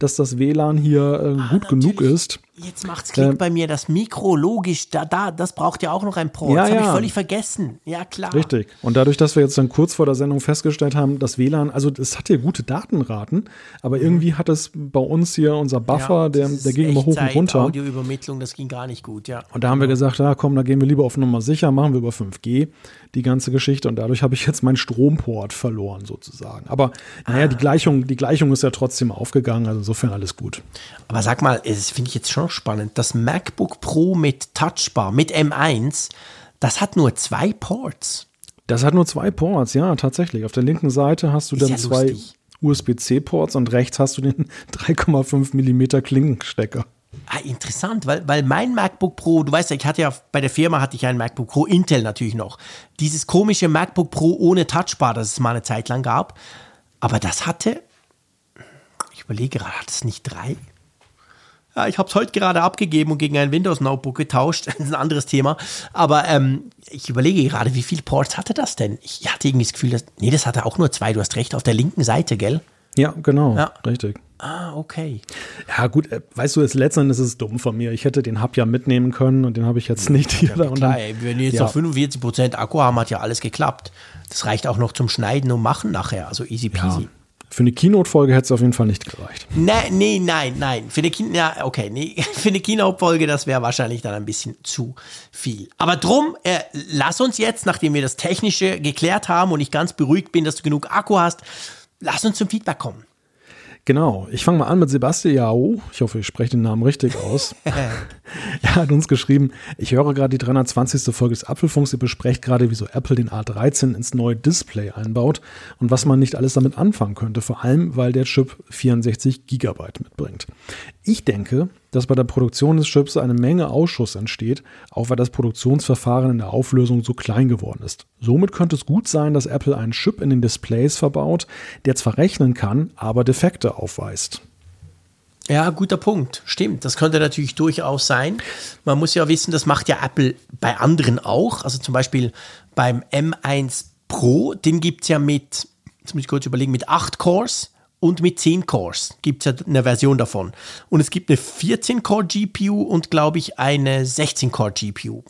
dass das WLAN hier äh, gut genug natürlich. ist. Jetzt macht's Klick Ähm, bei mir, das Mikro, logisch, da, da, das braucht ja auch noch ein Port. Ja, das habe ich ja. völlig vergessen. Ja, klar. Richtig. Und dadurch, dass wir jetzt dann kurz vor der Sendung festgestellt haben, das WLAN, also es hat hier gute Datenraten, aber irgendwie hat es bei uns hier unser Buffer, der, das ist der ging immer hoch und runter. Audioübermittlung, das ging gar nicht gut, ja. Und da haben wir gesagt, ja komm, da gehen wir lieber auf Nummer sicher, machen wir über 5G die ganze Geschichte. Und dadurch habe ich jetzt meinen Stromport verloren sozusagen. Aber naja, Ah. die Gleichung, die Gleichung ist ja trotzdem aufgegangen, also insofern alles gut. Aber sag mal, das finde ich jetzt schon spannend. Das MacBook Pro mit Touchbar, mit M1, das hat nur zwei Ports. Das hat nur zwei Ports, ja, tatsächlich. Auf der linken Seite hast du Ist dann ja zwei. USB-C-Ports und rechts hast du den (laughs) 3,5 Millimeter Klinkenstecker. Ah, interessant, weil, weil mein MacBook Pro, du weißt ja, ich hatte ja bei der Firma hatte ich ein MacBook Pro, Intel natürlich noch. Dieses komische MacBook Pro ohne Touchbar, das es mal eine Zeit lang gab. Aber das hatte, überlege gerade, hat es nicht drei? Ja, ich habe es heute gerade abgegeben und gegen ein Windows-Notebook getauscht. (laughs) Das ist ein anderes Thema. Aber ähm, ich überlege gerade, wie viele Ports hatte das denn? Ich hatte irgendwie das Gefühl, dass. Nee, das hatte auch nur zwei. Du hast recht, auf der linken Seite, gell? Ja, genau, Ja. richtig. Ah, okay. Ja, gut, äh, weißt du, letztendlich ist es dumm von mir. Ich hätte den Hub ja mitnehmen können und den habe ich jetzt nicht hier. da und Klar, ey, wenn wir jetzt ja. noch 45% Akku haben, hat ja alles geklappt. Das reicht auch noch zum Schneiden und Machen nachher. Also easy ja. Für eine Keynote-Folge hätte es auf jeden Fall nicht gereicht. Nein, nee, nein, nein. Für eine, Kin ja, okay, nee. (laughs) Für eine Keynote-Folge, das wäre wahrscheinlich dann ein bisschen zu viel. Aber drum, äh, lass uns jetzt, nachdem wir das Technische geklärt haben und ich ganz beruhigt bin, dass du genug Akku hast, lass uns zum Feedback kommen. Genau, ich fange mal an mit Sebastian Jao. Ich hoffe, ich spreche den Namen richtig aus. (laughs) (laughs) er hat uns geschrieben, ich höre gerade die 320. Folge des Apfelfunks. Ihr besprecht gerade, wieso Apple den A13 ins neue Display einbaut und was man nicht alles damit anfangen könnte. Vor allem, weil der Chip 64 Gigabyte mitbringt. Ich denke, dass bei der Produktion des Chips eine Menge Ausschuss entsteht, auch weil das Produktionsverfahren in der Auflösung so klein geworden ist. Somit könnte es gut sein, dass Apple einen Chip in den Displays verbaut, der zwar rechnen kann, aber Defekte aufweist. Ja, guter Punkt. Stimmt. Das könnte natürlich durchaus sein. Man muss ja wissen, das macht ja Apple bei anderen auch. Also zum Beispiel beim M1 Pro, den gibt es ja mit, jetzt muss ich kurz überlegen, mit 8 Cores und mit 10 Cores gibt es ja eine Version davon. Und es gibt eine 14-Core-GPU und, glaube ich, eine 16-Core-GPU.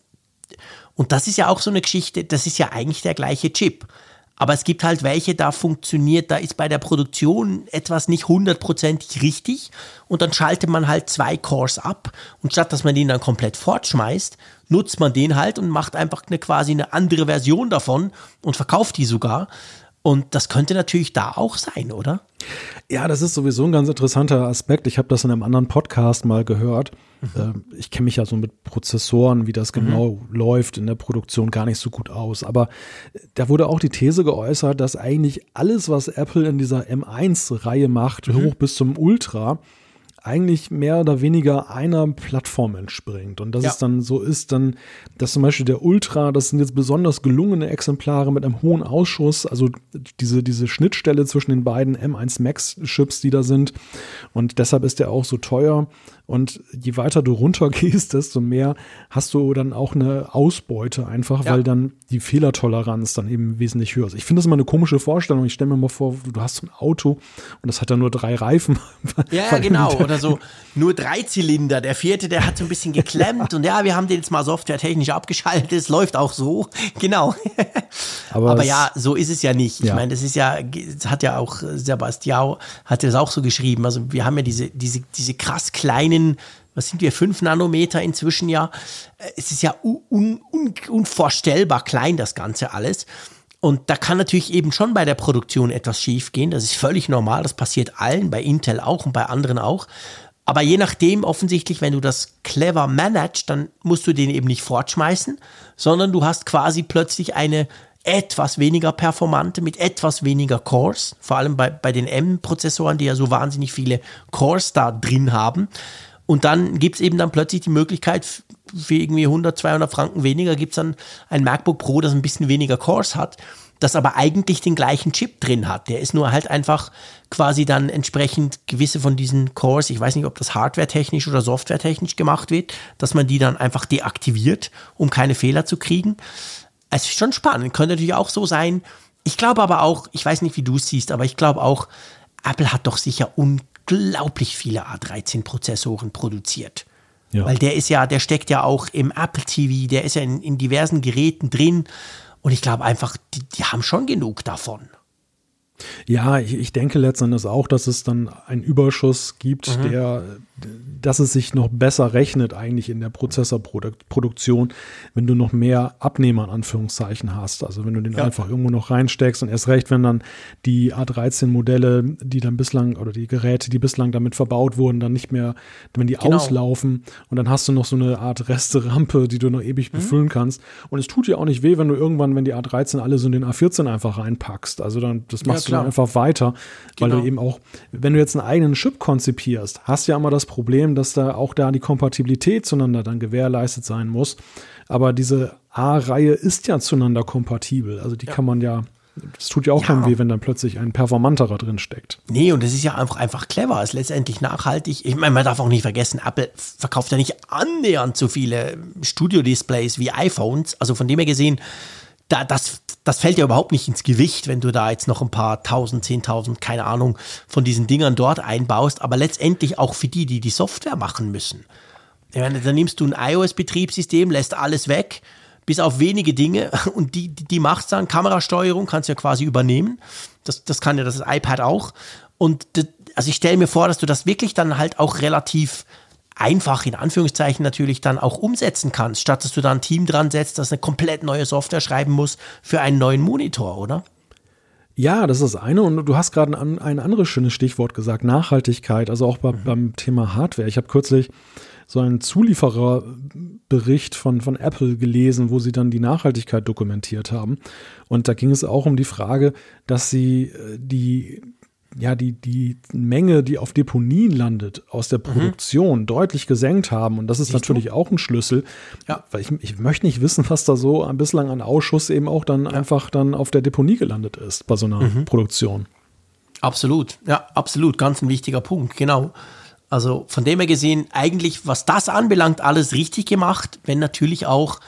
Und das ist ja auch so eine Geschichte, das ist ja eigentlich der gleiche Chip. Aber es gibt halt welche, da funktioniert, da ist bei der Produktion etwas nicht hundertprozentig richtig und dann schaltet man halt zwei Cores ab und statt dass man den dann komplett fortschmeißt, nutzt man den halt und macht einfach eine quasi eine andere Version davon und verkauft die sogar. Und das könnte natürlich da auch sein, oder? Ja, das ist sowieso ein ganz interessanter Aspekt. Ich habe das in einem anderen Podcast mal gehört. Mhm. Ich kenne mich ja so mit Prozessoren, wie das genau mhm. läuft in der Produktion, gar nicht so gut aus. Aber da wurde auch die These geäußert, dass eigentlich alles, was Apple in dieser M1-Reihe macht, mhm. hoch bis zum Ultra, eigentlich mehr oder weniger einer Plattform entspringt. Und dass ja. es dann so ist, dann, dass zum Beispiel der Ultra, das sind jetzt besonders gelungene Exemplare mit einem hohen Ausschuss, also diese, diese Schnittstelle zwischen den beiden M1 Max-Chips, die da sind. Und deshalb ist der auch so teuer. Und je weiter du runtergehst, (laughs) desto mehr hast du dann auch eine Ausbeute einfach, ja. weil dann die Fehlertoleranz dann eben wesentlich höher ist. Ich finde das immer eine komische Vorstellung. Ich stelle mir mal vor, du hast so ein Auto und das hat dann nur drei Reifen. (laughs) Ja, genau. Oder so nur drei Zylinder. Der vierte, der hat so ein bisschen geklemmt und ja, wir haben den jetzt mal softwaretechnisch abgeschaltet. Es läuft auch so. (laughs) Genau. Aber, Aber ja, so ist es ja nicht. Ja. Ich meine, das ist ja, das hat ja auch Sebastian hat das auch so geschrieben. Also wir haben ja diese, diese, diese krass kleinen kleinen, was sind wir, 5 Nanometer inzwischen ja. Es ist ja un, un, unvorstellbar klein, das Ganze alles. Und da kann natürlich eben schon bei der Produktion etwas schief gehen. Das ist völlig normal. Das passiert allen, bei Intel auch und bei anderen auch. Aber je nachdem, offensichtlich, wenn du das clever managst, dann musst du den eben nicht fortschmeißen, sondern du hast quasi plötzlich eine etwas weniger performante mit etwas weniger Cores. Vor allem bei, bei den M-Prozessoren, die ja so wahnsinnig viele Cores da drin haben. Und dann gibt es eben dann plötzlich die Möglichkeit, für irgendwie 100, 200 Franken weniger gibt es dann ein MacBook Pro, das ein bisschen weniger Cores hat, das aber eigentlich den gleichen Chip drin hat. Der ist nur halt einfach quasi dann entsprechend gewisse von diesen Cores, ich weiß nicht, ob das hardware-technisch oder software-technisch gemacht wird, dass man die dann einfach deaktiviert, um keine Fehler zu kriegen. Es ist schon spannend, könnte natürlich auch so sein. Ich glaube aber auch, ich weiß nicht, wie du es siehst, aber ich glaube auch, Apple hat doch sicher unglaublich unglaublich viele A13-Prozessoren produziert. Ja. Weil der ist ja, der steckt ja auch im Apple TV, der ist ja in, in diversen Geräten drin. Und ich glaube einfach, die, die haben schon genug davon. Ja, ich, ich denke letztendlich auch, dass es dann einen Überschuss gibt, mhm. der dass es sich noch besser rechnet eigentlich in der Prozessorproduktion, wenn du noch mehr Abnehmer in Anführungszeichen hast. Also wenn du den ja. einfach irgendwo noch reinsteckst und erst recht, wenn dann die A13-Modelle, die dann bislang oder die Geräte, die bislang damit verbaut wurden, dann nicht mehr, wenn die genau. auslaufen und dann hast du noch so eine Art Resterampe, die du noch ewig mhm. befüllen kannst. Und es tut dir auch nicht weh, wenn du irgendwann, wenn die A13 alle so in den A14 einfach reinpackst. Also dann, das machst ja, du dann einfach weiter, genau. weil du eben auch, wenn du jetzt einen eigenen Chip konzipierst, hast du ja immer das Problem, dass da auch da die Kompatibilität zueinander dann gewährleistet sein muss. Aber diese A-Reihe ist ja zueinander kompatibel. Also die ja. kann man ja es tut ja auch ja. keinem weh, wenn dann plötzlich ein performanterer drin steckt. Nee, und das ist ja einfach, einfach clever, ist letztendlich nachhaltig. Ich meine, man darf auch nicht vergessen, Apple verkauft ja nicht annähernd so viele Studio-Displays wie iPhones. Also von dem her gesehen, da, das, das fällt ja überhaupt nicht ins Gewicht, wenn du da jetzt noch ein paar tausend, zehntausend, keine Ahnung, von diesen Dingern dort einbaust, aber letztendlich auch für die, die die Software machen müssen. Ich meine, da nimmst du ein iOS-Betriebssystem, lässt alles weg, bis auf wenige Dinge (laughs) und die, die, die macht dann. Kamerasteuerung kannst du ja quasi übernehmen. Das, das kann ja das iPad auch. Und das, also ich stelle mir vor, dass du das wirklich dann halt auch relativ einfach in Anführungszeichen natürlich dann auch umsetzen kannst, statt dass du da ein Team dran setzt, das eine komplett neue Software schreiben muss für einen neuen Monitor, oder? Ja, das ist das eine. Und du hast gerade ein, ein anderes schönes Stichwort gesagt, Nachhaltigkeit, also auch bei, mhm. beim Thema Hardware. Ich habe kürzlich so einen Zuliefererbericht von, von Apple gelesen, wo sie dann die Nachhaltigkeit dokumentiert haben. Und da ging es auch um die Frage, dass sie äh, die ja, die, die Menge, die auf Deponien landet, aus der mhm. Produktion mhm. deutlich gesenkt haben. Und das ist Siehst natürlich du? auch ein Schlüssel. Ja. Weil ich, ich möchte nicht wissen, was da so bislang an Ausschuss eben auch dann ja. einfach dann auf der Deponie gelandet ist bei so einer mhm. Produktion. Absolut, ja, absolut. Ganz ein wichtiger Punkt, genau. Also von dem her gesehen, eigentlich, was das anbelangt, alles richtig gemacht, wenn natürlich auch,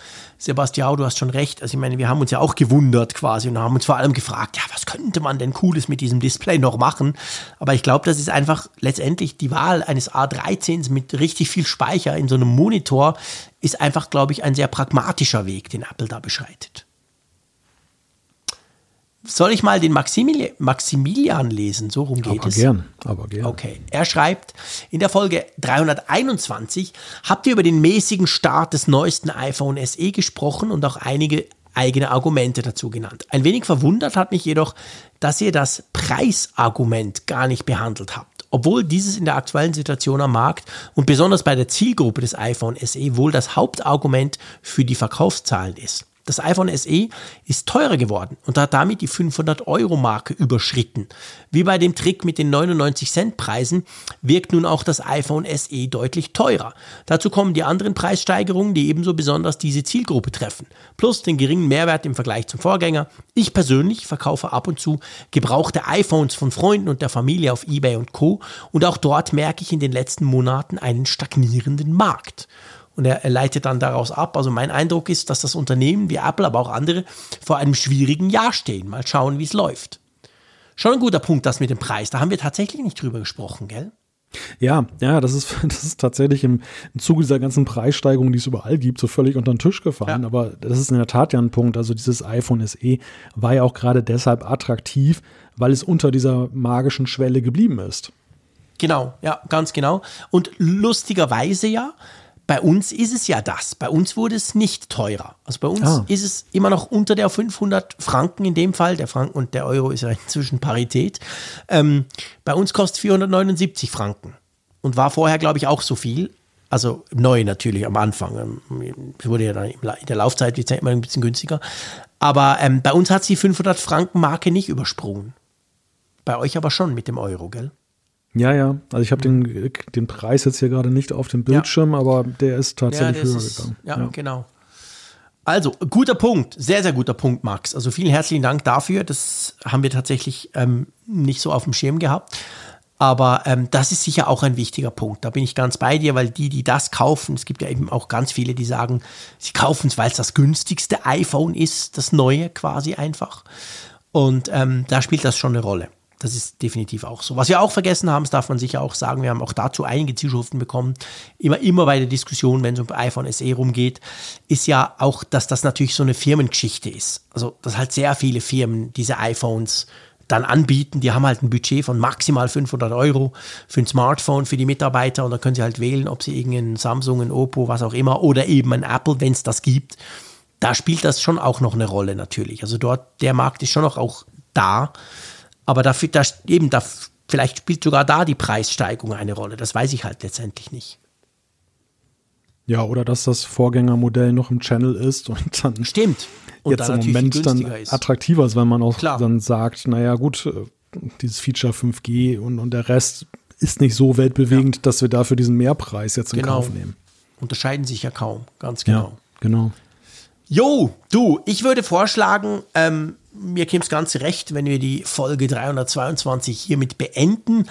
Sebastian, du hast schon recht, also ich meine, wir haben uns ja auch gewundert quasi und haben uns vor allem gefragt, ja, was könnte man denn Cooles mit diesem Display noch machen? Aber ich glaube, das ist einfach letztendlich die Wahl eines A13s mit richtig viel Speicher in so einem Monitor, ist einfach, glaube ich, ein sehr pragmatischer Weg, den Apple da beschreitet. Soll ich mal den Maximili Maximilian lesen? So rum geht aber es. Gern, aber gern. Okay. Er schreibt, in der Folge 321 habt ihr über den mäßigen Start des neuesten iPhone SE gesprochen und auch einige eigene Argumente dazu genannt. Ein wenig verwundert hat mich jedoch, dass ihr das Preisargument gar nicht behandelt habt, obwohl dieses in der aktuellen Situation am Markt und besonders bei der Zielgruppe des iPhone SE wohl das Hauptargument für die Verkaufszahlen ist. Das iPhone SE ist teurer geworden und hat damit die 500-Euro-Marke überschritten. Wie bei dem Trick mit den 99-Cent-Preisen wirkt nun auch das iPhone SE deutlich teurer. Dazu kommen die anderen Preissteigerungen, die ebenso besonders diese Zielgruppe treffen, plus den geringen Mehrwert im Vergleich zum Vorgänger. Ich persönlich verkaufe ab und zu gebrauchte iPhones von Freunden und der Familie auf eBay und Co. Und auch dort merke ich in den letzten Monaten einen stagnierenden Markt. Und er, er leitet dann daraus ab. Also mein Eindruck ist, dass das Unternehmen wie Apple, aber auch andere vor einem schwierigen Jahr stehen. Mal schauen, wie es läuft. Schon ein guter Punkt, das mit dem Preis. Da haben wir tatsächlich nicht drüber gesprochen, gell? Ja, ja, das ist, (laughs) das ist tatsächlich im, im Zuge dieser ganzen Preissteigerungen, die es überall gibt, so völlig unter den Tisch gefallen. Ja. Aber das ist in der Tat ja ein Punkt. Also dieses iPhone SE war ja auch gerade deshalb attraktiv, weil es unter dieser magischen Schwelle geblieben ist. Genau, ja, ganz genau. Und lustigerweise ja, bei uns ist es ja das. Bei uns wurde es nicht teurer. Also bei uns Ah. ist es immer noch unter der 500 Franken in dem Fall. Der Franken und der Euro ist ja (laughs) inzwischen Parität. Ähm, bei uns kostet 479 Franken und war vorher, glaube ich, auch so viel. Also neu natürlich am Anfang. Ähm, Es wurde ja dann in der Laufzeit es ja immer ein bisschen günstiger. Aber ähm, bei uns hat sie 500 Franken Marke nicht übersprungen. Bei euch aber schon mit dem Euro, gell? Ja, ja. Also ich habe den, den Preis jetzt hier gerade nicht auf dem Bildschirm, aber der ist tatsächlich das höher ist- gegangen. Ja, genau. Also, guter Punkt, sehr, sehr guter Punkt, Max. Also vielen herzlichen Dank dafür. Das haben wir tatsächlich ähm, nicht so auf dem Schirm gehabt. Aber ähm, das ist sicher auch ein wichtiger Punkt. Da bin ich ganz bei dir, weil die, die das kaufen, es gibt ja eben auch ganz viele, die sagen, sie kaufen es, weil es das günstigste iPhone ist, das neue quasi einfach. Und ähm, da spielt das schon eine Rolle. Das ist definitiv auch so. Was wir auch vergessen haben, das darf man sicher auch sagen, wir haben auch dazu einige Zuschriften bekommen, immer, immer bei der Diskussion, wenn es um iPhone SE rumgeht, ist ja auch, dass das natürlich so eine Firmengeschichte ist. Also, dass halt sehr viele Firmen diese iPhones dann anbieten. Die haben halt ein Budget von maximal 500 Euro für ein Smartphone für die Mitarbeiter und dann können sie halt wählen, ob sie irgendeinen Samsung, ein Oppo, was auch immer oder eben ein Apple, wenn es das gibt. Da spielt das schon auch noch eine Rolle natürlich. Also dort, der Markt ist schon noch auch da. Aber dafür, da, eben, da, vielleicht spielt sogar da die Preissteigerung eine Rolle. Das weiß ich halt letztendlich nicht. Ja, oder dass das Vorgängermodell noch im Channel ist und dann Stimmt. Und jetzt dann im Moment dann attraktiver ist, weil man auch Klar. dann sagt, naja gut, äh, dieses Feature 5G und, und der Rest ist nicht so weltbewegend, dass wir dafür diesen Mehrpreis jetzt in Genau. Kauf nehmen. Unterscheiden sich ja kaum. Ganz genau. Ja, genau. Jo, du, ich würde vorschlagen, ähm, mir käme es ganz recht, wenn wir die Folge 322 hiermit beenden.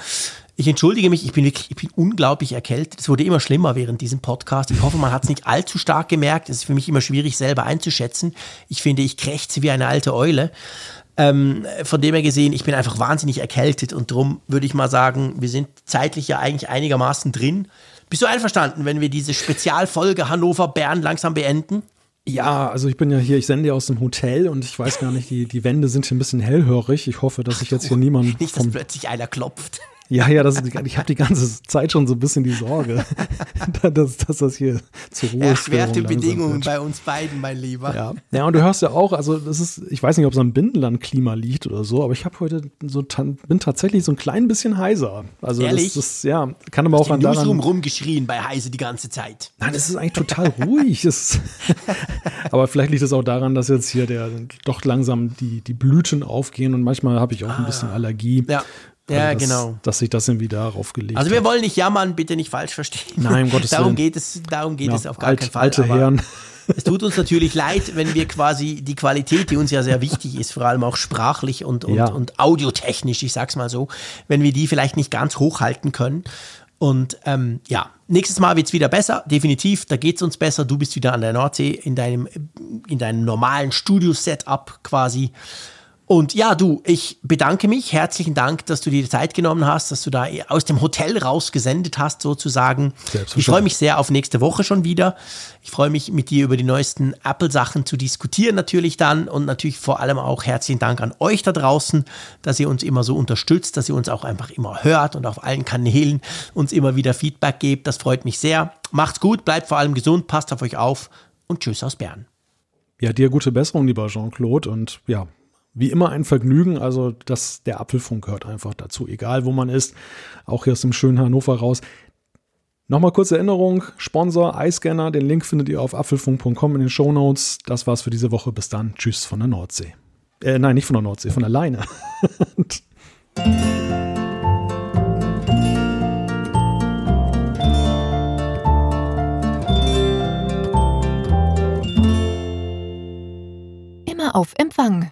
Ich entschuldige mich, ich bin wirklich, ich bin unglaublich erkältet. Es wurde immer schlimmer während diesem Podcast. Ich hoffe, man hat es nicht allzu stark gemerkt. Es ist für mich immer schwierig, selber einzuschätzen. Ich finde, ich krächze wie eine alte Eule. Ähm, von dem her gesehen, ich bin einfach wahnsinnig erkältet und darum würde ich mal sagen, wir sind zeitlich ja eigentlich einigermaßen drin. Bist du einverstanden, wenn wir diese Spezialfolge Hannover-Bern langsam beenden? Ja, also ich bin ja hier, ich sende ja aus dem Hotel und ich weiß gar nicht, die, die Wände sind hier ein bisschen hellhörig. Ich hoffe, dass ich jetzt hier niemanden Nicht, dass plötzlich einer klopft. Ja, ja, das, ich habe die ganze Zeit schon so ein bisschen die Sorge, (laughs) (laughs) dass, dass das hier zu Ruhe Erschwerte Bedingungen bei uns beiden, mein Lieber. Ja. ja, und du hörst ja auch, also das ist, ich weiß nicht, ob es am Bindenlandklima liegt oder so, aber ich habe heute so, bin tatsächlich so ein klein bisschen heiser. Also Ehrlich? das ist, ja, kann aber auch an daran, rumgeschrien bei Heise die ganze Zeit. nein, es ist eigentlich total ruhig. (laughs) Aber vielleicht liegt es auch daran, dass jetzt hier der, doch langsam die, die Blüten aufgehen und manchmal habe ich auch ein bisschen Allergie. Ja, ja Also das, genau. Dass sich das irgendwie darauf gelegt Also wir hat. wollen nicht jammern, bitte nicht falsch verstehen. Nein, um (laughs) Gottes darum Willen. geht es, darum geht Ja, es auf gar alt, keinen Fall. alte Herren. (laughs) Es tut uns natürlich leid, wenn wir quasi die Qualität, die uns ja sehr wichtig ist, vor allem auch sprachlich und, und, Ja. und audiotechnisch, ich sag's mal so, wenn wir die vielleicht nicht ganz hochhalten können. Und ähm, ja, nächstes Mal wird es wieder besser, definitiv. Da geht es uns besser. Du bist wieder an der Nordsee in deinem, in deinem normalen Studio-Setup quasi. Und ja, du, ich bedanke mich. Herzlichen Dank, dass du dir die Zeit genommen hast, dass du da aus dem Hotel rausgesendet hast, sozusagen. Ich freue mich sehr auf nächste Woche schon wieder. Ich freue mich, mit dir über die neuesten Apple-Sachen zu diskutieren, natürlich dann. Und natürlich vor allem auch herzlichen Dank an euch da draußen, dass ihr uns immer so unterstützt, dass ihr uns auch einfach immer hört und auf allen Kanälen uns immer wieder Feedback gebt. Das freut mich sehr. Macht's gut, bleibt vor allem gesund, passt auf euch auf und tschüss aus Bern. Ja, dir gute Besserung, lieber Jean-Claude. Und ja, wie immer ein Vergnügen. Also das, der Apfelfunk gehört einfach dazu, egal wo man ist. Auch hier aus dem schönen Hannover raus. Nochmal kurze Erinnerung, Sponsor iScanner, den Link findet ihr auf apfelfunk.com in den Show Notes. Das war's für diese Woche. Bis dann. Tschüss von der Nordsee. Äh, nein, nicht von der Nordsee, von der Leine. (laughs) Immer auf Empfang